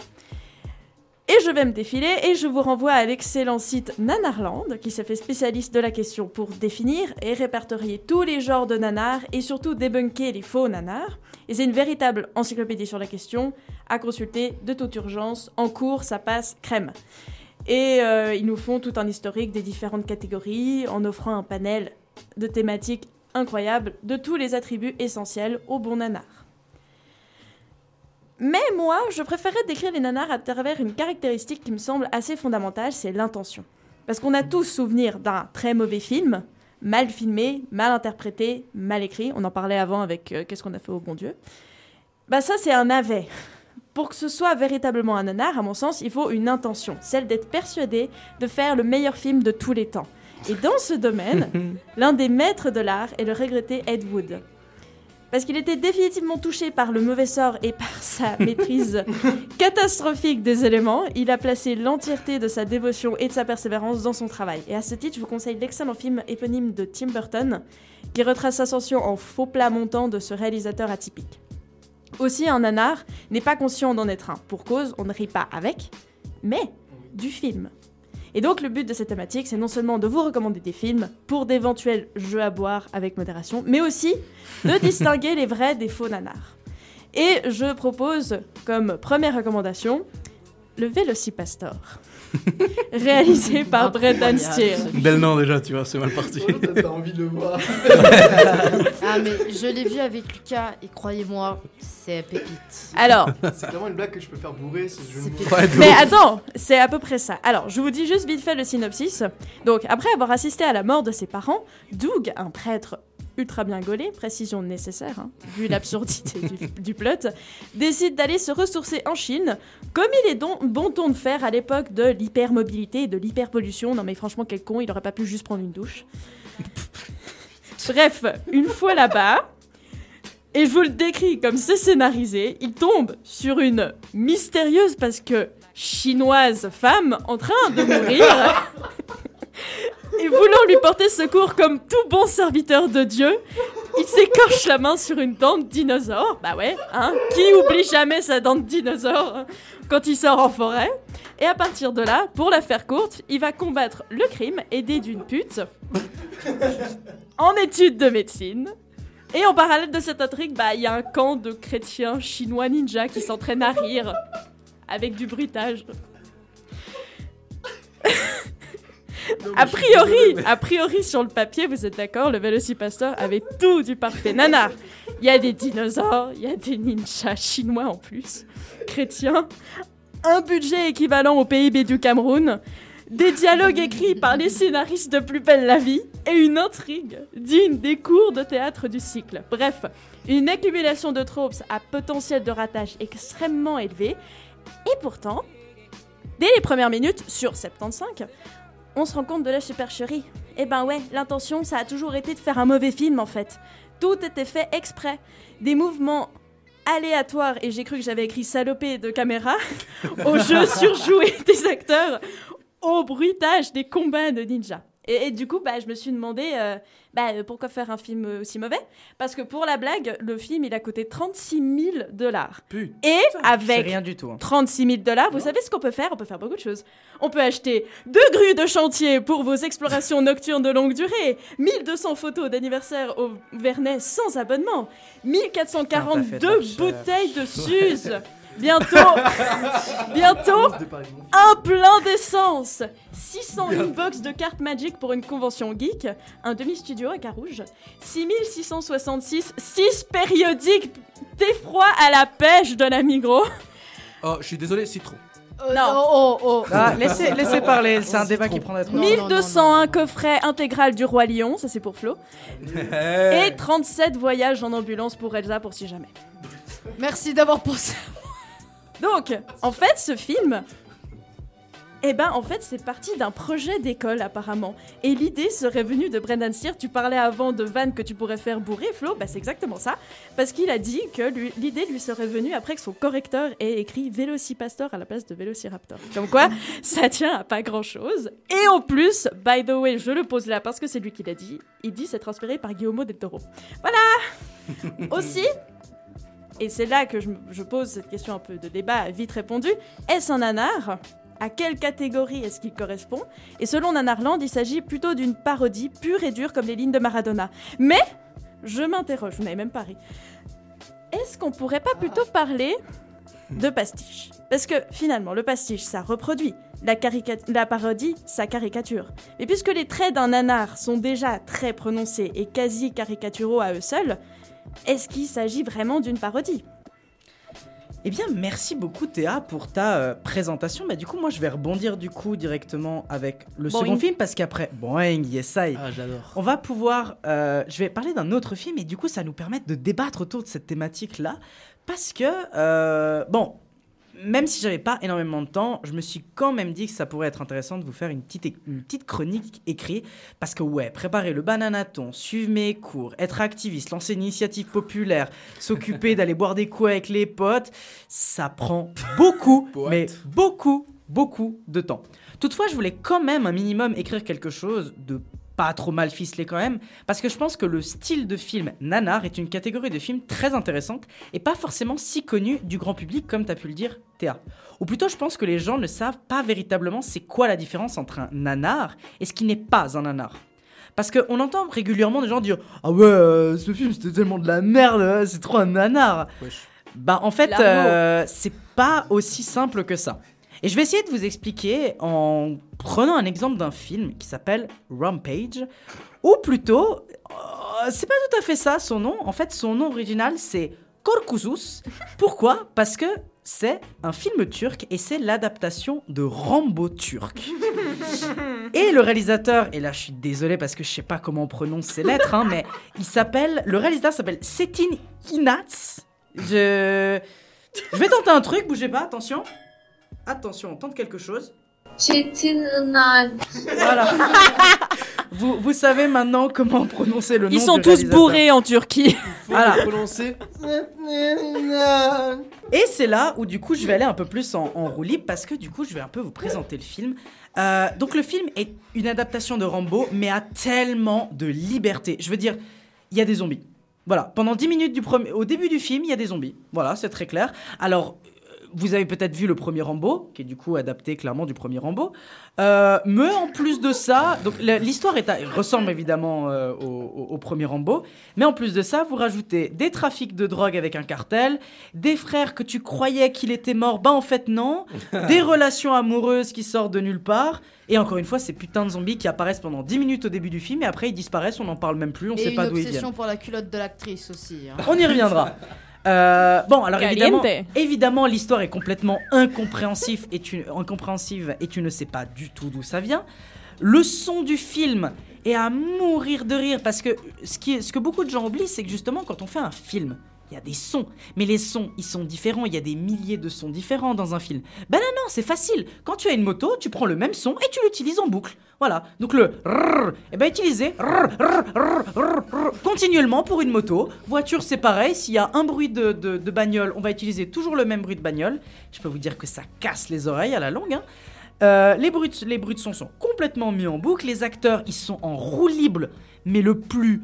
Et je vais me défiler et je vous renvoie à l'excellent site Nanarland qui s'est fait spécialiste de la question pour définir et répertorier tous les genres de nanars et surtout débunker les faux nanars. Et c'est une véritable encyclopédie sur la question à consulter de toute urgence. En cours, ça passe crème. Et euh, ils nous font tout un historique des différentes catégories en offrant un panel de thématiques incroyables de tous les attributs essentiels au bon nanar. Mais moi, je préférerais décrire les nanars à travers une caractéristique qui me semble assez fondamentale, c'est l'intention. Parce qu'on a tous souvenir d'un très mauvais film, mal filmé, mal interprété, mal écrit. On en parlait avant avec euh, Qu'est-ce qu'on a fait au bon Dieu Bah ça, c'est un navet. Pour que ce soit véritablement un nanar, à mon sens, il faut une intention, celle d'être persuadé de faire le meilleur film de tous les temps. Et dans ce domaine, l'un des maîtres de l'art est le regretté Ed Wood. Parce qu'il était définitivement touché par le mauvais sort et par sa maîtrise catastrophique des éléments, il a placé l'entièreté de sa dévotion et de sa persévérance dans son travail. Et à ce titre, je vous conseille l'excellent film éponyme de Tim Burton, qui retrace l'ascension en faux plat montant de ce réalisateur atypique. Aussi, un nanar n'est pas conscient d'en être un. Pour cause, on ne rit pas avec, mais du film. Et donc le but de cette thématique, c'est non seulement de vous recommander des films pour d'éventuels jeux à boire avec modération, mais aussi de distinguer les vrais des faux nanars. Et je propose comme première recommandation le Velocipastor, réalisé par Brendan Steer. Bel nom déjà, tu vois, c'est mal parti. T'as envie de le voir. Ah mais je l'ai vu avec Lucas et croyez-moi, c'est pépite. Alors, C'est vraiment une blague que je peux faire bourrer si je ne Mais attends, c'est à peu près ça. Alors, je vous dis juste vite fait le synopsis. Donc, après avoir assisté à la mort de ses parents, Doug, un prêtre ultra bien gaulé, précision nécessaire, hein, vu l'absurdité du, du plot, décide d'aller se ressourcer en Chine, comme il est don- bon ton de faire à l'époque de l'hypermobilité et de l'hyperpollution. Non mais franchement, quel con, il aurait pas pu juste prendre une douche. Bref, une fois là-bas, et je vous le décris comme c'est scénarisé, il tombe sur une mystérieuse parce que chinoise femme en train de mourir. Et voulant lui porter secours comme tout bon serviteur de Dieu, il s'écorche la main sur une dent de dinosaure. Bah ouais, hein Qui oublie jamais sa dent de dinosaure hein, quand il sort en forêt? Et à partir de là, pour la faire courte, il va combattre le crime aidé d'une pute en études de médecine. Et en parallèle de cette intrigue, bah il y a un camp de chrétiens chinois ninja qui s'entraînent à rire avec du bruitage. A priori, a priori sur le papier, vous êtes d'accord, le Velocipastor avait tout du parfait nanar. Il y a des dinosaures, il y a des ninjas chinois en plus, chrétiens, un budget équivalent au PIB du Cameroun, des dialogues écrits par les scénaristes de Plus belle la vie et une intrigue digne des cours de théâtre du cycle. Bref, une accumulation de tropes à potentiel de ratage extrêmement élevé. Et pourtant, dès les premières minutes, sur 75, on se rend compte de la supercherie. Eh ben ouais, l'intention, ça a toujours été de faire un mauvais film en fait. Tout était fait exprès. Des mouvements aléatoires, et j'ai cru que j'avais écrit salopé de caméra, au jeu surjoué des acteurs, au bruitage des combats de ninja. Et, du coup, bah, je me suis demandé euh, bah, euh, pourquoi faire un film euh, aussi mauvais? Parce que pour la blague, le film, il a coûté 36 000 dollars. Et avec rien du tout, hein. 36 000 dollars, vous savez ce qu'on peut faire? On peut faire beaucoup de choses. On peut acheter deux grues de chantier pour vos explorations nocturnes de longue durée, 1200 photos d'anniversaire au Vernet sans abonnement, 1442 bouteilles de Suze. Bientôt, bientôt, un plein d'essence, 601 box de cartes Magic pour une convention geek, un demi-studio à Carouge, 6666, 6 périodiques d'effroi à la pêche de la Migros. Oh, je suis désolé, citron. non, oh, oh. Ah, laissez, laissez parler, c'est un débat qui prendrait trop. 1201 coffrets intégral du Roi Lion, ça c'est pour Flo, et 37 voyages en ambulance pour Elsa pour si jamais. Merci d'avoir pensé. Donc, en fait, ce film Eh ben, en fait, c'est parti d'un projet d'école, apparemment. Et l'idée serait venue de Brendan Steer. Tu parlais avant de Van que tu pourrais faire bourrer, Flo. Bah, c'est exactement ça. Parce qu'il a dit que lui- l'idée lui serait venue après que son correcteur ait écrit Vélocipastor à la place de Vélociraptor. Comme quoi, ça tient à pas grand chose. Et en plus, by the way, je le pose là parce que c'est lui qui l'a dit. Il dit s'être inspiré par Guillermo del Toro. Voilà Aussi, et c'est là que je, pose cette question un peu de débat vite répondu. Est-ce un nanar? À quelle catégorie est-ce qu'il correspond? Et selon Nanarland, il s'agit plutôt d'une parodie pure et dure comme les lignes de Maradona. Mais je m'interroge, vous n'avez même pas ri. Est-ce qu'on pourrait pas plutôt parler de pastiche? Parce que finalement, le pastiche, ça reproduit. La, la parodie, ça caricature. Mais puisque les traits d'un nanar sont déjà très prononcés et quasi caricaturaux à eux seuls, est-ce qu'il s'agit vraiment d'une parodie? Eh bien, merci beaucoup Théa pour ta euh, présentation. Bah, du coup, moi, je vais rebondir du coup directement avec le Boing. second film parce qu'après, boing, yes I. Ah, j'adore. On va pouvoir, euh, je vais parler d'un autre film et du coup, ça nous permet de débattre autour de cette thématique-là parce que, euh, bon, même si j'avais pas énormément de temps, je me suis quand même dit que ça pourrait être intéressant de vous faire une petite, une petite chronique écrite. Parce que, ouais, préparer le bananaton, suivre mes cours, être activiste, lancer une initiative populaire, s'occuper d'aller boire des coups avec les potes, ça prend beaucoup, mais beaucoup, beaucoup de temps. Toutefois, je voulais quand même un minimum écrire quelque chose de pas trop mal ficelé quand même, parce que je pense que le style de film nanar est une catégorie de films très intéressante et pas forcément si connue du grand public comme t'as pu le dire Théa. Ou plutôt je pense que les gens ne savent pas véritablement c'est quoi la différence entre un nanar et ce qui n'est pas un nanar. Parce qu'on entend régulièrement des gens dire Ah ouais, euh, ce film c'était tellement de la merde, euh, c'est trop un nanar. Bah en fait, euh, c'est pas aussi simple que ça. Et je vais essayer de vous expliquer en prenant un exemple d'un film qui s'appelle Rampage, ou plutôt, euh, c'est pas tout à fait ça son nom. En fait, son nom original c'est Korkusus. Pourquoi? Parce que c'est un film turc et c'est l'adaptation de Rambo turc. Et le réalisateur, et là je suis désolé parce que je sais pas comment on prononce ces lettres, hein, mais il s'appelle, le réalisateur s'appelle Setin Inats. Je, je vais tenter un truc, bougez pas, attention. Attention, on tente quelque chose. Voilà. vous, vous savez maintenant comment prononcer le nom Ils sont du tous réalisateur. bourrés en Turquie. Voilà. prononcer. Et c'est là où du coup je vais aller un peu plus en, en roue libre parce que du coup je vais un peu vous présenter le film. Euh, donc le film est une adaptation de Rambo mais a tellement de liberté. Je veux dire, il y a des zombies. Voilà, pendant 10 minutes du premier, au début du film, il y a des zombies. Voilà, c'est très clair. Alors, vous avez peut-être vu le premier Rambo, qui est du coup adapté clairement du premier Rambo. Euh, mais en plus de ça, donc l'histoire ressemble évidemment euh, au, premier Rambo, mais en plus de ça, vous rajoutez des trafics de drogue avec un cartel, des frères que tu croyais qu'il était mort, bah en fait non, des relations amoureuses qui sortent de nulle part, et encore une fois, ces putains de zombies qui apparaissent pendant 10 minutes au début du film et après ils disparaissent, on n'en parle même plus, on Et sait une pas d'où ils viennent. obsession pour la culotte de l'actrice aussi. hein. On y reviendra. Euh, bon, alors évidemment, Caliente. évidemment, l'histoire est complètement incompréhensive et, tu, incompréhensive et tu ne sais pas du tout d'où ça vient. Le son du film est à mourir de rire parce que ce, qui ce que beaucoup de gens oublient, c'est que justement, quand on fait un film, il y a des sons, mais les sons, ils sont différents. Il y a des milliers de sons différents dans un film. Ben non, non, c'est facile. Quand tu as une moto, tu prends le même son et tu l'utilises en boucle. Voilà. Donc le rrr, eh ben utilisez rrr, rrr, continuellement pour une moto. Voiture, c'est pareil. S'il y a un bruit de, de, bagnole, on va utiliser toujours le même bruit de bagnole. Je peux vous dire que ça casse les oreilles à la longue. hein. Euh, les, bruits les bruits de son sont complètement mis en boucle. Les acteurs, ils sont en roue libre, mais le plus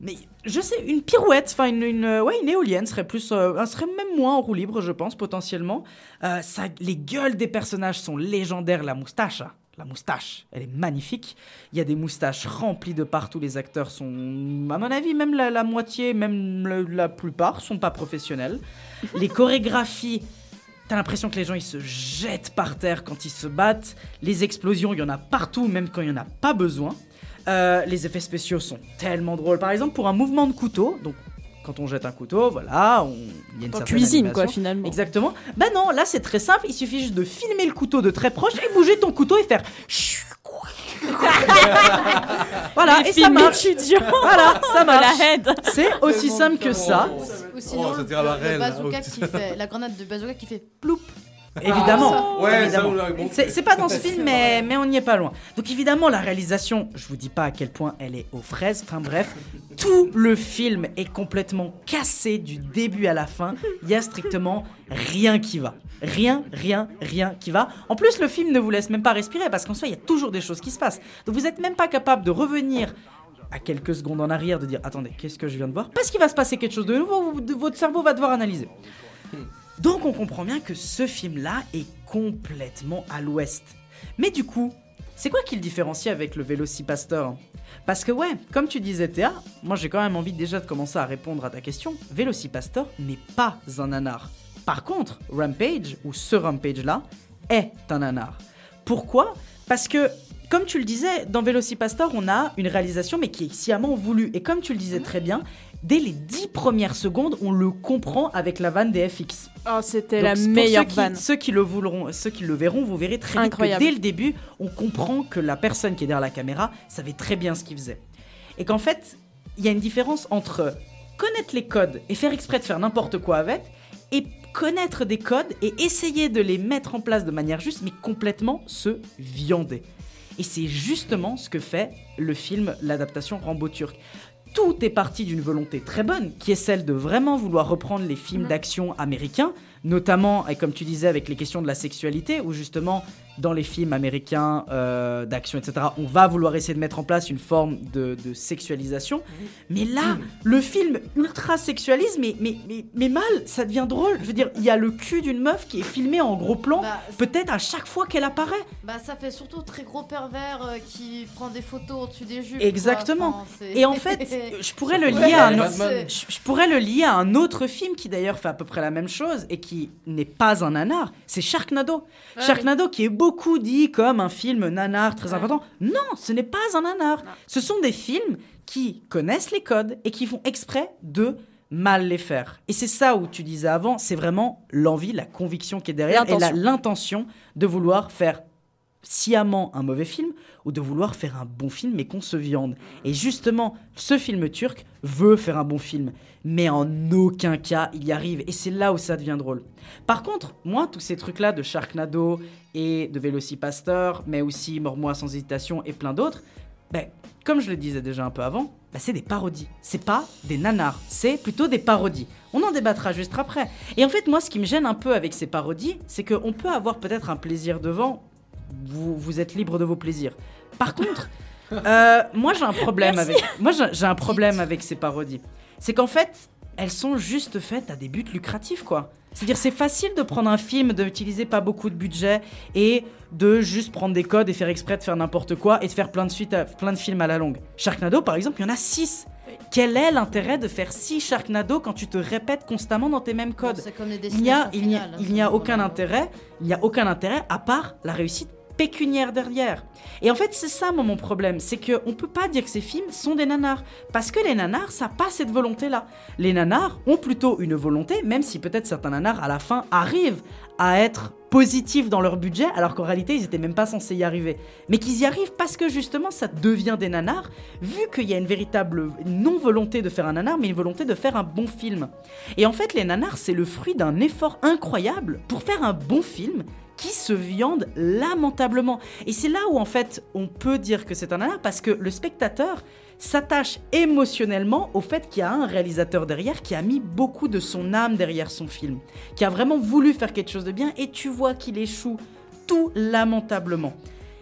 mais je sais, une pirouette, enfin une, euh, ouais, une éolienne serait plus, euh, serait même moins en roue libre, je pense, potentiellement. Euh, ça, les gueules des personnages sont légendaires. La moustache, hein, la moustache, elle est magnifique. Il y a des moustaches remplies de partout. Les acteurs sont, à mon avis, même la, moitié, même la plupart, sont pas professionnels. Les chorégraphies. T'as l'impression que les gens ils se jettent par terre quand ils se battent. Les explosions, il y en a partout, même quand il y en a pas besoin. Euh, les effets spéciaux sont tellement drôles. Par exemple, pour un mouvement de couteau, donc quand on jette un couteau, voilà, on... il y a une En certaine cuisine, animation. quoi, finalement. Exactement. Bah non, là c'est très simple. Il suffit juste de filmer le couteau de très proche et bouger ton couteau et faire. voilà, Les et ça marche. étudiants. Voilà, ça marche. C'est aussi simple que ça. Ou sinon, Oh, ça le, le bazooka hein. qui fait, la grenade de bazooka qui fait ploup. Évidemment. Ouais, évidemment. C'est pas dans ce film, mais, mais on n'y est pas loin. Donc évidemment, la réalisation, je vous dis pas à quel point elle est aux fraises. Enfin bref, tout le film est complètement cassé du début à la fin. Il y a strictement rien qui va. Rien, rien, rien qui va. En plus, le film ne vous laisse même pas respirer parce qu'en soi, il y a toujours des choses qui se passent. Donc vous êtes même pas capable de revenir à quelques secondes en arrière, de dire attendez, qu'est-ce que je viens de voir? Parce qu'il va se passer quelque chose de nouveau, votre cerveau va devoir analyser. Donc on comprend bien que ce film-là est complètement à l'ouest. Mais du coup, c'est quoi qui le différencie avec le Vélocipastor Parce que ouais, comme tu disais Théa, moi j'ai quand même envie déjà de commencer à répondre à ta question. Vélocipastor n'est pas un nanar. Par contre, Rampage, ou ce Rampage-là, est un nanar. Pourquoi? Parce que, comme tu le disais, dans Vélocipastor, on a une réalisation, mais qui est sciemment voulue. Et comme tu le disais très bien, dès les dix premières secondes, on le comprend avec la vanne des FX. Oh, c'était Donc, la meilleure ceux qui, vanne. Ceux qui le voudront, ceux qui le verront, vous verrez très vite Incroyable. que dès le début, on comprend que la personne qui est derrière la caméra savait très bien ce qu'il faisait. Et qu'en fait, il y a une différence entre connaître les codes et faire exprès de faire n'importe quoi avec, et connaître des codes et essayer de les mettre en place de manière juste, mais complètement se viander. Et c'est justement ce que fait le film, l'adaptation Rambo turc. Tout est parti d'une volonté très bonne, qui est celle de vraiment vouloir reprendre les films d'action américains, notamment, et comme tu disais, avec les questions de la sexualité, où justement, dans les films américains euh, d'action, etc., on va vouloir essayer de mettre en place une forme de, de sexualisation. Mais là, le film ultra sexualise, mais, mais, mais, mais mal, ça devient drôle. Je veux dire, il y a le cul d'une meuf qui est filmé en gros plan, Bah, peut-être à chaque fois qu'elle apparaît. Bah ça fait surtout très gros pervers euh, qui prend des photos au-dessus des jupes. Exactement. Enfin, Et en fait, je pourrais le Ouais, lier à un je pourrais le lier à un autre film qui d'ailleurs fait à peu près la même chose et qui n'est pas un nanar, c'est Sharknado. Ouais, Sharknado qui est beaucoup dit comme un film nanar très important. Non, ce n'est pas un nanar. Ce sont des films qui connaissent les codes et qui font exprès de mal les faire. Et c'est ça où tu disais avant, c'est vraiment l'envie, la conviction qui est derrière et l'intention de vouloir faire sciemment un mauvais film ou de vouloir faire un bon film mais qu'on se viande. Et justement, ce film turc veut faire un bon film, mais en aucun cas il y arrive. Et c'est là où ça devient drôle. Par contre, moi, tous ces trucs-là de Sharknado et de Vélocipastor, mais aussi Mors-moi sans hésitation et plein d'autres, ben, comme je le disais déjà un peu avant, ben, c'est des parodies. C'est pas des nanars, c'est plutôt des parodies. On en débattra juste après. Et en fait, moi, ce qui me gêne un peu avec ces parodies, c'est qu'on peut avoir peut-être un plaisir devant. Vous, vous êtes libre de vos plaisirs. Par contre, euh, moi j'ai un problème Merci. avec. Moi j'ai un problème avec ces parodies. C'est qu'en fait, elles sont juste faites à des buts lucratifs, quoi. C'est-à-dire, c'est facile de prendre un film, d'utiliser pas beaucoup de budget et de juste prendre des codes et faire exprès de faire n'importe quoi et de faire plein de, suites à- plein de films à la longue. Sharknado, par exemple, il y en a 6. Quel est l'intérêt de faire 6 Sharknado quand tu te répètes constamment dans tes mêmes codes? C'est comme les Il n'y a, il a- il n'y a aucun intérêt, il n'y a aucun intérêt à part la réussite pécuniaire derrière. Et en fait, c'est ça moi, mon problème, c'est que on peut pas dire que ces films sont des nanars parce que les nanars, ça n'a pas cette volonté-là. Les nanars ont plutôt une volonté, même si peut-être certains nanars à la fin arrivent à être positifs dans leur budget, alors qu'en réalité ils étaient même pas censés y arriver. Mais qu'ils y arrivent parce que justement ça devient des nanars, vu qu'il y a une véritable non-volonté de faire un nanar, mais une volonté de faire un bon film. Et en fait, les nanars, c'est le fruit d'un effort incroyable pour faire un bon film qui se viande lamentablement. Et c'est là où en fait on peut dire que c'est un nanar parce que le spectateur s'attache émotionnellement au fait qu'il y a un réalisateur derrière qui a mis beaucoup de son âme derrière son film, qui a vraiment voulu faire quelque chose de bien et tu vois qu'il échoue tout lamentablement.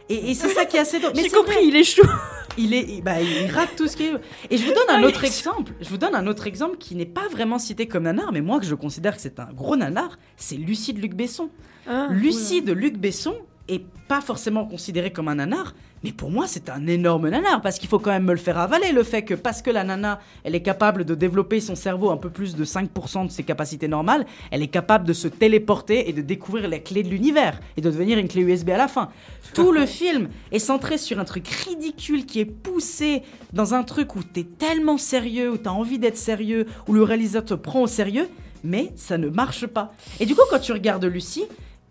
Et, et c'est ça qui est assez drôle. Mais J'ai compris, vrai. il échoue. Il, est, bah, il rate tout ce qui est. Et je vous donne un autre exemple. Je vous donne un autre exemple qui n'est pas vraiment cité comme nanar, mais moi que je considère que c'est un gros nanar, c'est Lucie de Luc Besson. Ah, Lucie de Luc Besson est pas forcément considérée comme un nanar, mais pour moi c'est un énorme nanar parce qu'il faut quand même me le faire avaler le fait que parce que la nana elle est capable de développer son cerveau un peu plus de 5% de ses capacités normales, elle est capable de se téléporter et de découvrir les clés de l'univers et de devenir une clé USB à la fin. Tout le film est centré sur un truc ridicule qui est poussé dans un truc où t'es tellement sérieux, où t'as envie d'être sérieux, où le réalisateur te prend au sérieux, mais ça ne marche pas. Et du coup quand tu regardes Lucie,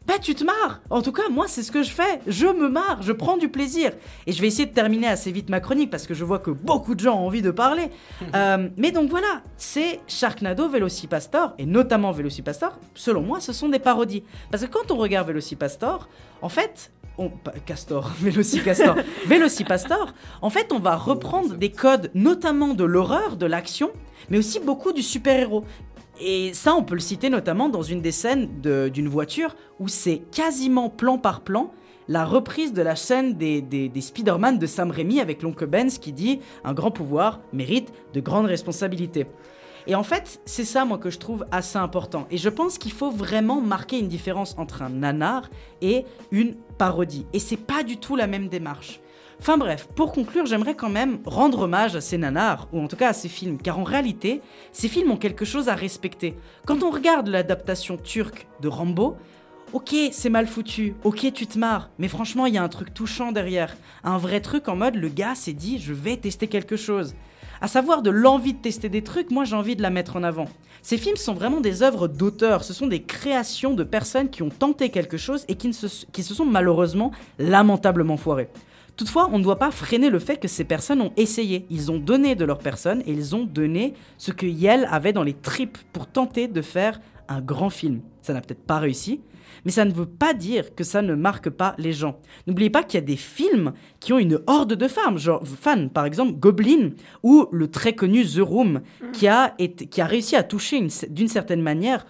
bah tu te marres. En tout cas, moi, c'est ce que je fais. Je me marre, je prends du plaisir. Et je vais essayer de terminer assez vite ma chronique parce que je vois que beaucoup de gens ont envie de parler. Euh, mais donc voilà, c'est Sharknado, Velocipastor, et notamment Velocipastor, selon moi, ce sont des parodies. Parce que quand on regarde Velocipastor, en fait, on, Castor, Velocipastor, Velocipastor, en fait, on va reprendre des codes, notamment de l'horreur, de l'action, mais aussi beaucoup du super-héros. Et ça, on peut le citer notamment dans une des scènes d'une voiture où c'est quasiment plan par plan la reprise de la scène des Spider-Man de Sam Raimi avec l'oncle Benz qui dit Un grand pouvoir mérite de grandes responsabilités. Et en fait, c'est ça, moi, que je trouve assez important. Et je pense qu'il faut vraiment marquer une différence entre un nanar et une parodie. Et c'est pas du tout la même démarche. Enfin bref, pour conclure, j'aimerais quand même rendre hommage à ces nanars, ou en tout cas à ces films, car en réalité, ces films ont quelque chose à respecter. Quand on regarde l'adaptation turque de Rambo, ok, c'est mal foutu, ok, tu te marres, mais franchement, il y a un truc touchant derrière. Un vrai truc en mode, le gars s'est dit, je vais tester quelque chose. À savoir de l'envie de tester des trucs, moi j'ai envie de la mettre en avant. Ces films sont vraiment des œuvres d'auteurs, ce sont des créations de personnes qui ont tenté quelque chose et qui, qui se sont malheureusement lamentablement foirées. Toutefois, on ne doit pas freiner le fait que ces personnes ont essayé. Ils ont donné de leur personne et ils ont donné ce que Yel avait dans les tripes pour tenter de faire un grand film. Ça n'a peut-être pas réussi, mais ça ne veut pas dire que ça ne marque pas les gens. N'oubliez pas qu'il y a des films qui ont une horde de fans, genre fans, par exemple Goblin ou le très connu The Room, qui a, qui a réussi à toucher une- d'une certaine manière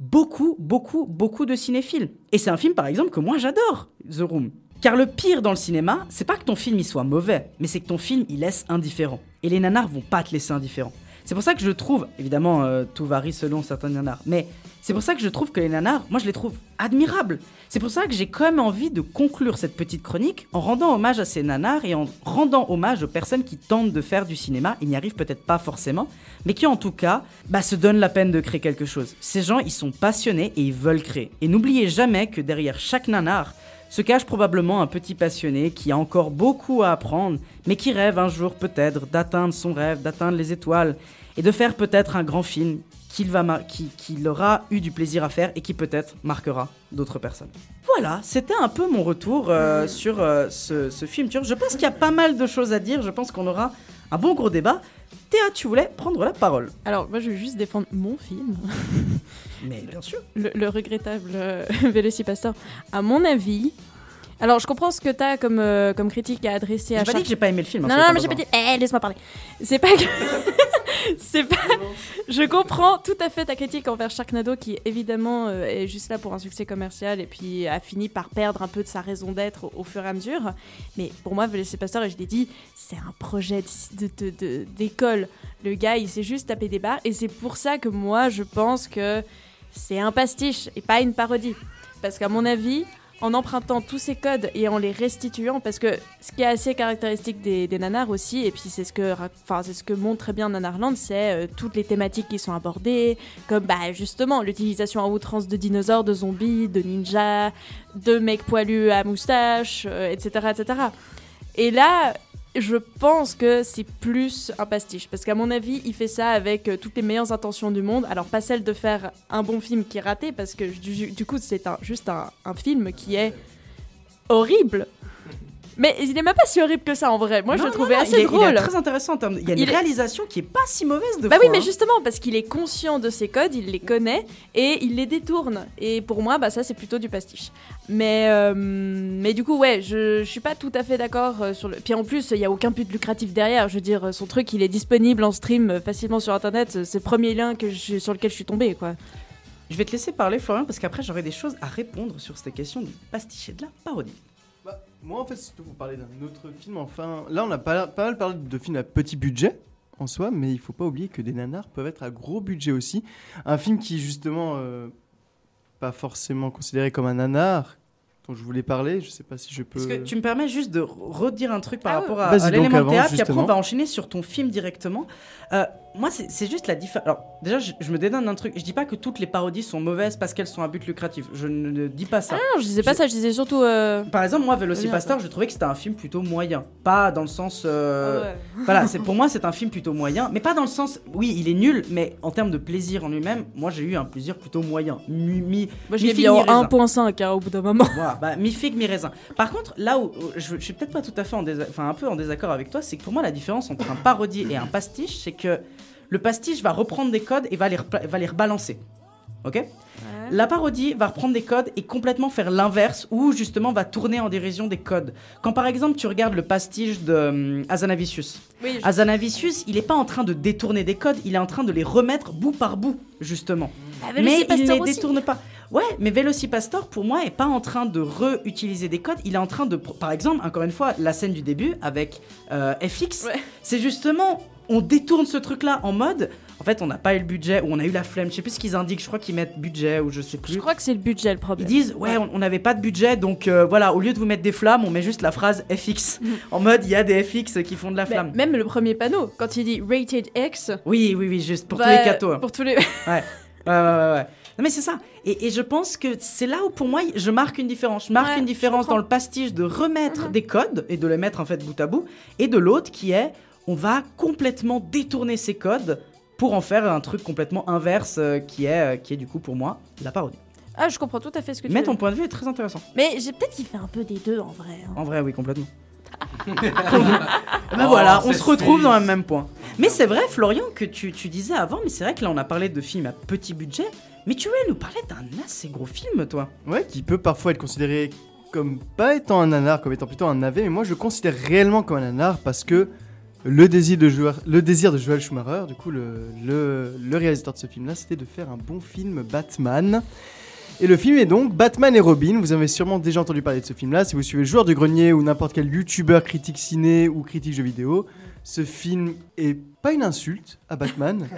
beaucoup, beaucoup, beaucoup de cinéphiles. Et c'est un film, par exemple, que moi j'adore, The Room. Car le pire dans le cinéma, c'est pas que ton film il soit mauvais, mais c'est que ton film il laisse indifférent. Et les nanars vont pas te laisser indifférent. C'est pour ça que je trouve, évidemment, euh, tout varie selon certains nanars, mais c'est pour ça que je trouve que les nanars, moi je les trouve admirables. C'est pour ça que j'ai quand même envie de conclure cette petite chronique en rendant hommage à ces nanars et en rendant hommage aux personnes qui tentent de faire du cinéma et n'y arrivent peut-être pas forcément, mais qui en tout cas bah, se donnent la peine de créer quelque chose. Ces gens, ils sont passionnés et ils veulent créer. Et n'oubliez jamais que derrière chaque nanar, se cache probablement un petit passionné qui a encore beaucoup à apprendre, mais qui rêve un jour peut-être d'atteindre son rêve, d'atteindre les étoiles, et de faire peut-être un grand film qu'il aura eu du plaisir à faire et qui peut-être marquera d'autres personnes. Voilà, c'était un peu mon retour euh, sur euh, ce, ce film turc. Je pense qu'il y a pas mal de choses à dire, je pense qu'on aura un bon gros débat. Théa, tu voulais prendre la parole Alors, moi, je vais juste défendre mon film. Mais bien sûr. Le, le regrettable euh, Velocipastor. À mon avis. Alors, je comprends ce que t'as comme, euh, comme critique à adresser à J'ai pas chaque... dit que j'ai pas aimé le film. hein, Non, non, mais j'ai pas dit. Eh, laisse-moi parler. C'est pas que. c'est pas. Je comprends tout à fait ta critique envers Sharknado qui évidemment euh, est juste là pour un succès commercial et puis a fini par perdre un peu de sa raison d'être au, au fur et à mesure. Mais pour moi, Velocipastor, et je l'ai dit, c'est un projet de- de- de- d'école. Le gars, il s'est juste tapé des barres et c'est pour ça que moi, je pense que c'est un pastiche et pas une parodie. Parce qu'à mon avis, en empruntant tous ces codes et en les restituant, parce que ce qui est assez caractéristique des, des nanars aussi, et puis c'est ce que, c'est ce que montre très bien Nanarland, c'est euh, toutes les thématiques qui sont abordées, comme bah justement l'utilisation à outrance de dinosaures, de zombies, de ninjas, de mecs poilus à moustache, euh, etc., etc. Et là, je pense que c'est plus un pastiche. Parce qu'à mon avis, il fait ça avec euh, toutes les meilleures intentions du monde. Alors, pas celle de faire un bon film qui est raté, parce que du, coup, c'est juste un film qui est horrible. Mais il est même pas si horrible que ça en vrai. Moi, je le trouvais non, assez il est- drôle. Il est très intéressant en termes. de- Il y a une Il est- réalisation qui est pas si mauvaise de Bah fois, oui, mais hein. justement, parce qu'il est conscient de ses codes, il les connaît et il les détourne. Et pour moi, bah ça, c'est plutôt du pastiche. Mais, euh, mais du coup, ouais, je, je suis pas tout à fait d'accord euh, sur le. Puis en plus, il y a aucun but lucratif derrière. Je veux dire, son truc, il est disponible en stream euh, facilement sur internet. C'est le premier lien que je- sur lequel je suis tombée, quoi. Je vais te laisser parler, Florian, parce qu'après j'aurai des choses à répondre sur cette question du pastiche et de la parodie. Moi, en fait, c'est surtout pour parler d'un autre film. Enfin, là, on a pas, pas mal parlé de films à petit budget en soi, mais il faut pas oublier que des nanars peuvent être à gros budget aussi. Un film qui, justement, euh, pas forcément considéré comme un nanar, dont je voulais parler, je sais pas si je peux. Est-ce que tu me permets juste de redire un truc par Ah rapport ouais. à, l'élément théâtre, puis après on va enchaîner sur ton film directement. Euh, moi, c'est juste la différence. Alors, déjà, je, je me dédonne d'un truc. Je dis pas que toutes les parodies sont mauvaises parce qu'elles sont à but lucratif. Je ne dis pas ça. Ah non, je disais pas ça, je disais surtout. euh, Par exemple, moi, Velocipastor, je trouvais que c'était un film plutôt moyen. Pas dans le sens. euh, Ah ouais. Voilà, pour moi, c'est un film plutôt moyen. Mais pas dans le sens. Oui, il est nul, mais en termes de plaisir en lui-même, moi, j'ai eu un plaisir plutôt moyen. Mi, mi, Moi, je l'ai mis en mi-raisin. 1.5 hein, au bout d'un moment. Voilà, bah, mi-figue, mi-raisin. Par contre, là où je, je suis peut-être pas tout à fait en désa- enfin, un peu en désaccord avec toi, c'est que pour moi, la différence entre un parodie et un pastiche, c'est que le pastiche va reprendre des codes et va les, va les rebalancer. Ok? La parodie va reprendre des codes et complètement faire l'inverse, ou justement va tourner en dérision des codes. Quand par exemple tu regardes le pastiche de hum, Azanavicius, Oui, je- Azanavicius, il est pas en train de détourner des codes, il est en train de les remettre bout par bout, justement. Bah, mais il Velocipastor les détourne pas. Ouais, mais Velocipastor, pour moi, est pas en train de réutiliser des codes. Il est en train de, par exemple, encore une fois, la scène du début avec euh, FX, c'est justement, on détourne ce truc-là en mode. En fait, on n'a pas eu le budget ou on a eu la flemme. Je sais plus ce qu'ils indiquent. Je crois qu'ils mettent budget ou je sais plus. Je crois que c'est le budget le problème. Ils disent ouais, on n'avait pas de budget, donc euh, voilà, au lieu de vous mettre des flammes, on met juste la phrase FX. en mode, il y a des FX qui font de la flamme. même le premier panneau, quand il dit rated X. Oui, oui, oui, juste pour bah, tous les cathos. hein. Pour tous les. Ouais, ouais, ouais, ouais. ouais. Non mais c'est ça. Et, et je pense que c'est là où pour moi je marque une différence. Je marque Ouais, une différence dans le pastiche de remettre Mhm. des codes et de les mettre en fait bout à bout, et de l'autre qui est on va complètement détourner ces codes pour en faire un truc complètement inverse euh, qui est euh, qui est du coup pour moi la parodie. Ah, je comprends tout à fait ce que tu Mais veux ton dire. point de vue est très intéressant. Mais j'ai peut-être qu'il fait un peu des deux en vrai. hein. En vrai, oui, complètement. ben Oh, voilà, on c'est se retrouve dans le même point. Mais c'est vrai, Florian, que tu, tu disais avant, mais c'est vrai que là on a parlé de films à petit budget, mais tu voulais nous parler d'un assez gros film, toi. Ouais, qui peut parfois être considéré comme pas étant un nanar, comme étant plutôt un navet, mais moi je le considère réellement comme un nanar parce que le désir de, joueur, le désir de Joel Schumacher, du coup le, le, le réalisateur de ce film-là, c'était de faire un bon film Batman. Et le film est donc Batman et Robin. Vous avez sûrement déjà entendu parler de ce film-là. Si vous suivez le joueur du grenier ou n'importe quel youtubeur critique ciné ou critique jeux vidéo, ce film est pas une insulte à Batman,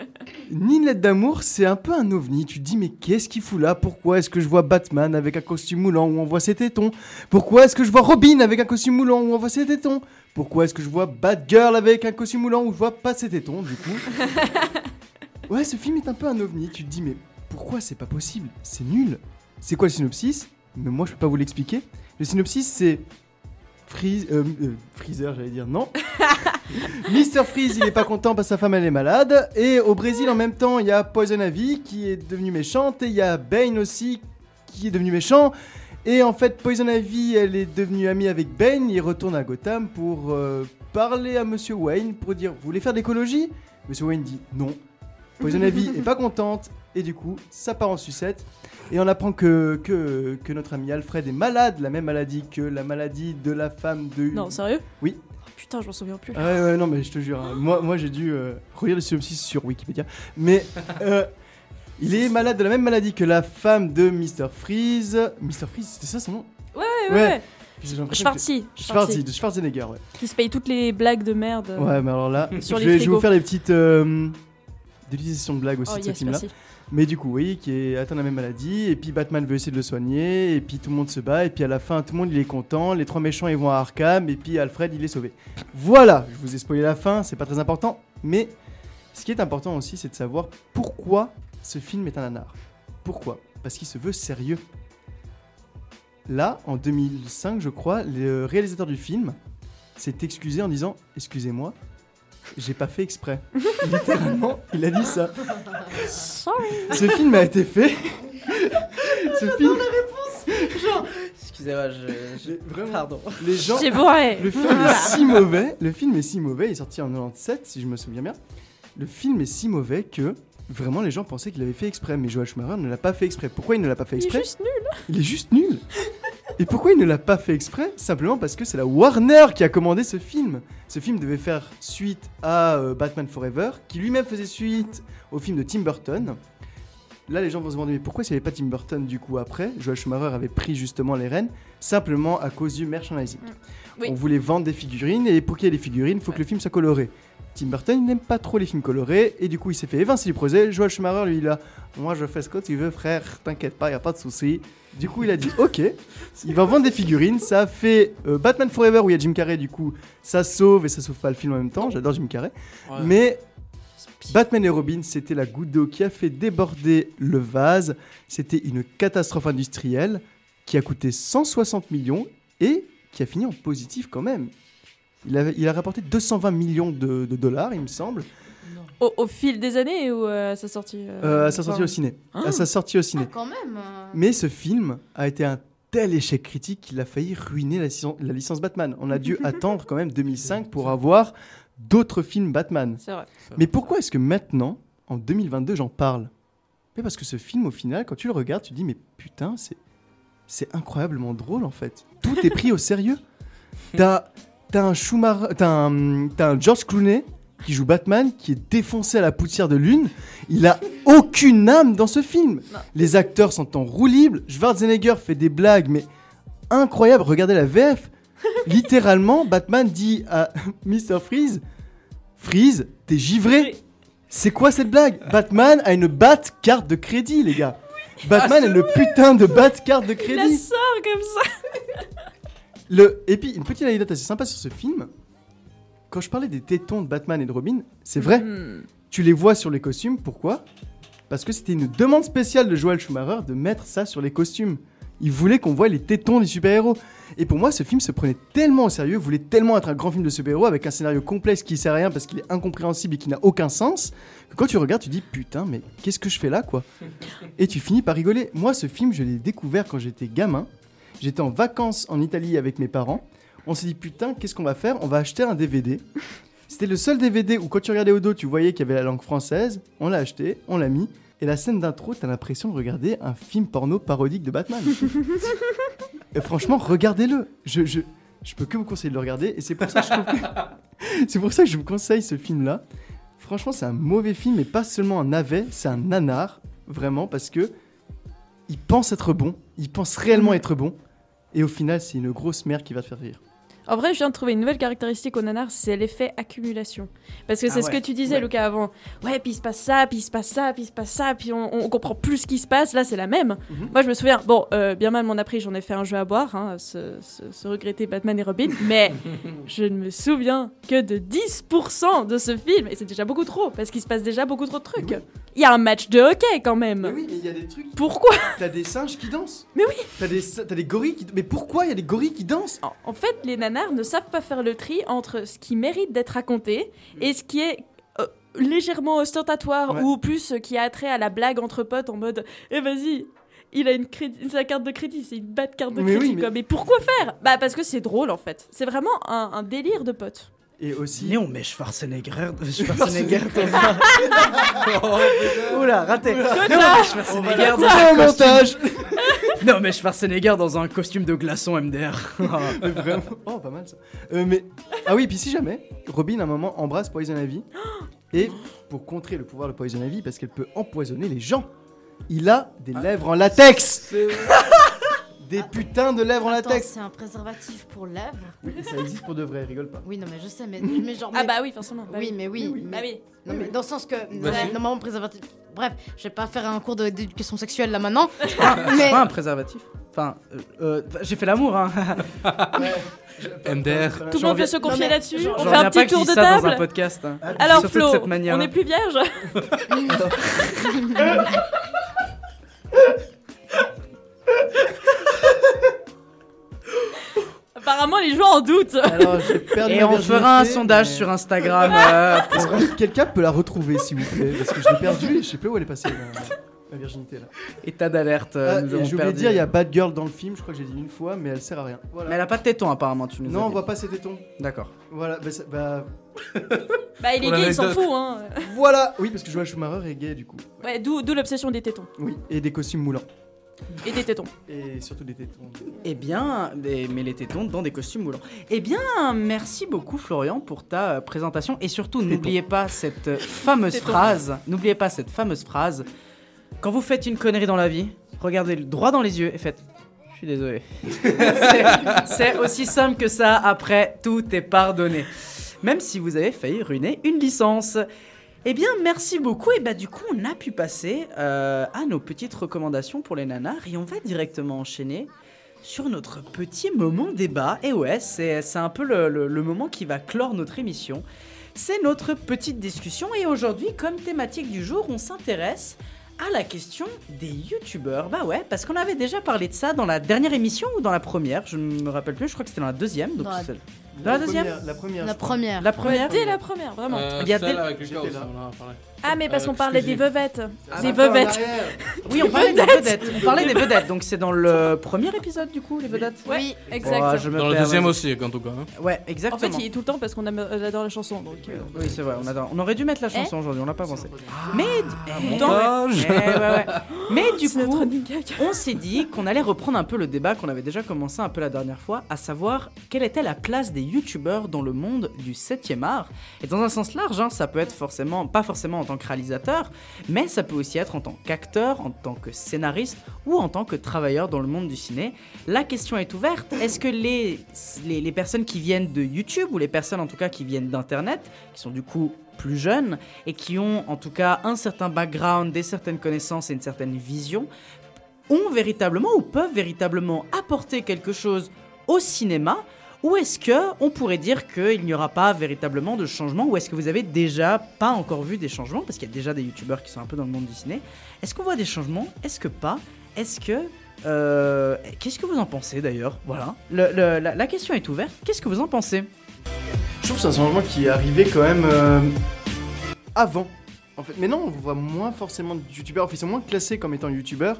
ni une lettre d'amour, c'est un peu un ovni. Tu te dis, mais qu'est-ce qu'il fout là? Pourquoi est-ce que je vois Batman avec un costume moulant où on voit ses tétons? Pourquoi est-ce que je vois Robin avec un costume moulant où on voit ses tétons? Pourquoi est-ce que je vois Batgirl avec un costume moulant où je vois pas ses tétons, du coup Ouais, ce film est un peu un ovni. Tu te dis, mais pourquoi c'est pas possible? C'est nul. C'est quoi le synopsis? Mais moi, je peux pas vous l'expliquer. Le synopsis, c'est. Freeze. euh, euh, Freezer, j'allais dire non. Mister Freeze, il est pas content parce que sa femme elle est malade. Et au Brésil, en même temps, il y a Poison Ivy qui est devenue méchante. Et il y a Bane aussi qui est devenu méchant. Et en fait, Poison Ivy, elle est devenue amie avec Bane. Il retourne à Gotham pour euh, parler à Monsieur Wayne pour dire Vous voulez faire d'écologie? Monsieur Wayne dit non. Poison Ivy est pas contente. Et du coup, ça part en sucette. Et on apprend que, que, que notre ami Alfred est malade, la même maladie que la maladie de la femme de. Non, sérieux? Oui. Oh, putain, je m'en souviens plus. Ah ouais, ouais, non, mais je te jure, hein, moi, moi j'ai dû euh, relire le synopsis sur Wikipédia. Mais euh, il est malade de la même maladie que la femme de Mr. Freeze. Mr. Freeze, c'était ça son nom? Ouais, ouais, ouais. Schwarzy, Schwarzy, de Schwarzenegger, ouais. Qui se paye toutes les blagues de merde. euh, Ouais, mais alors là, sur je, les vais, je vais vous faire des petites euh, délications de blagues aussi Oh, de ce yes, film-là. Mais du coup, oui, qui est atteint de la même maladie, et puis Batman veut essayer de le soigner, et puis tout le monde se bat, et puis à la fin, tout le monde il est content, les trois méchants ils vont à Arkham, et puis Alfred il est sauvé. Voilà, je vous ai spoilé la fin, c'est pas très important, mais ce qui est important aussi, c'est de savoir pourquoi ce film est un nanar. Pourquoi? Parce qu'il se veut sérieux. Là, en 2005, je crois, le réalisateur du film s'est excusé en disant Excusez-moi, j'ai pas fait exprès. Littéralement, il a dit ça. Sorry. Ce film a été fait. Ce film. Genre, excusez-moi, je. je- Pardon. Les gens. J'ai bourré. Le film est si mauvais. Le film est si mauvais. Il est sorti en 97, si je me souviens bien. Le film est si mauvais que vraiment les gens pensaient qu'il avait fait exprès. Mais Joel Schumacher ne l'a pas fait exprès. Pourquoi il ne l'a pas fait Il est exprès juste nul. Il est juste nul. Et pourquoi il ne l'a pas fait exprès Simplement parce que c'est la Warner qui a commandé ce film. Ce film devait faire suite à euh, Batman Forever, qui lui-même faisait suite au film de Tim Burton. Là, les gens vont se demander mais pourquoi s'il n'y avait pas Tim Burton du coup après Joel Schumacher avait pris justement les rênes, simplement à cause du merchandising. Oui. On voulait vendre des figurines et pour qu'il y ait des figurines, il faut que le film soit coloré. Tim Burton il n'aime pas trop les films colorés et du coup il s'est fait évincer du projet. Joel Schumacher lui il a moi je fais ce que tu veux frère, t'inquiète pas, y a pas de souci. Du coup il a dit ok, il va vendre des figurines. Ça a fait euh, Batman Forever où il y a Jim Carrey du coup ça sauve et ça sauve pas le film en même temps. J'adore Jim Carrey, Ouais. mais Batman et Robin, c'était la goutte d'eau qui a fait déborder le vase. C'était une catastrophe industrielle qui a coûté 160 millions et qui a fini en positif quand même. Il a, il a rapporté 220 millions de, de dollars, il me semble, Au, au fil des années ou euh, à sa sortie euh, euh, à sa sortie au ciné. Ah. À sa sortie au ciné. Quand même. euh, Mais ce film a été un tel échec critique qu'il a failli ruiner la licence Batman. On a dû attendre quand même 2005 pour avoir d'autres films Batman. C'est vrai. Mais pourquoi est-ce que maintenant, en 2022, j'en parle? Mais parce que ce film, au final, quand tu le regardes, tu te dis mais putain, c'est c'est incroyablement drôle en fait. Tout est pris au sérieux. T'as t'as un Schumacher, t'as un, t'as un George Clooney qui joue Batman, qui est défoncé à la poussière de lune. Il a aucune âme dans ce film. Les acteurs sont en roue libre. Schwarzenegger fait des blagues, mais incroyable. Regardez la VF. Littéralement, Batman dit à Mr. Freeze Freeze, t'es givré. C'est quoi cette blague? Batman a une batte carte de crédit, les gars. Batman a une putain de batte carte de Il la crédit. sort comme ça. Le... Et puis, une petite anecdote assez sympa sur ce film. Quand je parlais des tétons de Batman et de Robin, c'est vrai. Hmm. Tu les vois sur les costumes. Pourquoi? Parce que c'était une demande spéciale de Joel Schumacher de mettre ça sur les costumes. Il voulait qu'on voit les tétons des super-héros. Et pour moi, ce film se prenait tellement au sérieux, voulait tellement être un grand film de super-héros avec un scénario complexe qui sert à rien parce qu'il est incompréhensible et qui n'a aucun sens, que quand tu regardes, tu dis putain, mais qu'est-ce que je fais là, quoi? Et tu finis par rigoler. Moi, ce film, je l'ai découvert quand j'étais gamin. J'étais en vacances en Italie avec mes parents. On s'est dit putain, qu'est-ce qu'on va faire? On va acheter un DVD. C'était le seul DVD où quand tu regardais au dos, tu voyais qu'il y avait la langue française. On l'a acheté, on l'a mis. Et la scène d'intro, t'as l'impression de regarder un film porno parodique de Batman. et franchement, regardez-le. Je, je, je peux que vous conseiller de le regarder. Et c'est pour ça que je trouve que- c'est pour ça que je vous conseille ce film-là. Franchement, c'est un mauvais film, mais pas seulement un navet, c'est un nanar, vraiment, parce que il pense être bon, il pense réellement être bon, et au final, c'est une grosse merde qui va te faire rire. En vrai, je viens de trouver une nouvelle caractéristique au nanar, c'est l'effet accumulation. Parce que Ah c'est ce ouais, que tu disais, ouais. Lucas, avant. Ouais, puis il se passe ça, puis il se passe ça, puis il se passe ça, puis on, on comprend plus ce qui se passe. Là, c'est la même. Mhm. Moi, je me souviens, bon, euh, bien mal m'en a pris, j'en ai fait un jeu à boire, hein, ce, ce- ce regretté Batman et Robin, mais je ne me souviens que de 10% de ce film, et c'est déjà beaucoup trop, parce qu'il se passe déjà beaucoup trop de trucs. Il y a un match de hockey quand même. Mais oui, mais il y a des trucs. Pourquoi T'as des singes qui dansent. Mais oui. T'as des, des gorilles qui. Mais pourquoi il y a des gorilles qui dansent? En, fait, les ne savent pas faire le tri entre ce qui mérite d'être raconté et ce qui est euh, légèrement ostentatoire Ouais. ou plus euh, qui a trait à la blague entre potes en mode Eh vas-y il a une sa carte de crédit, c'est une bad carte de Mais oui, crédit. mais- quoi. Mais pourquoi faire? Bah parce que c'est drôle en fait. C'est vraiment un, un délire de potes. Et aussi. Mais on met Schwarzenegger, Schwarzenegger un. Oula, raté. Non, mais Schwarzenegger dans un montage. non, mais Schwarzenegger dans un costume de glaçon MDR. Mais vraiment. Oh, pas mal ça. Euh, mais. Ah oui, puis si jamais, Robin à un moment embrasse Poison Ivy. Et pour contrer le pouvoir de Poison Ivy, parce qu'elle peut empoisonner les gens, il a des lèvres en latex Des putains de lèvres en Attends, latex c'est un préservatif pour lèvres Oui, ça existe pour de vrai, rigole pas. Oui, non, mais je sais, mais, mais genre. Ah bah oui, forcément. Bah oui, oui. mais oui. Oui, oui. mais- Bah oui. Non, mais dans le sens que. Bah ouais, si. normalement, préservatif. Bref, je vais pas faire un cours d'éducation sexuelle là maintenant. C'est mais. pas un préservatif. Enfin, euh, euh, j'ai fait l'amour, hein. MDR. Tout le monde peut se confier là-dessus. On fait un petit tour de ça dans un table. podcast. hein. Alors Surtout de Flo, cette on n'est plus vierge Apparemment, les gens en doutent. Alors, j'ai perdu Et ma on fera un sondage mais- sur Instagram. euh, pour- Est-ce que quelqu'un peut la retrouver, s'il vous plaît? Parce que je l'ai perdue et je sais pas où elle est passée, ma, ma virginité là. État d'alerte. euh, Ah, nous avons de perdu. dire, il y a Bad Girl dans le film, je crois que j'ai dit une fois, mais elle sert à rien. Voilà. Mais elle a pas de téton apparemment, tu nous as Non, on dit. voit pas ses tétons. D'accord. Voilà, bah, ça- bah, Bah, il est Pour gay, il s'en l'anecdote. fout. Hein. voilà Oui, parce que Joel Schumacher est gay du coup. Ouais, d'où d'où l'obsession des tétons. Oui, et des costumes moulants. Et des tétons. Et surtout des tétons. Eh bien, mais, mais les tétons dans des costumes moulants. Eh bien, merci beaucoup Florian pour ta euh, présentation et surtout n'oubliez pas cette fameuse phrase. N'oubliez pas cette fameuse phrase. Quand vous faites une connerie dans la vie, regardez le droit dans les yeux et faites. Je suis désolé. C'est aussi simple que ça. Après, tout est pardonné. Même si vous avez failli ruiner une licence. Eh bien, merci beaucoup. Et bah, du coup, on a pu passer euh, à nos petites recommandations pour les nanars et on va directement enchaîner sur notre petit moment débat. Et ouais, c'est un peu le, le- le moment qui va clore notre émission. C'est notre petite discussion et aujourd'hui, comme thématique du jour, on s'intéresse à la question des youtubeurs. Bah ouais, parce qu'on avait déjà parlé de ça dans la dernière émission ou dans la première, je ne me rappelle plus, je crois que c'était dans la deuxième. Donc Dans la- c'est- Dans la deuxième La première. La première. La première Dès la première, vraiment. Euh, Il y a celle des- avec Lucas J'étais aussi, là. on en a parlé. Ah, mais parce Euh, qu'on parlait des vedettes. Ah, Des en arrière. Oui, on parlait des vedettes. On parlait des vedettes, donc c'est dans le premier épisode du coup, les vedettes Oui, Oh, exact. je me Dans le deuxième aussi, en tout cas. hein. Ouais, En exactement. fait, il est tout le temps parce qu'on euh, adore la chanson. Donc, euh, Oui, c'est vrai, on, adore. on aurait dû mettre la chanson aujourd'hui, on l'a pas pensé. Mais, eh, ouais, ouais, ouais. Mais du coup, on s'est dit qu'on allait reprendre un peu le débat qu'on avait déjà commencé un peu la dernière fois, à savoir quelle était la place des youtubeurs dans le monde du 7e art. Et dans un sens large, hein, ça peut être forcément, pas forcément en tant que réalisateur, mais ça peut aussi être en tant qu'acteur, en tant que scénariste ou en tant que travailleur dans le monde du ciné. La question est ouverte. Est-ce que les, les, les personnes qui viennent de YouTube, ou les personnes en tout cas qui viennent d'Internet, qui sont du coup plus jeunes et qui ont en tout cas un certain background, des certaines connaissances et une certaine vision, ont véritablement ou peuvent véritablement apporter quelque chose au cinéma ou est-ce que on pourrait dire qu'il n'y aura pas véritablement de changement Ou est-ce que vous avez déjà pas encore vu des changements Parce qu'il y a déjà des youtubeurs qui sont un peu dans le monde du ciné. Est-ce qu'on voit des changements? Est-ce que pas? Est-ce que... euh, Qu'est-ce que vous en pensez d'ailleurs? Voilà. La question est ouverte. Qu'est-ce que vous en pensez? Je trouve que c'est un changement qui est arrivé quand même euh, avant. En fait, mais non, on voit moins forcément de youtubeurs. Enfin, ils sont moins classés comme étant youtubeurs,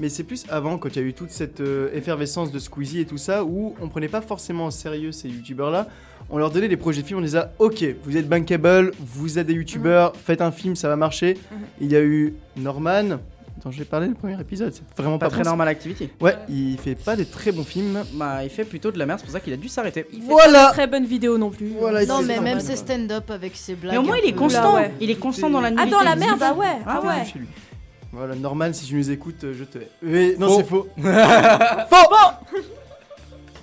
mais c'est plus avant, quand il y a eu toute cette euh, effervescence de Squeezie et tout ça, où on prenait pas forcément au sérieux ces youtubeurs-là. On leur donnait des projets de films, on disait Ok, vous êtes bankable, vous êtes des youtubeurs, faites un film, ça va marcher. Il y a eu Norman, dont j'ai parlé le premier épisode, c'est vraiment Pas pas, très bon. normal activity. Ouais, il fait pas des très bons films. Bah, il fait plutôt de la merde, c'est pour ça qu'il a dû s'arrêter. Il fait Voilà. pas de très bonne vidéo non plus. Voilà, il Non, mais même ses stand-up avec ses blagues. Mais au moins, il est constant. Ouais. Il est constant dans la Ah, nullité. dans la merde, ah ouais, Ah ah ouais. chez lui. Voilà, Norman, si tu nous écoutes, je te hais. Mais non, Faux. c'est faux. faux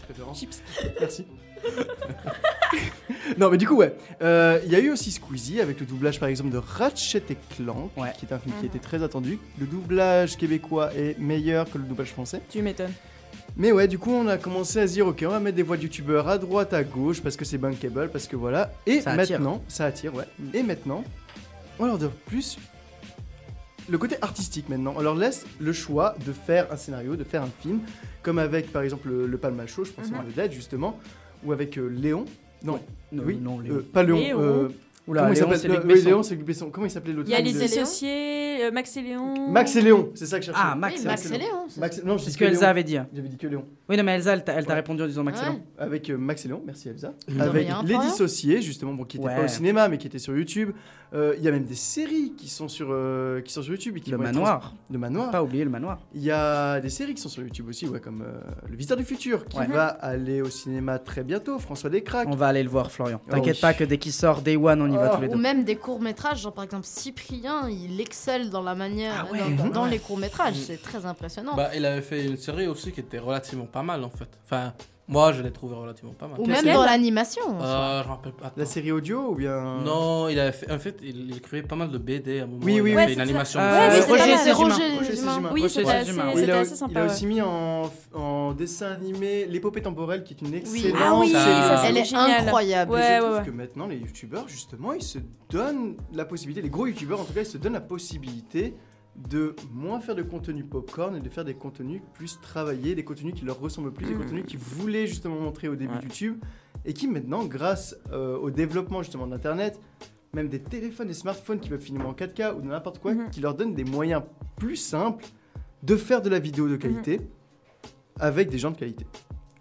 Préférence. Chips. Merci. non, mais du coup, ouais. Euh, Il y a eu aussi Squeezie avec le doublage, par exemple, de Ratchet et Clank, Ouais. qui est un film qui Mhm. était très attendu. Le doublage québécois est meilleur que le doublage français. Tu m'étonnes. Mais ouais, du coup, on a commencé à se dire, ok, on va mettre des voix de youtubeurs à droite, à gauche, parce que c'est bankable, parce que voilà. Et Ça attire. maintenant, ça attire, ouais. Mm. Et maintenant, on leur donne plus le côté artistique maintenant. On leur laisse le choix de faire un scénario, de faire un film, comme avec par exemple le, le Palma Show, je pense Mhm. à Vedette justement, ou avec euh, Léon. Non, Non, oui, non, euh, Léon. pas Léon. Léon. euh, Oula, comment il Léon, s'appelle c'est Le- Luc Besson. Léon, c'est Luc Besson. Comment il s'appait l'autre Il y a film les Associés, euh, Max et Léon. Max et Léon, c'est ça que je cherchais. Ah, Max, Oui, Max et Léon. c'est- Max, non, je C'est ce que que Elsa avait dit. J'avais dit que Léon. Oui, non, mais Elsa, elle t'a elle t'a Ouais. répondu en disant Max et Ouais. Léon. avec euh, Max et Léon, merci Elsa. De Avec rien, Les Florian. Dissociés, justement, bon, qui n'était pas Ouais. au cinéma, mais qui était sur YouTube. Euh, Il y a même des séries qui sont sur, euh, qui sont sur YouTube. Et qui Le vont être manoir. trans- Le manoir. Pas oublier le manoir. Il y a des séries qui sont sur YouTube aussi, ouais, comme euh, Le Visiteur du Futur, qui Ouais. va aller au cinéma très bientôt. François Descraques. On va aller le voir, Florian. Oh T'inquiète oui. pas que dès qu'il sort Day One, on y va Oh. tous les Ou deux. même des courts-métrages, genre par exemple Cyprien, il excelle dans la manière, Ah ouais. dans, dans- dans Ouais. les courts-métrages, Mhm. c'est très impressionnant. Bah, il avait fait une série aussi qui était relativement pas mal en fait. Enfin, moi je l'ai trouvé relativement pas mal. Ou même dans l'animation. Euh, je me rappelle pas. La série audio ou bien. Non, il avait fait, en fait, il, il écrivait pas mal de BD à un moment. Oui, il oui, a oui. fait une c'est animation. Euh, mais c'est Roger Roger Roger Roger humains, Il a, il a aussi mis en, en dessin animé L'épopée temporelle, qui est une excellente Ah oui, série. ça, c'est Elle est incroyable. Je ouais, trouve ouais. que maintenant, les youtubeurs, justement, ils se donnent la possibilité, les gros youtubeurs en tout cas, ils se donnent la possibilité de moins faire de contenu popcorn et de faire des contenus plus travaillés, des contenus qui leur ressemblent plus, des Mhm. contenus qu'ils voulaient justement montrer au début Ouais. de YouTube et qui maintenant, grâce euh, au développement justement d'Internet, même des téléphones, des smartphones qui peuvent filmer en 4K ou de n'importe quoi, Mhm. qui leur donnent des moyens plus simples de faire de la vidéo de qualité avec des gens de qualité.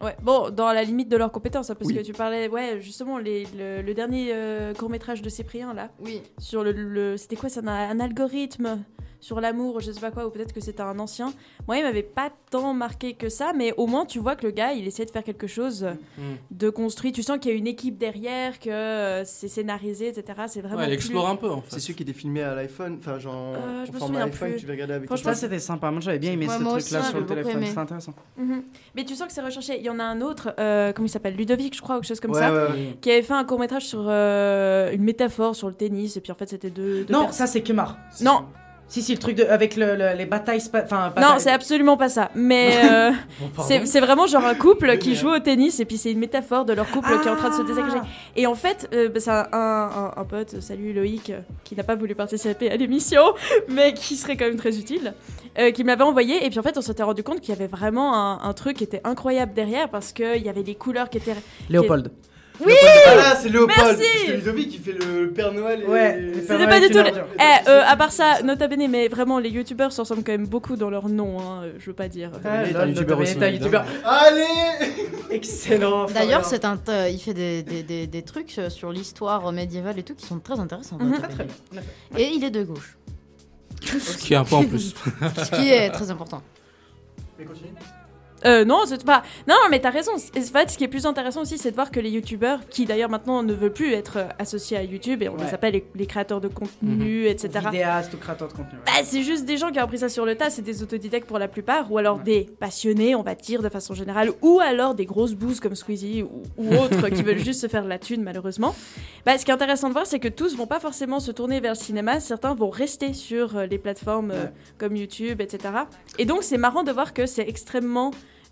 Ouais, bon, dans la limite de leurs compétences, hein, parce Oui. que tu parlais, ouais, justement, les- le, le dernier court métrage de Cyprien, là, Oui. sur le, le- c'était quoi, c'est un, un algorithme sur l'amour, je sais pas quoi, ou peut-être que c'était un ancien. Moi, il m'avait pas tant marqué que ça, mais au moins, tu vois que le gars, il essaie de faire quelque chose Mm. de construit. Tu sens qu'il y a une équipe derrière, que euh, c'est scénarisé, etc. C'est vraiment. Ouais, elle plus- explore un peu en fait. C'est celui qui était filmé à l'iPhone, enfin genre Euh, je en me souviens iPhone, plus. tu regarder avec Franchement, Ça, c'était sympa. Moi, j'avais bien aimé Ouais, ce moi truc-là aussi, sur le téléphone. aimé. C'était intéressant. Mhm. Mais tu sens que c'est recherché. Il y en a un autre, euh, comment il s'appelle? Ludovic, je crois, ou quelque chose comme Ouais, ça. ouais, ouais. Qui avait fait un court métrage sur euh, une métaphore sur le tennis, et puis en fait c'était deux. deux Non, personnes. ça, c'est Kemar. Non, Si, si, le truc de, avec le- le- les batailles. Enfin, Non, c'est absolument pas ça. Mais euh, Bon, c'est vraiment genre un couple qui joue au tennis et puis c'est une métaphore de leur couple qui est en train de se désagréger. Et en fait, euh, bah, c'est un, un- un pote, salut Loïc, euh, qui n'a pas voulu participer à l'émission, mais qui serait quand même très utile, euh, qui me l'avait envoyé. Et puis en fait, on s'était rendu compte qu'il y avait vraiment un, un truc qui était incroyable derrière parce qu'il y avait des couleurs qui étaient. Léopold. Oui Voilà, c'est Léopold. Merci Parce que Ludovic, qui fait le Père Noël. Et... Ouais, C'était pas du tout. les- Eh, euh, à part ça, nota bene, mais vraiment, les youtubeurs se ressemblent quand même beaucoup dans leur nom, hein, euh, je veux pas dire. Ah, est lol, un youtubeur Nota aussi, Bene est un évidemment. youtubeur. Allez Excellent. D'ailleurs, Florian. c'est un, euh, il fait des, des, des, des trucs euh, sur l'histoire médiévale et tout qui sont très intéressants. Mhm. Très très bien. Et il est de gauche, Ce qui est un peu en plus. ce qui est très important. Mais continue. Euh, non, c'est pas. Non, mais t'as raison. En fait, ce qui est plus intéressant aussi, c'est de voir que les youtubeurs, qui d'ailleurs maintenant ne veulent plus être euh, associés à YouTube, et on Ouais. les appelle les, les créateurs de contenu, etc. Vidéaste ou créateur de contenu. ouais. Bah, c'est juste des gens qui ont appris ça sur le tas, c'est des autodidactes pour la plupart, ou alors des passionnés, on va dire, de façon générale, ou alors des grosses bouses comme Squeezie ou, ou autres qui veulent juste se faire de la thune, malheureusement. Bah, ce qui est intéressant de voir, c'est que tous vont pas forcément se tourner vers le cinéma, certains vont rester sur euh, les plateformes euh, comme YouTube, etc. Et donc, c'est marrant de voir que c'est extrêmement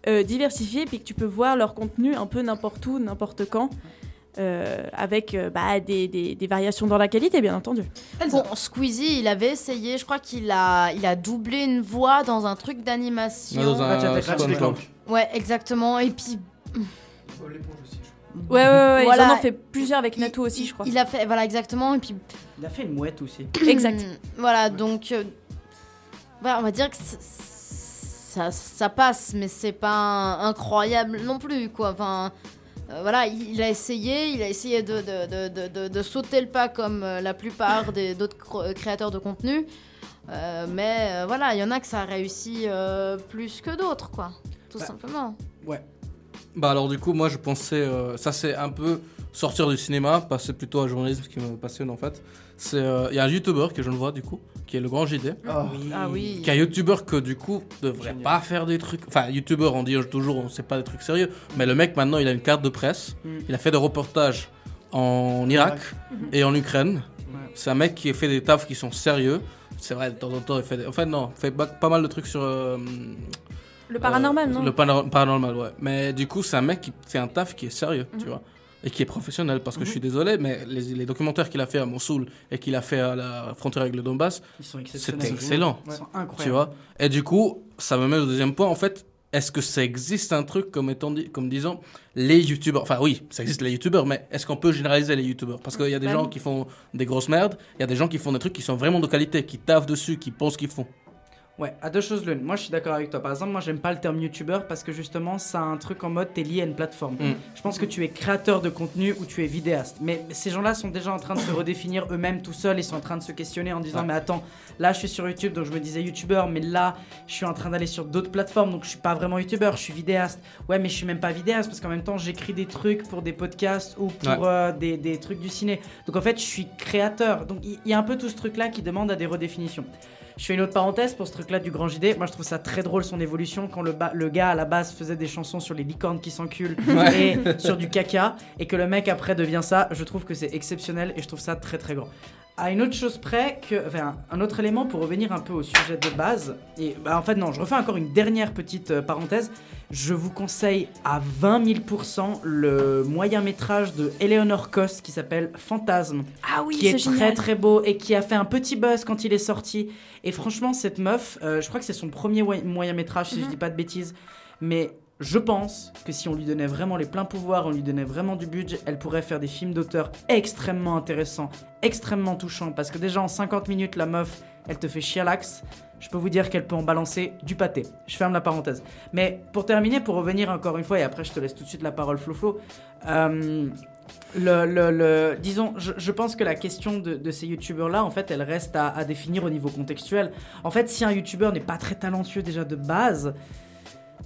euh, diversifié, puis que tu peux voir leur contenu un peu n'importe où, n'importe quand. euh, avec euh, bah, des, des- des variations dans la qualité, bien entendu. Bon, Squeezie, il avait essayé, je crois qu'il a, il a doublé une voix dans un truc d'animation. Dans un Ratchet. Clank. Ouais, exactement. Et puis, Ouais, ouais, ouais, Voilà. ils en ont fait plusieurs avec Nato aussi, je crois. il a fait, voilà, exactement. Et puis, Il a fait une mouette aussi. Exact. Voilà, donc, euh, voilà, on va dire que c- ça, ça passe, mais c'est pas incroyable non plus, quoi. Enfin, euh, voilà, il, a essayé, il a essayé de, de, de, de, sauter le pas comme euh, la plupart des d'autres cro- créateurs de contenu. Euh, mais euh, voilà, il y en a que ça a réussi euh, plus que d'autres, quoi. Tout Bah. simplement. Ouais. Bah alors du coup moi je pensais euh, ça c'est un peu sortir du cinéma passer plutôt à journalisme ce qui me passionne en fait c'est euh, il y a un youtubeur que je ne vois du coup qui est le grand JD Ah Ah oui. qui est un youtubeur que du coup devrait pas faire des trucs. Enfin youtubeur on dit toujours on sait pas des trucs sérieux. Mais le mec maintenant il a une carte de presse. Mm. il a fait des reportages en Irak et en Ukraine. C'est un mec qui fait des tafs qui sont sérieux. C'est vrai de temps en temps il fait des- en fait non il fait pas, mal de trucs sur euh, Le paranormal, euh, non Le paranormal, ouais. Mais du coup, c'est un mec qui fait un taf qui est sérieux, tu Mhm. vois. Et qui est professionnel. Parce que je suis désolé, mais les, les documentaires qu'il a fait à Mossoul et qu'il a fait à la frontière avec le Donbass, c'était excellent. Ils sont incroyables. Tu vois? Et du coup, ça me met au deuxième point. En fait, est-ce que ça existe un truc comme, étant dit, comme disant les youtubeurs? Enfin, oui, ça existe les youtubeurs, mais est-ce qu'on peut généraliser les youtubeurs? Parce qu'il y a des Bah gens qui font des grosses merdes, il y a des gens qui font des trucs qui sont vraiment de qualité, qui taffent dessus, qui pensent qu'ils font. Ouais, à deux choses l'une. Moi, je suis d'accord avec toi. Par exemple, moi, j'aime pas le terme youtubeur parce que justement, ça a un truc en mode t'es lié à une plateforme. Mm. Je pense que tu es créateur de contenu ou tu es vidéaste. Mais ces gens-là sont déjà en train de se redéfinir eux-mêmes tout seuls. Ils sont en train de se questionner en disant Ouais. Mais attends, là, je suis sur YouTube, donc je me disais youtubeur. Mais là, je suis en train d'aller sur d'autres plateformes, donc je suis pas vraiment youtubeur, je suis vidéaste. Ouais, mais je suis même pas vidéaste parce qu'en même temps, j'écris des trucs pour des podcasts ou pour Ouais. euh, des, des trucs du ciné. Donc en fait, je suis créateur. Donc il il y, a un peu tout ce truc-là qui demande à des redéfinitions. Je fais une autre parenthèse pour ce truc-là du grand JD. Moi, je trouve ça très drôle son évolution quand le, gars à la base faisait des chansons sur les licornes qui s'enculent Ouais. et sur du caca et que le mec après devient ça. Je trouve que c'est exceptionnel et je trouve ça très très grand. À une autre chose près, que, enfin, un autre élément pour revenir un peu au sujet de base, et bah, en fait, non, je refais encore une dernière petite euh, parenthèse. Je vous conseille à 20 000% le moyen métrage de Eleanor Cos qui s'appelle Fantasme. Ah oui, qui est, très très beau et qui a fait un petit buzz quand il est sorti. Et franchement, cette meuf, euh, je crois que c'est son premier moyen métrage, si je dis pas de bêtises, mais je pense que si on lui donnait vraiment les pleins pouvoirs, on lui donnait vraiment du budget, elle pourrait faire des films d'auteur extrêmement intéressants, extrêmement touchants. Parce que déjà en 50 minutes, la meuf, elle te fait l'axe. Je peux vous dire qu'elle peut en balancer du pâté. Je ferme la parenthèse. Mais pour terminer, pour revenir encore une fois, et après je te laisse tout de suite la parole, Flo Flo. euh, disons, je, pense que la question de, de ces youtubeurs-là, en fait, elle reste à, à définir au niveau contextuel. En fait, si un youtubeur n'est pas très talentueux déjà de base,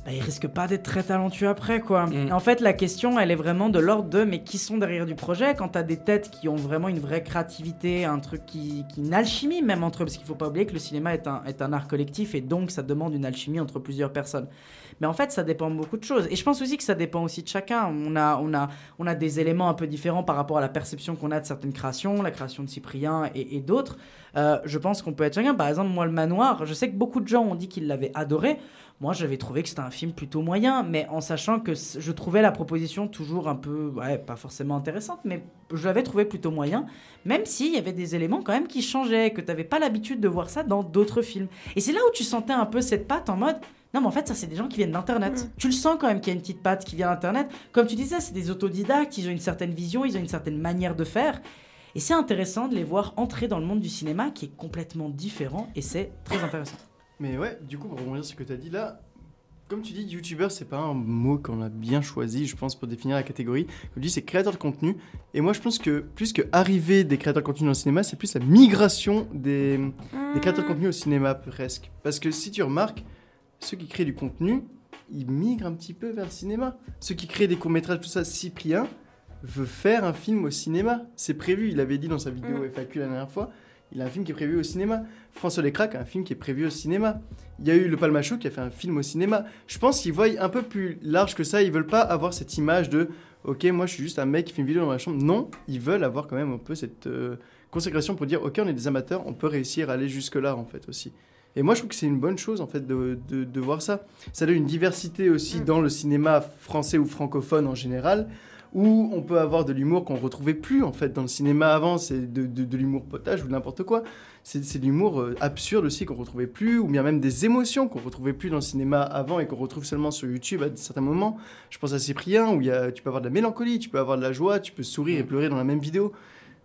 bah, il risque pas d'être très talentueux après, quoi. Mm. En fait, la question, elle est vraiment de l'ordre de mais qui sont derrière du projet quand t'as des têtes qui ont vraiment une vraie créativité, un truc qui, qui une alchimie même entre eux, parce qu'il faut pas oublier que le cinéma est un, est un art collectif et donc ça demande une alchimie entre plusieurs personnes. Mais en fait, ça dépend de beaucoup de choses. Et je pense aussi que ça dépend aussi de chacun. On a, on a, on a des éléments un peu différents par rapport à la perception qu'on a de certaines créations, la création de Cyprien et, et d'autres. Euh, je pense qu'on peut être chacun. Par exemple, moi, Le Manoir, je sais que beaucoup de gens ont dit qu'ils l'avaient adoré. Moi, j'avais trouvé que c'était un film plutôt moyen, mais en sachant que je trouvais la proposition toujours un peu, ouais, pas forcément intéressante, mais je l'avais trouvé plutôt moyen, même s'il y avait des éléments quand même qui changeaient, que tu n'avais pas l'habitude de voir ça dans d'autres films. Et c'est là où tu sentais un peu cette patte en mode, non, mais en fait, ça, c'est des gens qui viennent d'Internet. Tu le sens quand même qu'il y a une petite patte qui vient d'Internet. Comme tu disais, c'est des autodidactes, ils ont une certaine vision, ils ont une certaine manière de faire. Et c'est intéressant de les voir entrer dans le monde du cinéma qui est complètement différent, et c'est très intéressant. Mais ouais, du coup, pour rebondir sur ce que tu as dit là, comme tu dis, youtubeur, c'est pas un mot qu'on a bien choisi, je pense, pour définir la catégorie. Comme tu dis, c'est créateur de contenu. Et moi, je pense que plus que arriver des créateurs de contenu dans le cinéma, c'est plus la migration des, des créateurs de contenu au cinéma, presque. Parce que si tu remarques, ceux qui créent du contenu, ils migrent un petit peu vers le cinéma. Ceux qui créent des courts-métrages, tout ça, Cyprien veut faire un film au cinéma. C'est prévu, il avait dit dans sa vidéo FAQ la dernière fois. Il a un film qui est prévu au cinéma. François a un film qui est prévu au cinéma. Il y a eu le Palmacho qui a fait un film au cinéma. Je pense qu'ils voient un peu plus large que ça. Ils veulent pas avoir cette image de OK, moi je suis juste un mec qui fait une vidéo dans ma chambre. Non, ils veulent avoir quand même un peu cette euh, consécration pour dire OK, on est des amateurs, on peut réussir à aller jusque-là en fait aussi. Et moi je trouve que c'est une bonne chose en fait de, de, de voir ça. Ça donne une diversité aussi dans le cinéma français ou francophone en général où on peut avoir de l'humour qu'on retrouvait plus en fait dans le cinéma avant, c'est de, de, de l'humour potage ou n'importe quoi. C'est c'est de l'humour euh, absurde aussi qu'on retrouvait plus, ou bien même des émotions qu'on retrouvait plus dans le cinéma avant et qu'on retrouve seulement sur YouTube à certains moments. Je pense à Cyprien où y a, tu peux avoir de la mélancolie, tu peux avoir de la joie, tu peux sourire et pleurer dans la même vidéo.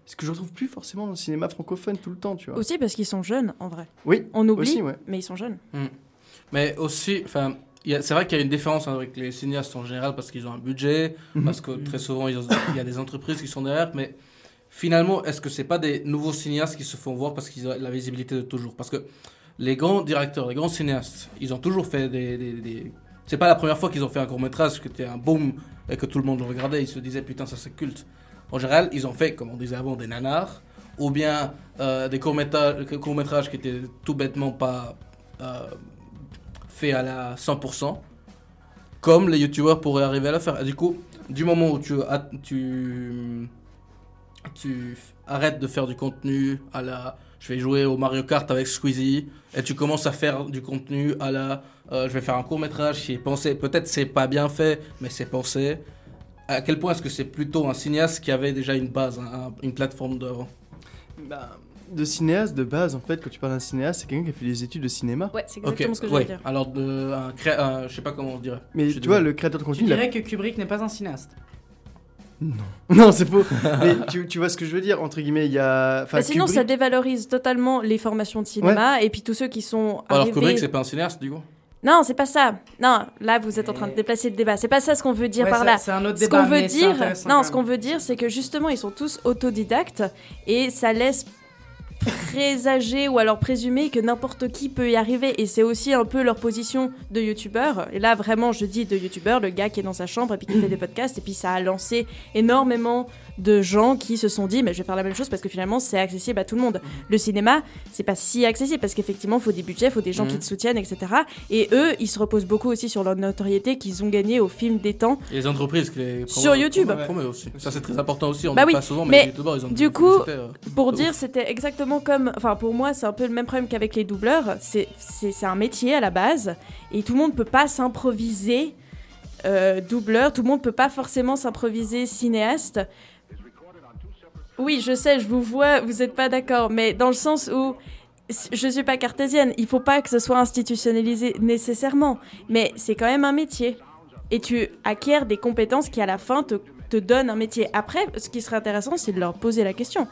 Ce que je retrouve plus forcément dans le cinéma francophone tout le temps, tu vois. Aussi parce qu'ils sont jeunes, en vrai. Oui, On oublie, aussi, ouais. mais ils sont jeunes. Mm. Mais aussi, enfin, c'est vrai qu'il y a une différence avec les cinéastes en général parce qu'ils ont un budget, Mhm. parce que très souvent il y a des entreprises qui sont derrière, mais finalement, est-ce que c'est pas des nouveaux cinéastes qui se font voir parce qu'ils ont la visibilité de toujours? Parce que les grands directeurs, les grands cinéastes, ils ont toujours fait des. des, des- C'est pas la première fois qu'ils ont fait un court métrage qui était un boom et que tout le monde le regardait, ils se disaient putain, ça c'est culte. En général, ils ont fait, comme on disait avant, des nanars, ou bien euh, des courts -métrages qui étaient tout bêtement pas euh, faits à la 100%, comme les youtubeurs pourraient arriver à le faire. Du coup, du moment où tu, tu, tu arrêtes de faire du contenu à la je vais jouer au Mario Kart avec Squeezie et tu commences à faire du contenu à la euh, je vais faire un court métrage qui est pensé. Peut-être c'est pas bien fait mais c'est pensé. À quel point est-ce que c'est plutôt un cinéaste qui avait déjà une base un- une plateforme d'avant Bah, de cinéaste de base, en fait, quand tu parles d'un cinéaste, c'est quelqu'un qui a fait des études de cinéma. Ouais, c'est Ok, ouais. alors de un cré- un- je sais pas comment on dirait Mais Je tu vois, le créateur de contenu, a- dirais que Kubrick n'est pas un cinéaste. Non, c'est faux. Mais tu, tu vois ce que je veux dire, entre guillemets, il y a. enfin, Bah, sinon, Kubrick- ça dévalorise totalement les formations de cinéma et puis tous ceux qui sont alors arrivés... Kubrick c'est pas un cinéaste du coup? Non, c'est pas ça. Non, là vous êtes en train de déplacer le débat. C'est pas ça ce qu'on veut dire Ouais, par ça- là. c'est un autre ce débat, qu'on veut dire, non, ce qu'on veut dire, c'est que justement ils sont tous autodidactes et ça laisse présager ou alors présumer que n'importe qui peut y arriver. Et c'est aussi un peu leur position de youtubeur. Et là vraiment je dis de youtubeur le gars qui est dans sa chambre et puis qui fait des podcasts. Et puis ça a lancé énormément de gens qui se sont dit mais je vais faire la même chose parce que finalement c'est accessible à tout le monde le cinéma c'est pas si accessible parce qu'effectivement il faut des budgets il faut des gens qui te soutiennent etc et eux ils se reposent beaucoup aussi sur leur notoriété qu'ils ont gagné au film des temps Et les entreprises qui les Sur YouTube. aussi. Ça c'est très important aussi. On bah oui, pas souvent, mais, mais les youtubeurs ils ont du coup, euh, pour dire, c'était exactement comme, enfin pour moi, c'est un peu le même problème qu'avec les doubleurs. C'est c'est c'est un métier à la base et tout le monde peut pas s'improviser euh, doubleur. Tout le monde peut pas forcément s'improviser cinéaste. Oui, je sais, je vous vois, vous êtes pas d'accord, mais dans le sens où je suis pas cartésienne, il faut pas que ce soit institutionnalisé nécessairement, mais c'est quand même un métier. Et tu acquiers des compétences qui à la fin te, te donnent un métier. Après, ce qui serait intéressant, c'est de leur poser la question.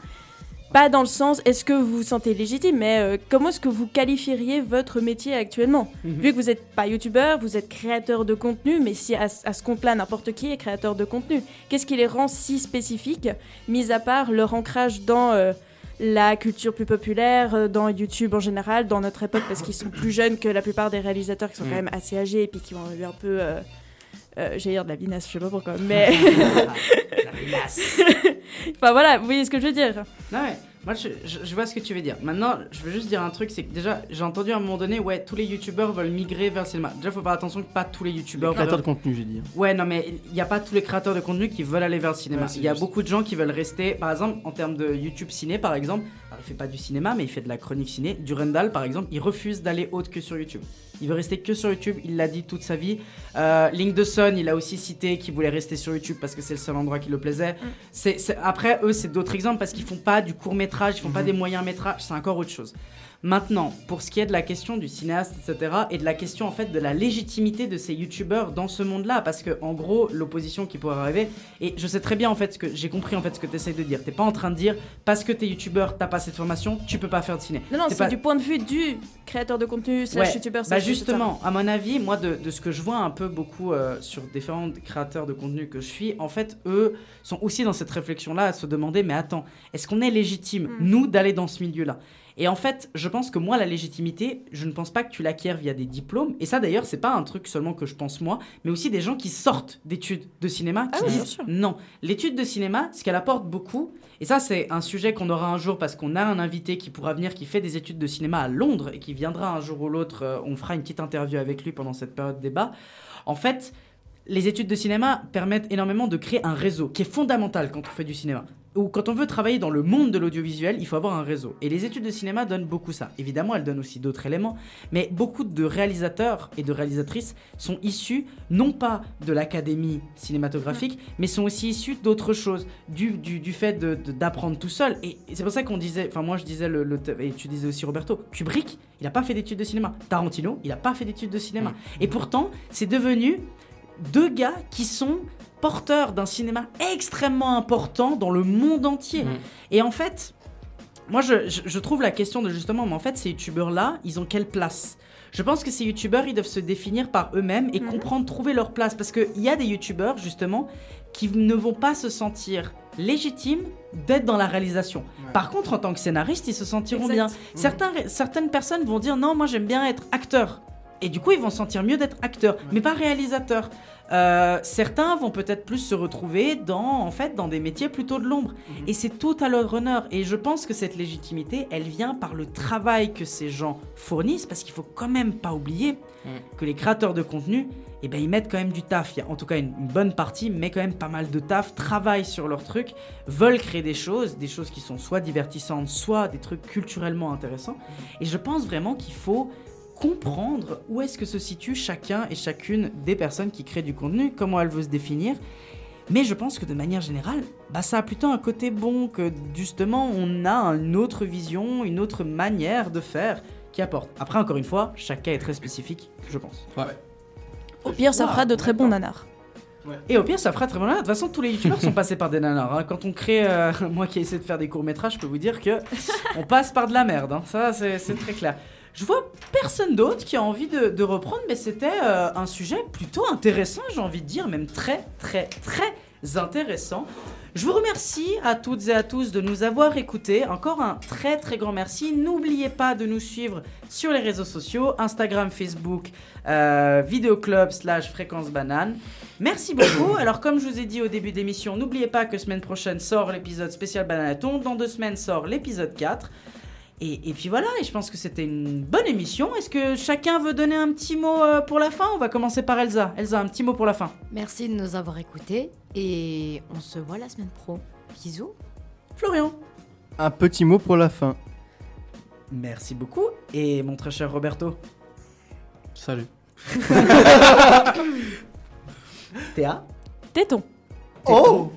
Pas dans le sens est-ce que vous vous sentez légitime, mais euh, comment est-ce que vous qualifieriez votre métier actuellement? Mhm. Vu que vous n'êtes pas youtubeur, vous êtes créateur de contenu, mais si à, à ce compte-là, n'importe qui est créateur de contenu, qu'est-ce qui les rend si spécifiques, mis à part leur ancrage dans euh, la culture plus populaire euh, dans YouTube en général, dans notre époque, parce qu'ils sont plus jeunes que la plupart des réalisateurs qui sont Mm. quand même assez âgés et puis qui ont eu un peu. Euh, euh, dire de la vinasse, je sais pas pourquoi, mais. enfin voilà, vous voyez ce que je veux dire. Non, ouais. Moi, je, je- je vois ce que tu veux dire. Maintenant, je veux juste dire un truc, c'est que déjà, j'ai entendu à un moment donné, ouais, tous les youtubeurs veulent migrer vers le cinéma. Déjà, faut faire attention que pas tous les youtubeurs Créateur de veulent- contenu, j'ai dit. Ouais, non, mais il n'y a pas tous les créateurs de contenu qui veulent aller vers le cinéma. Ouais, Il y a juste. beaucoup de gens qui veulent rester, par exemple, en termes de YouTube ciné, par exemple. Alors, il fait pas du cinéma, mais il fait de la chronique ciné. Durandal, par exemple, il refuse d'aller autre que sur YouTube. Il veut rester que sur YouTube, il l'a dit toute sa vie. Euh, Link de Sun, il a aussi cité qu'il voulait rester sur YouTube parce que c'est le seul endroit qui le plaisait. C'est, c'est- Après, eux, c'est d'autres exemples parce qu'ils font pas du court métrage, ils font pas des moyens métrages, c'est encore autre chose. Maintenant, pour ce qui est de la question du cinéaste, etc., et de la question en fait de la légitimité de ces youtubeurs dans ce monde-là, parce que en gros, l'opposition qui pourrait arriver, et je sais très bien en fait ce que j'ai compris en fait ce que tu essayes de dire. T'es pas en train de dire parce que t'es youtubeur, t'as pas cette formation, tu peux pas faire de ciné. Non, non, c'est pas- du point de vue du créateur de contenu, slash Ouais. youtubeur, Bah justement, à mon avis, moi de, de ce que je vois un peu beaucoup euh, sur différents créateurs de contenu que je suis, en fait, eux sont aussi dans cette réflexion-là à se demander, mais attends, est-ce qu'on est légitime, nous, d'aller dans ce milieu-là? Et en fait, je pense que moi, la légitimité, je ne pense pas que tu l'acquiers via des diplômes. Et ça, d'ailleurs, c'est pas un truc seulement que je pense moi, mais aussi des gens qui sortent d'études de cinéma qui Ah oui, bien disent sûr. non. L'étude de cinéma, ce qu'elle apporte beaucoup, et ça, c'est un sujet qu'on aura un jour parce qu'on a un invité qui pourra venir, qui fait des études de cinéma à Londres et qui viendra un jour ou l'autre. euh, on fera une petite interview avec lui pendant cette période de débat. En fait, les études de cinéma permettent énormément de créer un réseau qui est fondamental quand on fait du cinéma. Ou quand on veut travailler dans le monde de l'audiovisuel, il faut avoir un réseau. Et les études de cinéma donnent beaucoup ça. Évidemment, elles donnent aussi d'autres éléments, mais beaucoup de réalisateurs et de réalisatrices sont issus non pas de l'académie cinématographique, mais sont aussi issus d'autres choses, du, du, du fait d'apprendre tout seul. Et c'est pour ça qu'on disait, enfin moi je disais, le, le- et tu disais aussi Roberto, Kubrick, il n'a pas fait d'études de cinéma. Tarantino, il n'a pas fait d'études de cinéma. Et pourtant, c'est devenu deux gars qui sont porteurs d'un cinéma extrêmement important dans le monde entier. Et en fait, moi je, je- je trouve la question de justement, mais en fait, ces youtubeurs-là, ils ont quelle place? Je pense que ces youtubeurs, ils doivent se définir par eux-mêmes et comprendre, trouver leur place. Parce qu'il y a des youtubeurs, justement, qui ne vont pas se sentir légitimes d'être dans la réalisation. Par contre, en tant que scénariste, ils se sentiront Exact. bien. Certains, certaines personnes vont dire non, moi j'aime bien être acteur. Et du coup, ils vont se sentir mieux d'être acteur, mais pas réalisateur. Euh, certains vont peut-être plus se retrouver dans, en fait, dans des métiers plutôt de l'ombre. Et c'est tout à leur honneur. Et je pense que cette légitimité, elle vient par le travail que ces gens fournissent, parce qu'il faut quand même pas oublier que les créateurs de contenu, eh ben, ils mettent quand même du taf. Il y a en tout cas une, une bonne partie, mais quand même pas mal de taf, travaillent sur leurs trucs, veulent créer des choses, des choses qui sont soit divertissantes, soit des trucs culturellement intéressants. Et je pense vraiment qu'il faut comprendre où est-ce que se situe chacun et chacune des personnes qui créent du contenu, comment elles veulent se définir. Mais je pense que de manière générale, bah, ça a plutôt un côté bon, que justement on a une autre vision, une autre manière de faire qui apporte. Après, encore une fois, chaque cas est très spécifique, je pense. Au pire, ça fera de très bons nanars. Et au pire, ça fera très bon. De toute façon, tous les youtubeurs sont passés par des nanars. hein. Quand on crée, euh, moi qui essaie de faire des courts métrages, je peux vous dire que on passe par de la merde. hein. Ça, c'est très clair. Je vois personne d'autre qui a envie de, de reprendre, mais c'était euh, un sujet plutôt intéressant, j'ai envie de dire, même très, très, très intéressant. Je vous remercie à toutes et à tous de nous avoir écoutés. Encore un très très grand merci. N'oubliez pas de nous suivre sur les réseaux sociaux, Instagram, Facebook, euh, Vidéoclub slash Fréquence Banane. Merci beaucoup. Alors comme je vous ai dit au début d'émission, n'oubliez pas que semaine prochaine sort l'épisode spécial Bananaton. Dans deux semaines sort l'épisode 4. Et, et puis voilà, et je pense que c'était une bonne émission. Est-ce que chacun veut donner un petit mot euh, pour la fin? On va commencer par Elsa. Elsa, un petit mot pour la fin. Merci de nous avoir écoutés et on se voit la semaine pro. Bisous. Florian. Un petit mot pour la fin. Merci beaucoup. Et mon très cher Roberto. Salut. Théa. Téton. Oh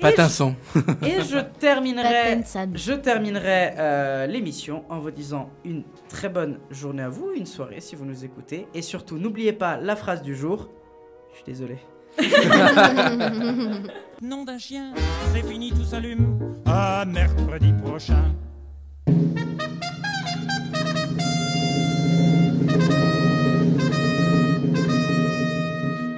Patinson. Et je terminerai, je terminerai euh, l'émission en vous disant une très bonne journée à vous, une soirée si vous nous écoutez. Et surtout, n'oubliez pas la phrase du jour. Je suis désolé. Nom d'un chien, c'est fini, tout s'allume. À mercredi prochain.